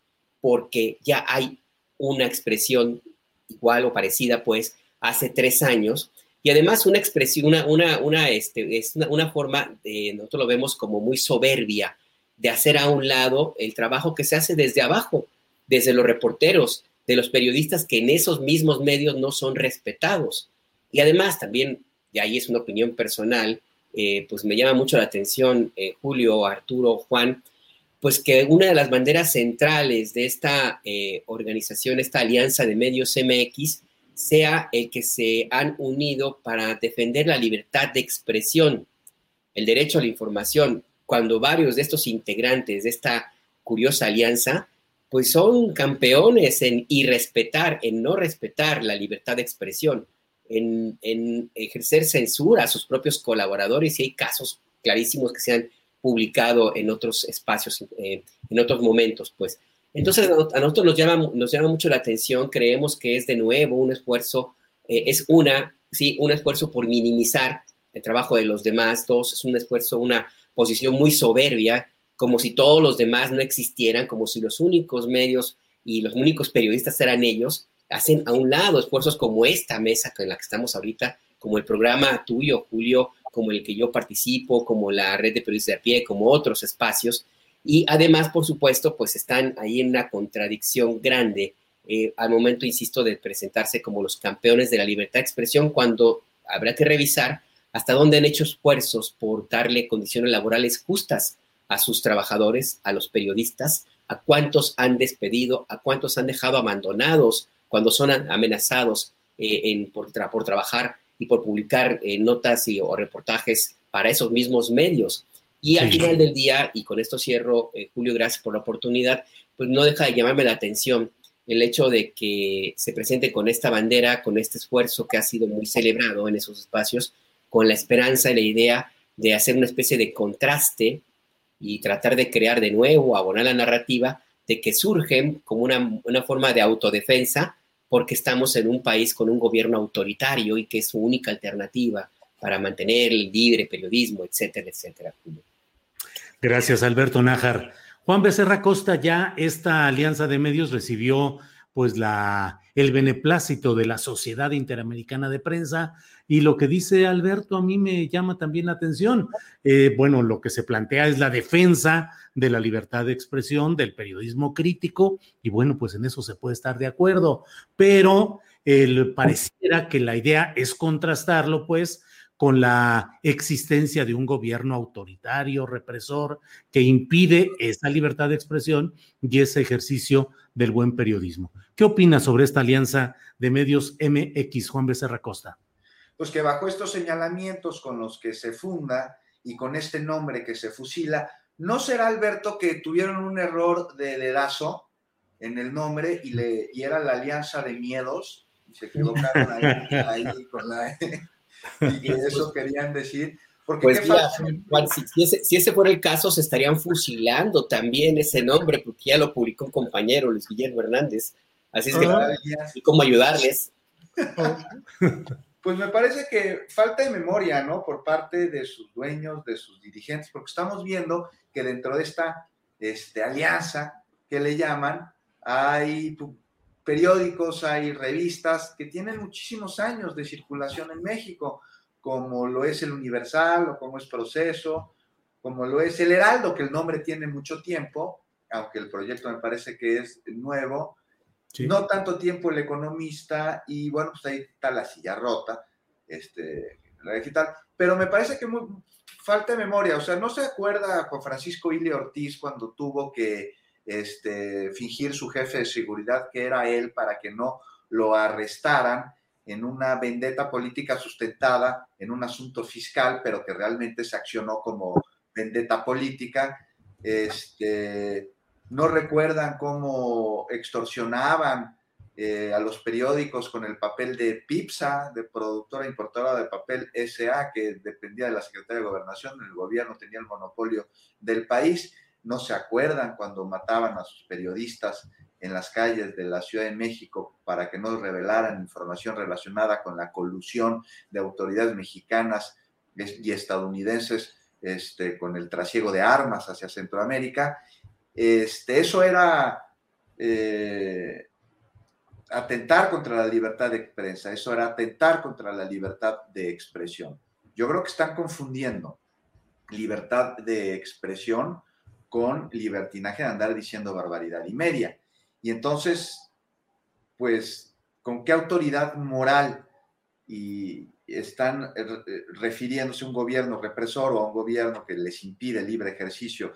porque ya hay una expresión igual o parecida, pues, hace tres años, y además una expresión, una, una, una, este, es una, forma, de, nosotros lo vemos como muy soberbia, de hacer a un lado el trabajo que se hace desde abajo, desde los reporteros, de los periodistas que en esos mismos medios no son respetados. Y además también, de ahí es una opinión personal, eh, pues me llama mucho la atención, eh, Julio, Arturo, Juan, pues que una de las banderas centrales de esta eh, organización, esta alianza de medios MX, sea el que se han unido para defender la libertad de expresión, el derecho a la información, cuando varios de estos integrantes de esta curiosa alianza, pues son campeones en irrespetar, en no respetar la libertad de expresión en, ejercer censura a sus propios colaboradores y hay casos clarísimos que se han publicado en otros espacios, eh, en otros momentos, pues. Entonces, a nosotros nos llama, mucho la atención, creemos que es de nuevo un esfuerzo, eh, es una, sí, un esfuerzo por minimizar el trabajo de los demás, dos, es un esfuerzo, una posición muy soberbia, como si todos los demás no existieran, como si los únicos medios y los únicos periodistas eran ellos, hacen a un lado esfuerzos como esta mesa en la que estamos ahorita, como el programa tuyo, Julio, como el que yo participo, como la red de periodistas de a pie, como otros espacios. Y además, por supuesto, pues están ahí en una contradicción grande eh, al momento, insisto, de presentarse como los campeones de la libertad de expresión, cuando habrá que revisar hasta dónde han hecho esfuerzos por darle condiciones laborales justas a sus trabajadores, a los periodistas, a cuántos han despedido, a cuántos han dejado abandonados cuando son amenazados eh, en, por, por, trabajar y por publicar eh, notas y, o reportajes para esos mismos medios. Y al final del día, y con esto cierro, eh, Julio, gracias por la oportunidad, pues no deja de llamarme la atención el hecho de que se presente con esta bandera, con este esfuerzo que ha sido muy celebrado en esos espacios, con la esperanza y la idea de hacer una especie de contraste y tratar de crear de nuevo, abonar la narrativa de que surgen como una, una forma de autodefensa porque estamos en un país con un gobierno autoritario y que es su única alternativa para mantener el libre periodismo, etcétera, etcétera. Gracias, Alberto Nájar. Juan Becerra Costa, ya esta alianza de medios recibió pues la, el beneplácito de la Sociedad Interamericana de Prensa y lo que dice Alberto a mí me llama también la atención. Eh, bueno, lo que se plantea es la defensa de la libertad de expresión, del periodismo crítico, y bueno, pues en eso se puede estar de acuerdo, pero pareciera que la idea es contrastarlo, pues, con la existencia de un gobierno autoritario, represor, que impide esa libertad de expresión y ese ejercicio del buen periodismo. ¿Qué opinas sobre esta alianza de medios MX, Juan Becerra Costa? pues que bajo estos señalamientos con los que se funda y con este nombre que se fusila, ¿no será Alberto que tuvieron un error de dedazo en el nombre y, le, y era la alianza de miedos? Y se equivocaron ahí, con la... y eso querían decir. Porque pues si, ese, si, ese, fuera el caso, se estarían fusilando también ese nombre, porque ya lo publicó un compañero, Luis Guillermo Hernández. Así es que, ah. ¿cómo ayudarles? pues me parece que falta de memoria, ¿no? Por parte de sus dueños, de sus dirigentes, porque estamos viendo que dentro de esta este, alianza que le llaman, hay periódicos, hay revistas que tienen muchísimos años de circulación en México, como lo es el Universal o como es Proceso, como lo es el Heraldo, que el nombre tiene mucho tiempo, aunque el proyecto me parece que es nuevo, no tanto tiempo el economista y bueno, pues ahí está la silla rota, este, la digital, pero me parece que muy, falta de memoria, o sea, no se acuerda Juan Francisco Ile Ortiz cuando tuvo que este, fingir su jefe de seguridad que era él para que no lo arrestaran en una vendetta política sustentada en un asunto fiscal, pero que realmente se accionó como vendetta política. Este, no recuerdan cómo extorsionaban eh, a los periódicos con el papel de PIPSA, de productora importadora de papel SA, que dependía de la Secretaría de Gobernación, el gobierno tenía el monopolio del país. No se acuerdan cuando mataban a sus periodistas en las calles de la Ciudad de México para que no revelaran información relacionada con la colusión de autoridades mexicanas y estadounidenses este, con el trasiego de armas hacia Centroamérica. Este, eso era eh, atentar contra la libertad de prensa, eso era atentar contra la libertad de expresión. Yo creo que están confundiendo libertad de expresión con libertinaje de andar diciendo barbaridad y media. Y entonces, pues, ¿con qué autoridad moral y están refiriéndose a un gobierno represor o a un gobierno que les impide el libre ejercicio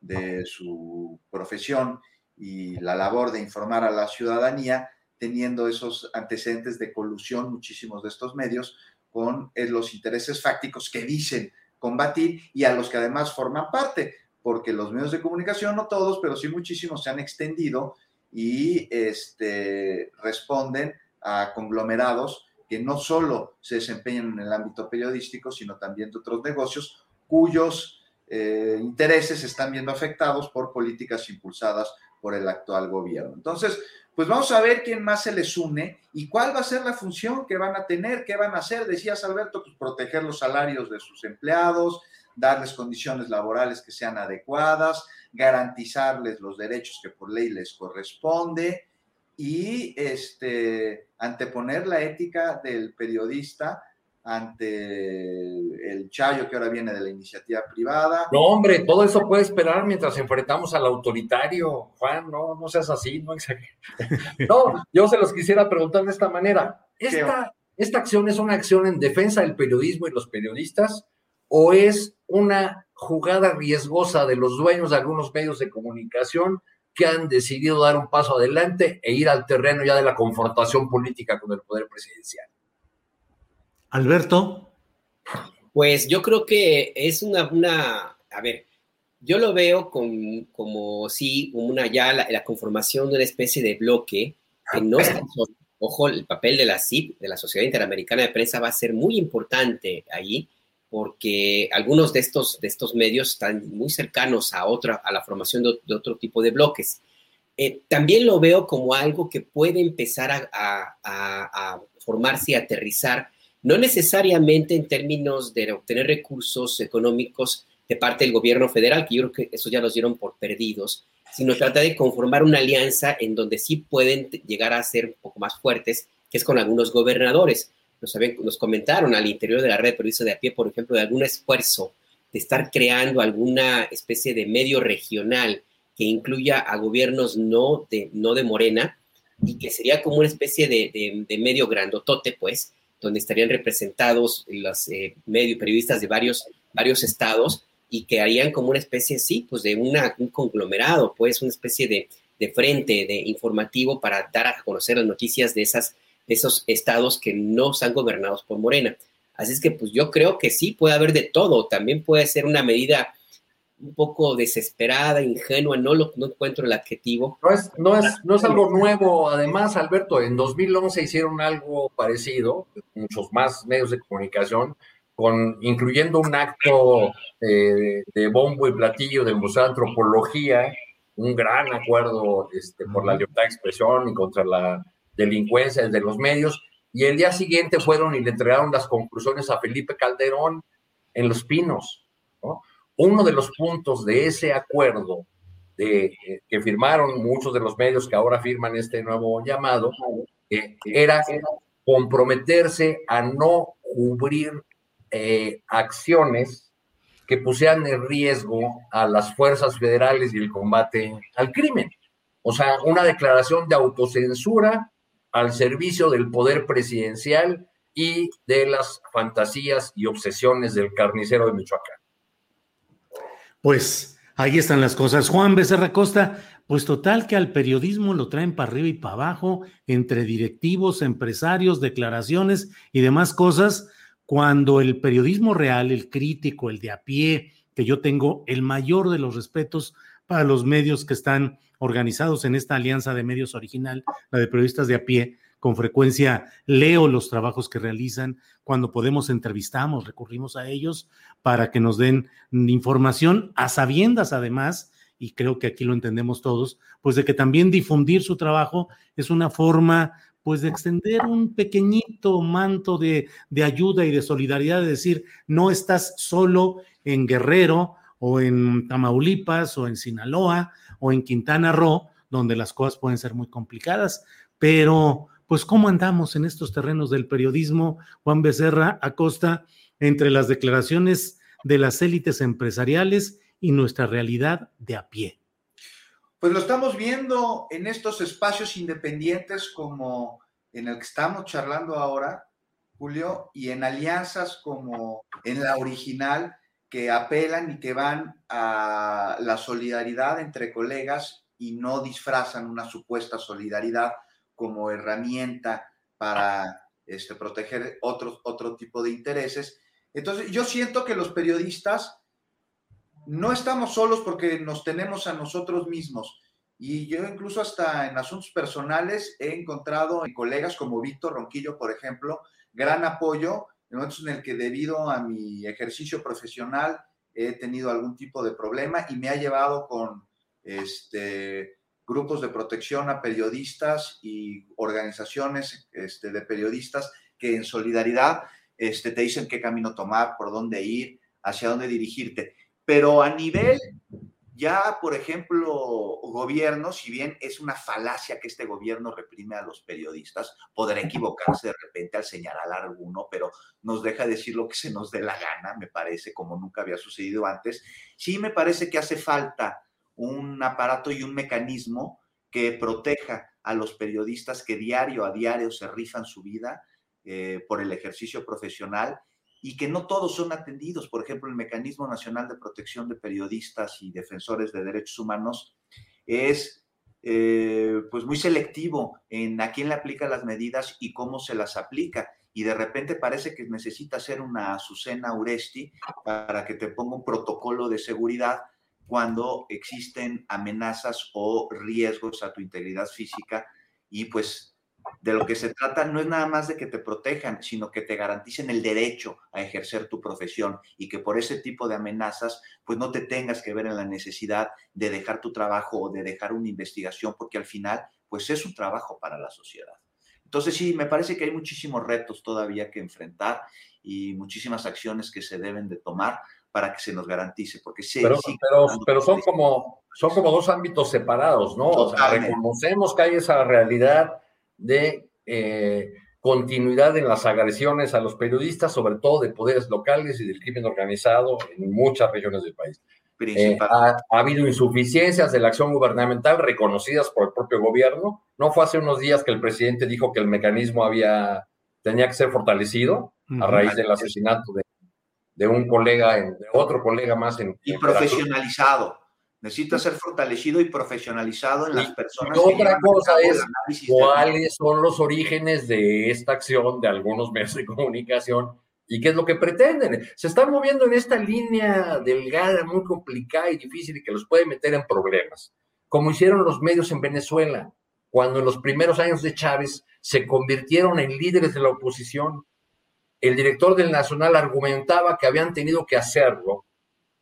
de su profesión y la labor de informar a la ciudadanía, teniendo esos antecedentes de colusión, muchísimos de estos medios, con eh, los intereses fácticos que dicen combatir y a los que además forman parte, porque los medios de comunicación, no todos, pero sí muchísimos, se han extendido y este, responden a conglomerados que no solo se desempeñan en el ámbito periodístico, sino también de otros negocios cuyos eh, intereses están viendo afectados por políticas impulsadas por el actual gobierno. Entonces, pues vamos a ver quién más se les une y cuál va a ser la función que van a tener, qué van a hacer. Decías, Alberto, pues proteger los salarios de sus empleados, darles condiciones laborales que sean adecuadas, garantizarles los derechos que por ley les corresponde y este, anteponer la ética del periodista ante el Chayo que ahora viene de la iniciativa privada. No, hombre, todo eso puede esperar mientras enfrentamos al autoritario. Juan, no, no seas así, no No, yo se los quisiera preguntar de esta manera. ¿Esta, ¿Esta acción es una acción en defensa del periodismo y los periodistas o es una jugada riesgosa de los dueños de algunos medios de comunicación que han decidido dar un paso adelante e ir al terreno ya de la confrontación política con el poder presidencial? Alberto. Pues yo creo que es una, una a ver, yo lo veo con, como sí, una ya la, conformación de una especie de bloque que no está Ojo, el papel de la CIP, de la Sociedad Interamericana de Prensa, va a ser muy importante ahí, porque algunos de estos, de estos medios están muy cercanos a, otra, a la formación de, otro tipo de bloques. Eh, también lo veo como algo que puede empezar a, formarse y aterrizar no necesariamente en términos de obtener recursos económicos de parte del gobierno federal, que yo creo que eso ya los dieron por perdidos, sino trata de conformar una alianza en donde sí pueden llegar a ser un poco más fuertes, que es con algunos gobernadores. Nos, comentaron al interior de la red de periodistas de a pie, por ejemplo, de algún esfuerzo de estar creando alguna especie de medio regional que incluya a gobiernos no de, no de Morena y que sería como una especie de, de, de medio grandotote, pues, donde estarían representados los eh, medios periodistas de varios, varios estados y que harían como una especie, sí, pues de una, un conglomerado, pues una especie de, de, frente de informativo para dar a conocer las noticias de, esas, de esos estados que no están gobernados por Morena. Así es que pues yo creo que sí puede haber de todo, también puede ser una medida un poco desesperada, ingenua, no lo no encuentro el adjetivo. No es, no, es, no es algo nuevo, además, Alberto, en 2011 hicieron algo parecido, muchos más medios de comunicación, con, incluyendo un acto de bombo y platillo de Museo Antropología, un gran acuerdo este, por la libertad de expresión y contra la delincuencia de los medios, y el día siguiente fueron y le entregaron las conclusiones a Felipe Calderón en Los Pinos, ¿no? uno de los puntos de ese acuerdo eh, que firmaron muchos de los medios que ahora firman este nuevo llamado, eh, era comprometerse a no cubrir eh, acciones que pusieran en riesgo a las fuerzas federales y el combate al crimen. O sea, una declaración de autocensura al servicio del poder presidencial y de las fantasías y obsesiones del carnicero de Michoacán. Pues ahí están las cosas. Juan Becerra Costa, pues total que al periodismo lo traen para arriba y para abajo, entre directivos, empresarios, declaraciones y demás cosas, cuando el periodismo real, el crítico, el de a pie, que yo tengo el mayor de los respetos para los medios que están organizados en esta alianza de medios original, la de periodistas de a pie, con frecuencia leo los trabajos que realizan, cuando podemos entrevistamos, recurrimos a ellos para que nos den información a sabiendas además, y creo que aquí lo entendemos todos, pues de que también difundir su trabajo es una forma pues de extender un pequeñito manto de, de ayuda y de solidaridad, de decir, no estás solo en Guerrero o en Tamaulipas o en Sinaloa o en Quintana Roo, donde las cosas pueden ser muy complicadas, pero pues cómo andamos en estos terrenos del periodismo, Juan Becerra Acosta, entre las declaraciones de las élites empresariales y nuestra realidad de a pie. Pues lo estamos viendo en estos espacios independientes como en el que estamos charlando ahora, Julio, y en alianzas como en la original que apelan y que van a la solidaridad entre colegas y no disfrazan una supuesta solidaridad como herramienta para este, proteger otro, otro tipo de intereses. Entonces, yo siento que los periodistas no estamos solos porque nos tenemos a nosotros mismos. Y yo incluso hasta en asuntos personales he encontrado en colegas como Víctor Ronquillo, por ejemplo, gran apoyo en momentos en el que debido a mi ejercicio profesional he tenido algún tipo de problema y me ha llevado con este, grupos de protección a periodistas y organizaciones este, de periodistas que en solidaridad este, te dicen qué camino tomar, por dónde ir, hacia dónde dirigirte. Pero a nivel ya, por ejemplo, gobierno, si bien es una falacia que este gobierno reprime a los periodistas, podrá equivocarse de repente al señalar a alguno, pero nos deja decir lo que se nos dé la gana, me parece, como nunca había sucedido antes. Sí me parece que hace falta un aparato y un mecanismo que proteja a los periodistas que diario a diario se rifan su vida eh, por el ejercicio profesional y que no todos son atendidos. Por ejemplo, el Mecanismo Nacional de Protección de Periodistas y Defensores de Derechos Humanos es eh, pues muy selectivo en a quién le aplica las medidas y cómo se las aplica. Y de repente parece que necesita ser una Azucena Uresti para que te ponga un protocolo de seguridad cuando existen amenazas o riesgos a tu integridad física y pues de lo que se trata no es nada más de que te protejan, sino que te garanticen el derecho a ejercer tu profesión y que por ese tipo de amenazas pues no te tengas que ver en la necesidad de dejar tu trabajo o de dejar una investigación porque al final pues es un trabajo para la sociedad. Entonces sí, me parece que hay muchísimos retos todavía que enfrentar y muchísimas acciones que se deben de tomar para que se nos garantice, porque sí, pero, pero, son como son como dos ámbitos separados, ¿no? O sea, reconocemos que hay esa realidad de eh, continuidad en las agresiones a los periodistas, sobre todo de poderes locales y del crimen organizado en muchas regiones del país. Eh, ha, habido insuficiencias de la acción gubernamental reconocidas por el propio gobierno. No fue hace unos días que el presidente dijo que el mecanismo había tenía que ser fortalecido a raíz del asesinato de de un colega, de otro colega más. En, y profesionalizado. Necesita ser fortalecido y profesionalizado en las personas. Y otra cosa es cuáles son los orígenes de esta acción de algunos medios de comunicación y qué es lo que pretenden. Se están moviendo en esta línea delgada, muy complicada y difícil y que los puede meter en problemas, como hicieron los medios en Venezuela, cuando en los primeros años de Chávez se convirtieron en líderes de la oposición el director del Nacional argumentaba que habían tenido que hacerlo,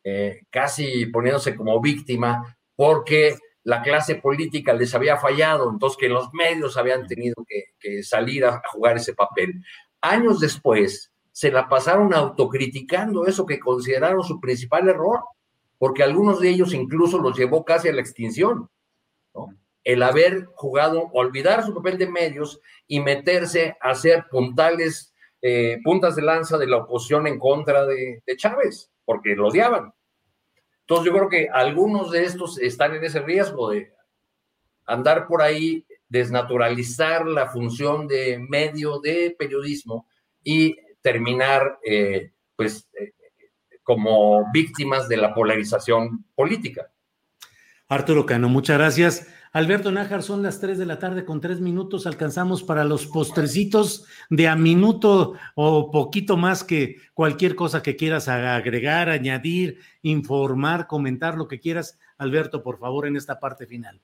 eh, casi poniéndose como víctima, porque la clase política les había fallado, entonces que los medios habían tenido que, salir a, jugar ese papel. Años después, se la pasaron autocriticando eso que consideraron su principal error, porque algunos de ellos incluso los llevó casi a la extinción. El haber jugado, olvidar su papel de medios y meterse a ser puntales eh, puntas de lanza de la oposición en contra de, Chávez, porque lo odiaban. Entonces yo creo que algunos de estos están en ese riesgo de andar por ahí, desnaturalizar la función de medio de periodismo y terminar eh, pues eh, como víctimas de la polarización política. Arturo Cano, muchas gracias. Alberto Nájar, son las 3 de la tarde con tres minutos. Alcanzamos para los postrecitos de a minuto o poquito más que cualquier cosa que quieras agregar, añadir, informar, comentar, lo que quieras. Alberto, por favor, en esta parte final.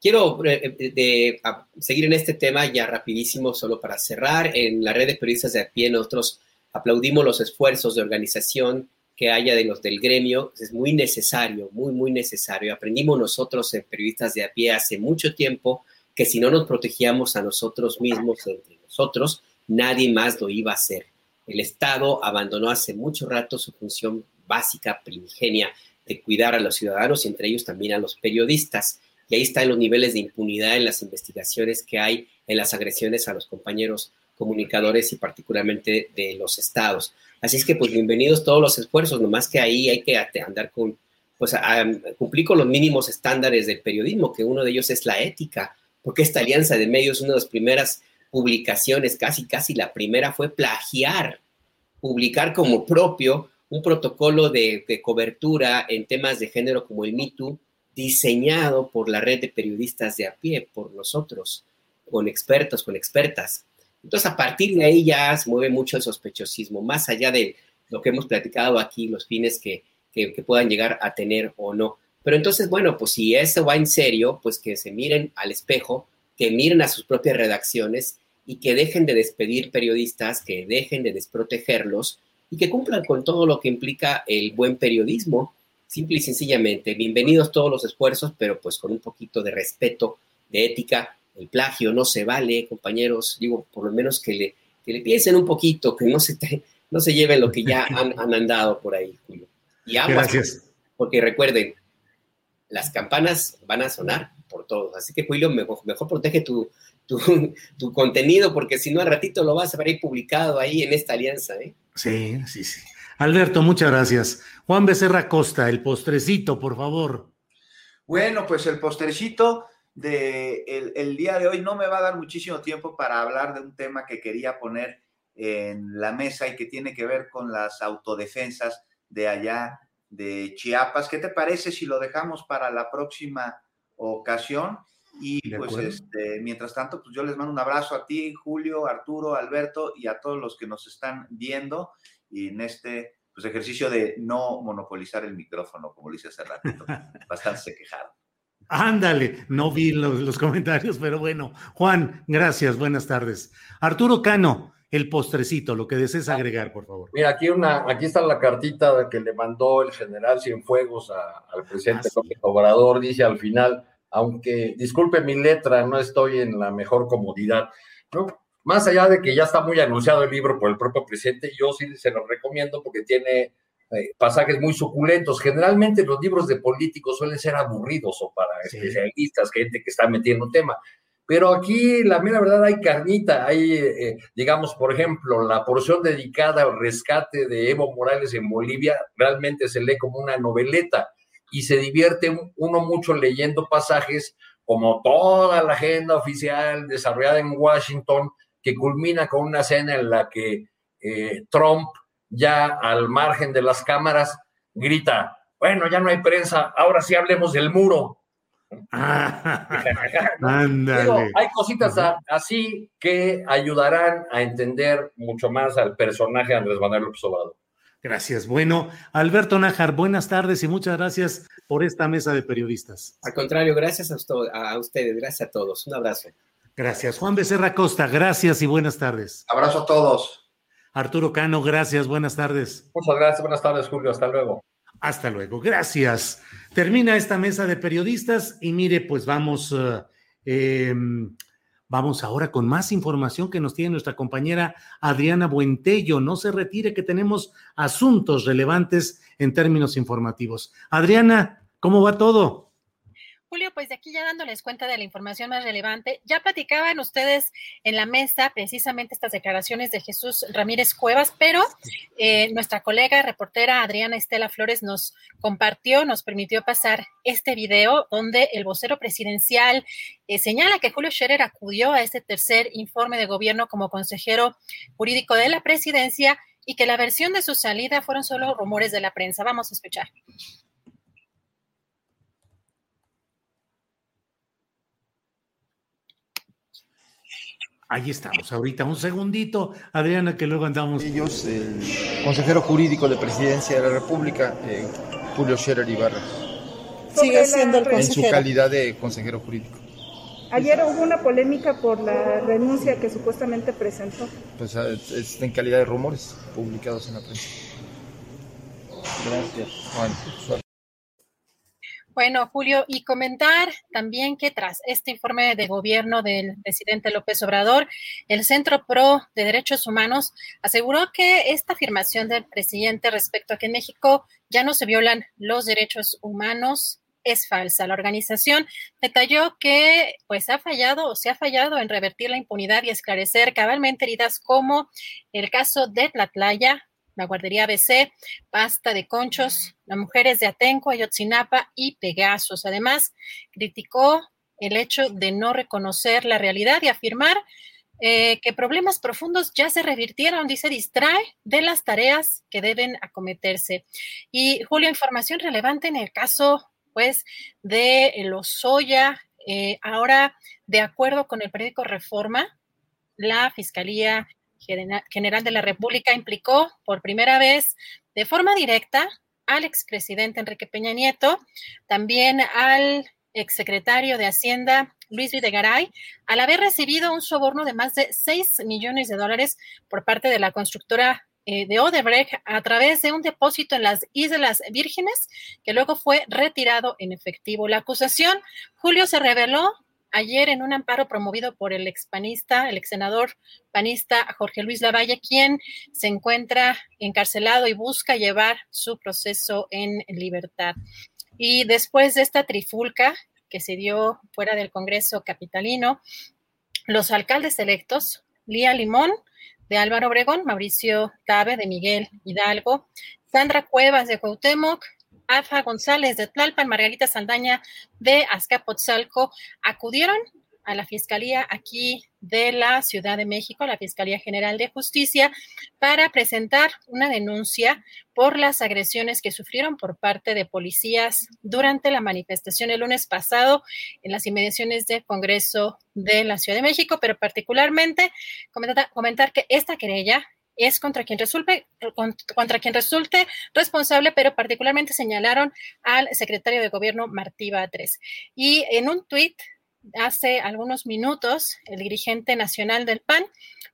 Quiero eh, de, seguir en este tema ya rapidísimo, solo para cerrar. En la red de periodistas de a pie nosotros aplaudimos los esfuerzos de organización que haya de los del gremio. Es muy necesario, muy, muy necesario. Aprendimos nosotros, en periodistas de a pie, hace mucho tiempo que si no nos protegíamos a nosotros mismos, entre nosotros, nadie más lo iba a hacer. El Estado abandonó hace mucho rato su función básica, primigenia, de cuidar a los ciudadanos y entre ellos también a los periodistas y ahí están los niveles de impunidad en las investigaciones que hay en las agresiones a los compañeros comunicadores y particularmente de los estados. Así es que pues bienvenidos todos los esfuerzos, nomás que ahí hay que andar con, pues a, cumplir con los mínimos estándares del periodismo, que uno de ellos es la ética, porque esta alianza de medios, una de las primeras publicaciones, casi casi la primera fue plagiar, publicar como propio un protocolo de, cobertura en temas de género como el Me diseñado por la red de periodistas de a pie, por nosotros, con expertos, con expertas. Entonces, a partir de ahí ya se mueve mucho el sospechosismo, más allá de lo que hemos platicado aquí, los fines que, que, puedan llegar a tener o no. Pero entonces, bueno, pues si eso va en serio, pues que se miren al espejo, que miren a sus propias redacciones y que dejen de despedir periodistas, que dejen de desprotegerlos y que cumplan con todo lo que implica el buen periodismo simple y sencillamente, bienvenidos todos los esfuerzos, pero pues con un poquito de respeto, de ética. El plagio no se vale, compañeros, digo, por lo menos que le, que le piensen un poquito, que no se, no se lleven lo que ya han, han andado por ahí, Julio. Y Gracias. porque recuerden, las campanas van a sonar por todos. Así que, Julio, mejor, mejor protege tu, tu, tu, contenido, porque si no, al ratito lo vas a ver ahí publicado ahí en esta alianza. ¿eh? Sí, sí, sí. Alberto, muchas gracias. Juan Becerra Costa, el postrecito, por favor. Bueno, pues el postrecito de el, día de hoy no me va a dar muchísimo tiempo para hablar de un tema que quería poner en la mesa y que tiene que ver con las autodefensas de allá de Chiapas. ¿Qué te parece si lo dejamos para la próxima ocasión? Y pues este, mientras tanto, pues yo les mando un abrazo a ti, Julio, Arturo, Alberto y a todos los que nos están viendo y en este pues, ejercicio de no monopolizar el micrófono, como lo hice hace ratito. Bastante se quejaron. Ándale, no vi los, comentarios, pero bueno. Juan, gracias, buenas tardes. Arturo Cano, el postrecito, lo que desees ah, agregar, por favor. Mira, aquí, una, aquí está la cartita que le mandó el general Cienfuegos al presidente ah, López Obrador. Dice al final, aunque disculpe mi letra, no estoy en la mejor comodidad. ¿no? más allá de que ya está muy anunciado el libro por el propio presidente, yo sí se lo recomiendo porque tiene eh, pasajes muy suculentos. Generalmente los libros de políticos suelen ser aburridos o para especialistas, gente que está metiendo tema. Pero aquí, la mera verdad, hay carnita, hay, eh, digamos, por ejemplo, la porción dedicada al rescate de Evo Morales en Bolivia, realmente se lee como una noveleta y se divierte uno mucho leyendo pasajes como toda la agenda oficial desarrollada en Washington, que culmina con una escena en la que eh, Trump, ya al margen de las cámaras, grita, bueno, ya no hay prensa, ahora sí hablemos del muro. hay cositas así que ayudarán a entender mucho más al personaje Andrés Manuel López Obrador. Gracias. Bueno, Alberto Nájar, buenas tardes y muchas gracias por esta mesa de periodistas. Al contrario, gracias a, a ustedes, gracias a todos. Un abrazo. Gracias. Juan Becerra Costa, gracias y buenas tardes. Abrazo a todos. Arturo Cano, gracias, buenas tardes. Muchas gracias, buenas tardes, Julio, hasta luego. Hasta luego, gracias. Termina esta mesa de periodistas y mire, pues vamos, eh, em, vamos ahora con más información que nos tiene nuestra compañera Adriana Buentello. No se retire que tenemos asuntos relevantes en términos informativos. Adriana, ¿cómo va todo? Julio, pues de aquí ya dándoles cuenta de la información más relevante, ya platicaban ustedes en la mesa precisamente estas declaraciones de Jesús Ramírez Cuevas, pero eh, nuestra colega reportera Adriana Estela Flores nos compartió, nos permitió pasar este video donde el vocero presidencial eh, señala que Julio Scherer acudió a este tercer informe de gobierno como consejero jurídico de la presidencia y que la versión de su salida fueron solo rumores de la prensa. Vamos a escuchar. Ahí estamos, ahorita un segundito, Adriana, que luego andamos. Ellos, el consejero jurídico de Presidencia de la República, eh, Julio Scherer Ibarra. Sigue siendo el consejero. En su calidad de consejero jurídico. Ayer hubo una polémica por la renuncia que supuestamente presentó. Pues ah, es en calidad de rumores publicados en la prensa. Gracias. Bueno, suerte. Bueno, Julio, y comentar también que tras este informe de gobierno del presidente López Obrador, el Centro Pro de Derechos Humanos aseguró que esta afirmación del presidente respecto a que en México ya no se violan los derechos humanos es falsa. La organización detalló que pues ha fallado o se ha fallado en revertir la impunidad y esclarecer cabalmente heridas como el caso de Tlatlaya, la guardería ABC, Pasta de Conchos, las mujeres de Atenco, Ayotzinapa y Pegasos. Además, criticó el hecho de no reconocer la realidad y afirmar eh, que problemas profundos ya se revirtieron, dice, distrae de las tareas que deben acometerse. Y Julio, información relevante en el caso, pues, de los Soya. Eh, ahora, de acuerdo con el periódico Reforma, la Fiscalía General de la República implicó por primera vez de forma directa al expresidente Enrique Peña Nieto, también al exsecretario de Hacienda Luis Videgaray, al haber recibido un soborno de más de 6 millones de dólares por parte de la constructora eh, de Odebrecht a través de un depósito en las Islas Vírgenes, que luego fue retirado en efectivo. La acusación, Julio, se reveló ayer en un amparo promovido por el expanista, el ex senador panista Jorge Luis Lavalle, quien se encuentra encarcelado y busca llevar su proceso en libertad. Y después de esta trifulca que se dio fuera del Congreso capitalino, los alcaldes electos, Lía Limón de Álvaro Obregón, Mauricio Tabe de Miguel Hidalgo, Sandra Cuevas de Cuauhtémoc, Afa González de Tlalpan, Margarita Saldaña de Azcapotzalco, acudieron a la Fiscalía aquí de la Ciudad de México, la Fiscalía General de Justicia, para presentar una denuncia por las agresiones que sufrieron por parte de policías durante la manifestación el lunes pasado en las inmediaciones del Congreso de la Ciudad de México, pero particularmente comentar, comentar que esta querella es contra quien resulte, contra quien resulte responsable, pero particularmente señalaron al secretario de gobierno Martí Batres. Y en un tuit hace algunos minutos, el dirigente nacional del PAN,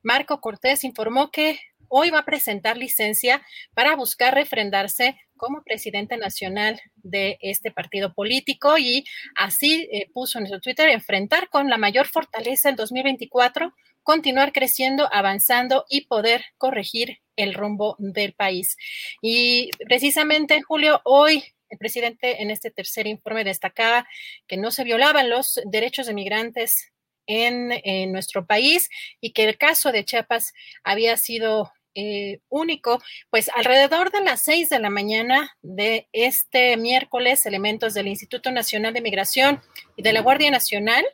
Marco Cortés, informó que hoy va a presentar licencia para buscar refrendarse como presidente nacional de este partido político y así eh, puso en su Twitter enfrentar con la mayor fortaleza el 2024 continuar creciendo, avanzando y poder corregir el rumbo del país. Y precisamente, Julio, hoy el presidente en este tercer informe destacaba que no se violaban los derechos de migrantes en, nuestro país y que el caso de Chiapas había sido eh, único, pues alrededor de las seis de la mañana de este miércoles, elementos del Instituto Nacional de Migración y de la Guardia Nacional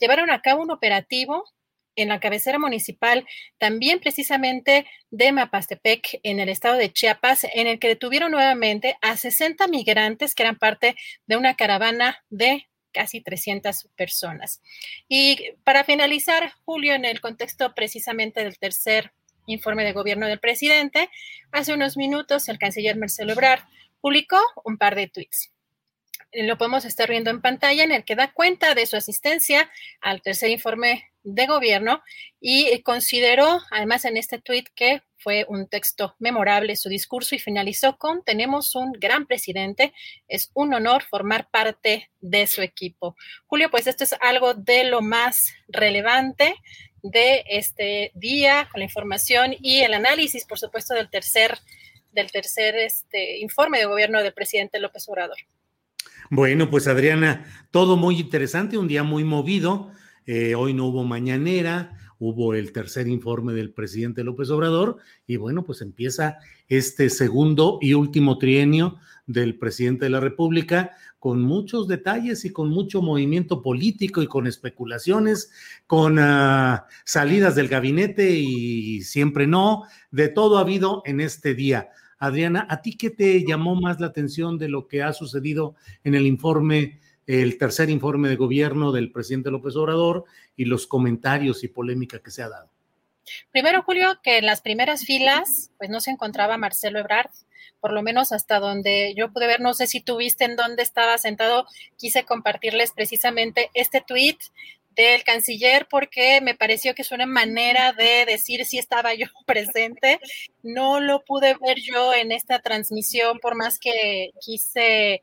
llevaron a cabo un operativo en la cabecera municipal, también precisamente de Mapastepec, en el estado de Chiapas, en el que detuvieron nuevamente a 60 migrantes que eran parte de una caravana de casi 300 personas. Y para finalizar, Julio, en el contexto precisamente del tercer informe de gobierno del presidente, hace unos minutos el canciller Marcelo Ebrard publicó un par de tweets lo podemos estar viendo en pantalla, en el que da cuenta de su asistencia al tercer informe de gobierno y consideró, además en este tuit, que fue un texto memorable su discurso y finalizó con, tenemos un gran presidente, es un honor formar parte de su equipo. Julio, pues esto es algo de lo más relevante de este día, con la información y el análisis, por supuesto, del tercer, del tercer este, informe de gobierno del presidente López Obrador. Bueno, pues Adriana, todo muy interesante, un día muy movido. Eh, hoy no hubo mañanera, hubo el tercer informe del presidente López Obrador y bueno, pues empieza este segundo y último trienio del presidente de la República con muchos detalles y con mucho movimiento político y con especulaciones, con ah, salidas del gabinete y siempre no, de todo ha habido en este día. Adriana, ¿a ti qué te llamó más la atención de lo que ha sucedido en el informe el tercer informe de gobierno del presidente López Obrador y los comentarios y polémica que se ha dado. Primero, Julio, que en las primeras filas, pues no se encontraba Marcelo Ebrard, por lo menos hasta donde yo pude ver, no sé si tú viste en dónde estaba sentado, quise compartirles precisamente este tweet del canciller porque me pareció que es una manera de decir si estaba yo presente. No lo pude ver yo en esta transmisión, por más que quise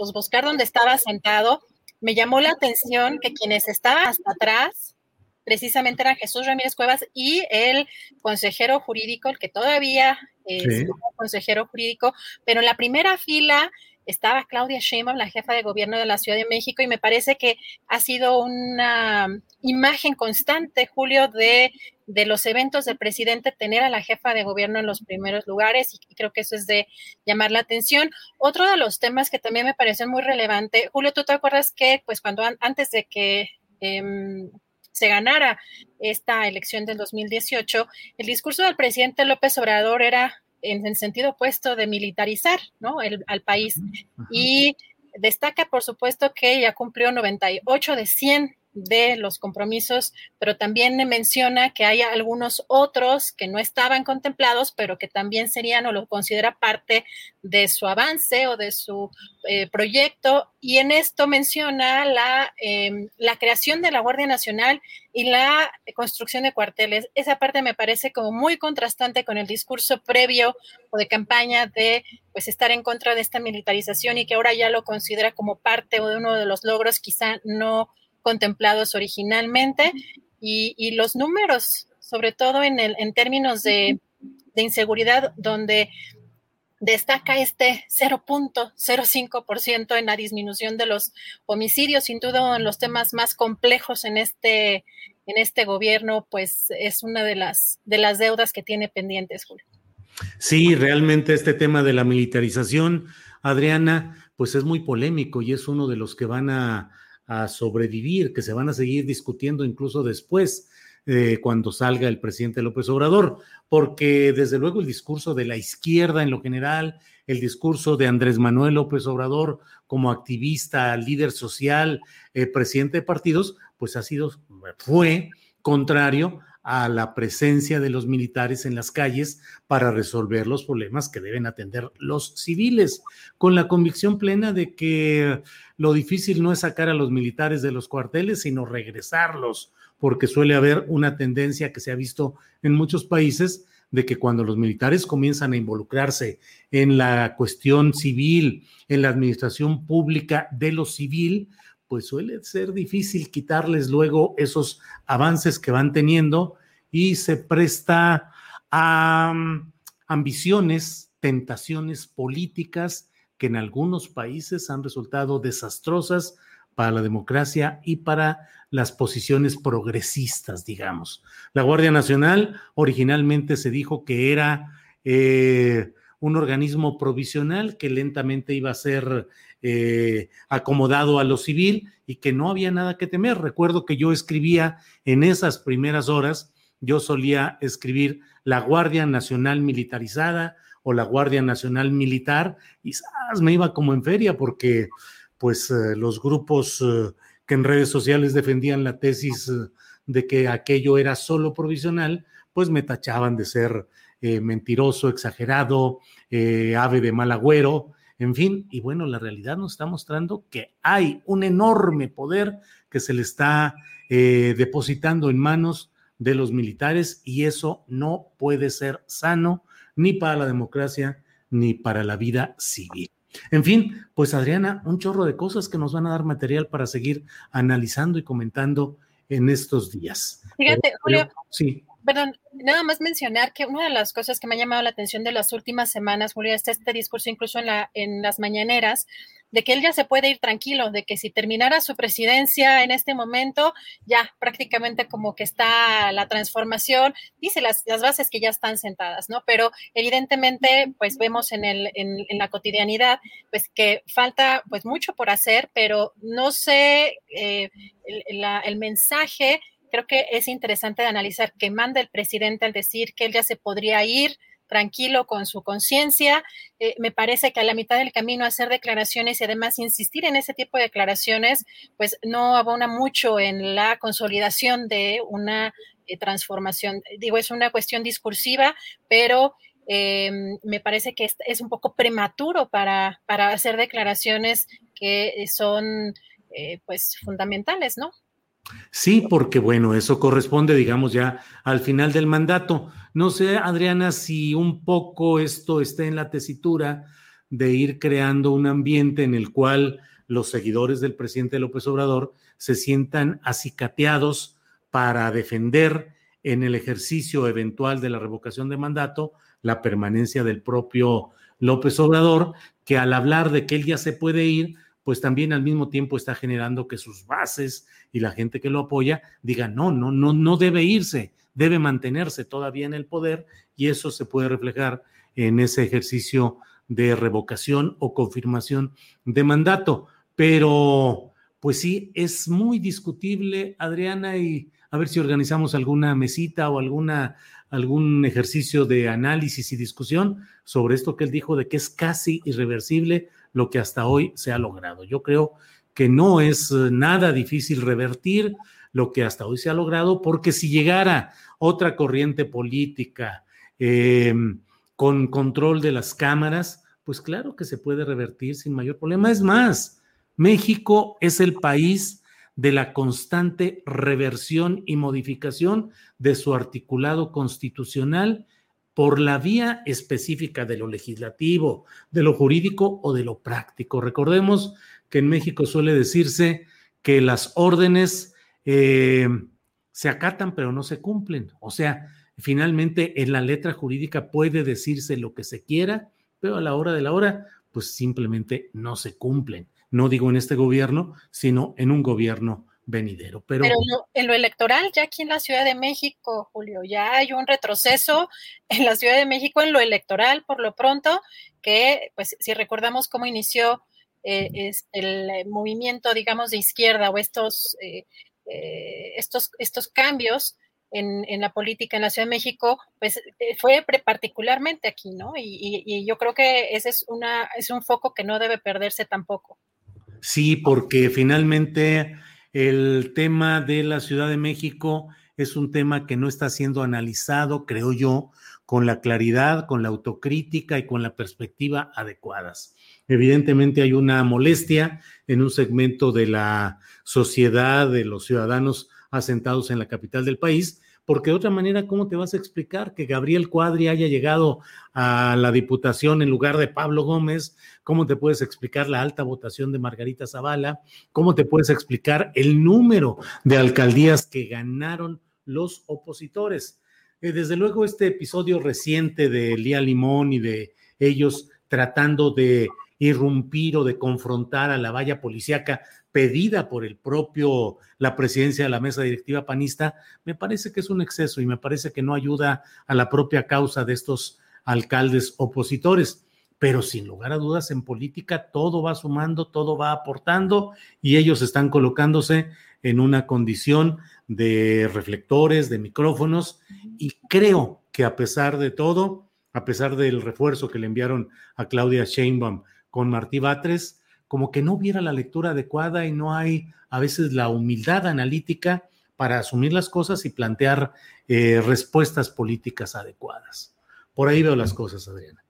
pues buscar dónde estaba sentado. Me llamó la atención que quienes estaban hasta atrás precisamente eran Jesús Ramírez Cuevas y el consejero jurídico, el que todavía es consejero jurídico, pero en la primera fila estaba Claudia Sheinbaum, la jefa de gobierno de la Ciudad de México, y me parece que ha sido una imagen constante, Julio, de, los eventos del presidente, tener a la jefa de gobierno en los primeros lugares, y creo que eso es de llamar la atención. Otro de los temas que también me parece muy relevante, Julio, ¿tú te acuerdas que, pues, cuando antes de que... Em, se ganara esta elección del 2018, el discurso del presidente López Obrador era en el sentido opuesto de militarizar ¿no? el, al país. Y destaca, por supuesto, que ya cumplió 98 de 100 de los compromisos, pero también menciona que hay algunos otros que no estaban contemplados, pero que también serían o lo considera parte de su avance o de su eh, proyecto. Y en esto menciona la, em, la creación de la Guardia Nacional y la construcción de cuarteles. Esa parte me parece como muy contrastante con el discurso previo o de campaña de pues estar en contra de esta militarización y que ahora ya lo considera como parte o de uno de los logros quizá no contemplados originalmente y, los números, sobre todo en, el, en términos de, inseguridad, donde destaca este 0.05% en la disminución de los homicidios, sin duda en los temas más complejos en este, en este gobierno, pues es una de las, de las deudas que tiene pendientes, Julio. Sí, realmente este tema de la militarización, Adriana, pues es muy polémico y es uno de los que van a a sobrevivir, que se van a seguir discutiendo incluso después, eh, cuando salga el presidente López Obrador, porque desde luego el discurso de la izquierda en lo general, el discurso de Andrés Manuel López Obrador como activista, líder social, eh, presidente de partidos, pues ha sido, fue contrario a la presencia de los militares en las calles para resolver los problemas que deben atender los civiles, con la convicción plena de que lo difícil no es sacar a los militares de los cuarteles, sino regresarlos, porque suele haber una tendencia que se ha visto en muchos países de que cuando los militares comienzan a involucrarse en la cuestión civil, en la administración pública de lo civil, pues suele ser difícil quitarles luego esos avances que van teniendo y se presta a mm, ambiciones, tentaciones políticas que en algunos países han resultado desastrosas para la democracia y para las posiciones progresistas, digamos. La Guardia Nacional originalmente se dijo que era eh, un organismo provisional que lentamente iba a ser eh, acomodado a lo civil y que no había nada que temer. Recuerdo que yo escribía en esas primeras horas, yo solía escribir la Guardia Nacional Militarizada o la Guardia Nacional Militar y me iba como en feria porque pues eh, los grupos eh, que en redes sociales defendían la tesis de que aquello era solo provisional, pues me tachaban de ser mentiroso, exagerado, ave de mal agüero, en fin, y bueno, la realidad nos está mostrando que hay un enorme poder que se le está eh, depositando en manos de los militares y eso no puede ser sano ni para la democracia ni para la vida civil. En fin, pues Adriana, un chorro de cosas que nos van a dar material para seguir analizando y comentando en estos días. Fíjate, Julio. Sí perdón, nada más mencionar que una de las cosas que me ha llamado la atención de las últimas semanas, Julio, está este discurso incluso en, la, en las mañaneras, de que él ya se puede ir tranquilo, de que si terminara su presidencia en este momento, ya prácticamente como que está la transformación, dice las, bases que ya están sentadas, ¿no? Pero evidentemente, pues vemos en, el, en, en la cotidianidad, pues que falta pues mucho por hacer, pero no sé eh, el mensaje creo que es interesante de analizar que manda el presidente al decir que él ya se podría ir tranquilo con su conciencia. Eh, me parece que a la mitad del camino hacer declaraciones y además insistir en ese tipo de declaraciones, pues no abona mucho en la consolidación de una eh, transformación. Digo, es una cuestión discursiva, pero em, me parece que es, un poco prematuro para, para hacer declaraciones que son eh, pues fundamentales, ¿no? Sí, porque bueno, eso corresponde, digamos, ya al final del mandato. No sé, Adriana, si un poco esto está en la tesitura de ir creando un ambiente en el cual los seguidores del presidente López Obrador se sientan acicateados para defender en el ejercicio eventual de la revocación de mandato la permanencia del propio López Obrador, que al hablar de que él ya se puede ir, pues también al mismo tiempo está generando que sus bases y la gente que lo apoya digan, no, no, no, no debe irse, debe mantenerse todavía en el poder y eso se puede reflejar en ese ejercicio de revocación o confirmación de mandato. Pero, pues sí, es muy discutible, Adriana, y a ver si organizamos alguna mesita o alguna, algún ejercicio de análisis y discusión sobre esto que él dijo de que es casi irreversible lo que hasta hoy se ha logrado. Yo creo que no es eh, nada difícil revertir lo que hasta hoy se ha logrado, porque si llegara otra corriente política eh, con control de las cámaras, pues claro que se puede revertir sin mayor problema. Es más, México es el país de la constante reversión y modificación de su articulado constitucional por la vía específica de lo legislativo, de lo jurídico o de lo práctico. Recordemos que en México suele decirse que las órdenes eh, se acatan pero no se cumplen. O sea, finalmente en la letra jurídica puede decirse lo que se quiera, pero a la hora de la hora, pues simplemente no se cumplen. No digo en este gobierno, sino en un gobierno venidero. Pero, en lo electoral, ya aquí en la Ciudad de México, Julio, ya hay un retroceso en la Ciudad de México en lo electoral, por lo pronto, que pues si recordamos cómo inició eh, es el movimiento, digamos, de izquierda o estos, eh, eh, estos, estos cambios en, en, la política en la Ciudad de México, pues fue particularmente aquí, ¿no? Y, y, yo creo que ese es, una, es un foco que no debe perderse tampoco. Sí, porque finalmente el tema de la Ciudad de México es un tema que no está siendo analizado, creo yo, con la claridad, con la autocrítica y con la perspectiva adecuadas. Evidentemente hay una molestia en un segmento de la sociedad, de los ciudadanos asentados en la capital del país, porque de otra manera, ¿cómo te vas a explicar que Gabriel Cuadri haya llegado a la diputación en lugar de Pablo Gómez? ¿Cómo te puedes explicar la alta votación de Margarita Zavala? ¿Cómo te puedes explicar el número de alcaldías que ganaron los opositores? Eh, desde luego, este episodio reciente de Lía Limón y de ellos tratando de irrumpir o de confrontar a la valla policíaca pedida por el propio, la presidencia de la mesa directiva panista, me parece que es un exceso y me parece que no ayuda a la propia causa de estos alcaldes opositores. Pero sin lugar a dudas, en política todo va sumando, todo va aportando y ellos están colocándose en una condición de reflectores, de micrófonos y creo que a pesar de todo, a pesar del refuerzo que le enviaron a Claudia Sheinbaum con Martí Batres, como que no hubiera la lectura adecuada y no hay a veces la humildad analítica para asumir las cosas y plantear eh, respuestas políticas adecuadas. Por ahí veo las cosas, Adriana.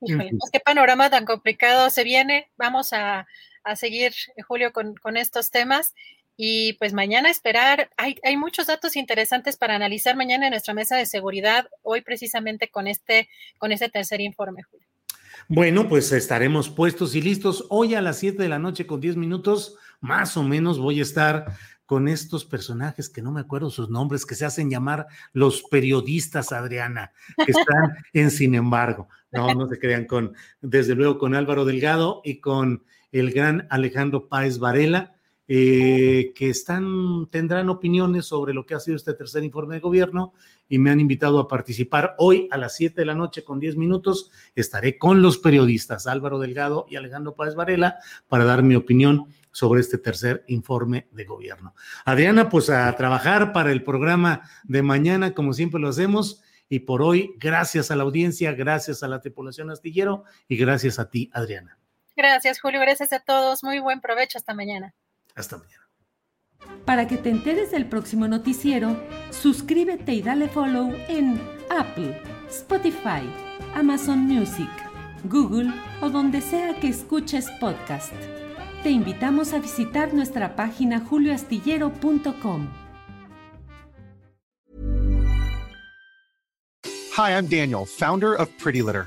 Híjole, pues qué panorama tan complicado se viene. Vamos a, seguir, Julio, con, estos temas. Y pues mañana esperar, hay, hay, muchos datos interesantes para analizar mañana en nuestra mesa de seguridad, hoy precisamente con este, con este tercer informe, Julio. Bueno, pues estaremos puestos y listos. Hoy a las 7 de la noche con 10 minutos, más o menos, voy a estar con estos personajes que no me acuerdo sus nombres, que se hacen llamar los periodistas, Adriana, que están en Sin embargo. No, no se crean con, desde luego, con Álvaro Delgado y con el gran Alejandro Páez Varela eh, que están, tendrán opiniones sobre lo que ha sido este tercer informe de gobierno y me han invitado a participar hoy a las 7 de la noche con 10 minutos. Estaré con los periodistas Álvaro Delgado y Alejandro Páez Varela para dar mi opinión sobre este tercer informe de gobierno. Adriana, pues a trabajar para el programa de mañana, como siempre lo hacemos, Y por hoy, gracias a la audiencia, gracias a la tripulación astillero y gracias a ti, Adriana. Gracias, Julio. Gracias a todos. Muy buen provecho. Hasta mañana. Hasta mañana. Para que te enteres del próximo noticiero, suscríbete y dale follow en Apple, Spotify, Amazon Music, Google o donde sea que escuches podcast. Te invitamos a visitar nuestra página julioastillero.com. Hi, I'm Daniel, founder of Pretty Litter.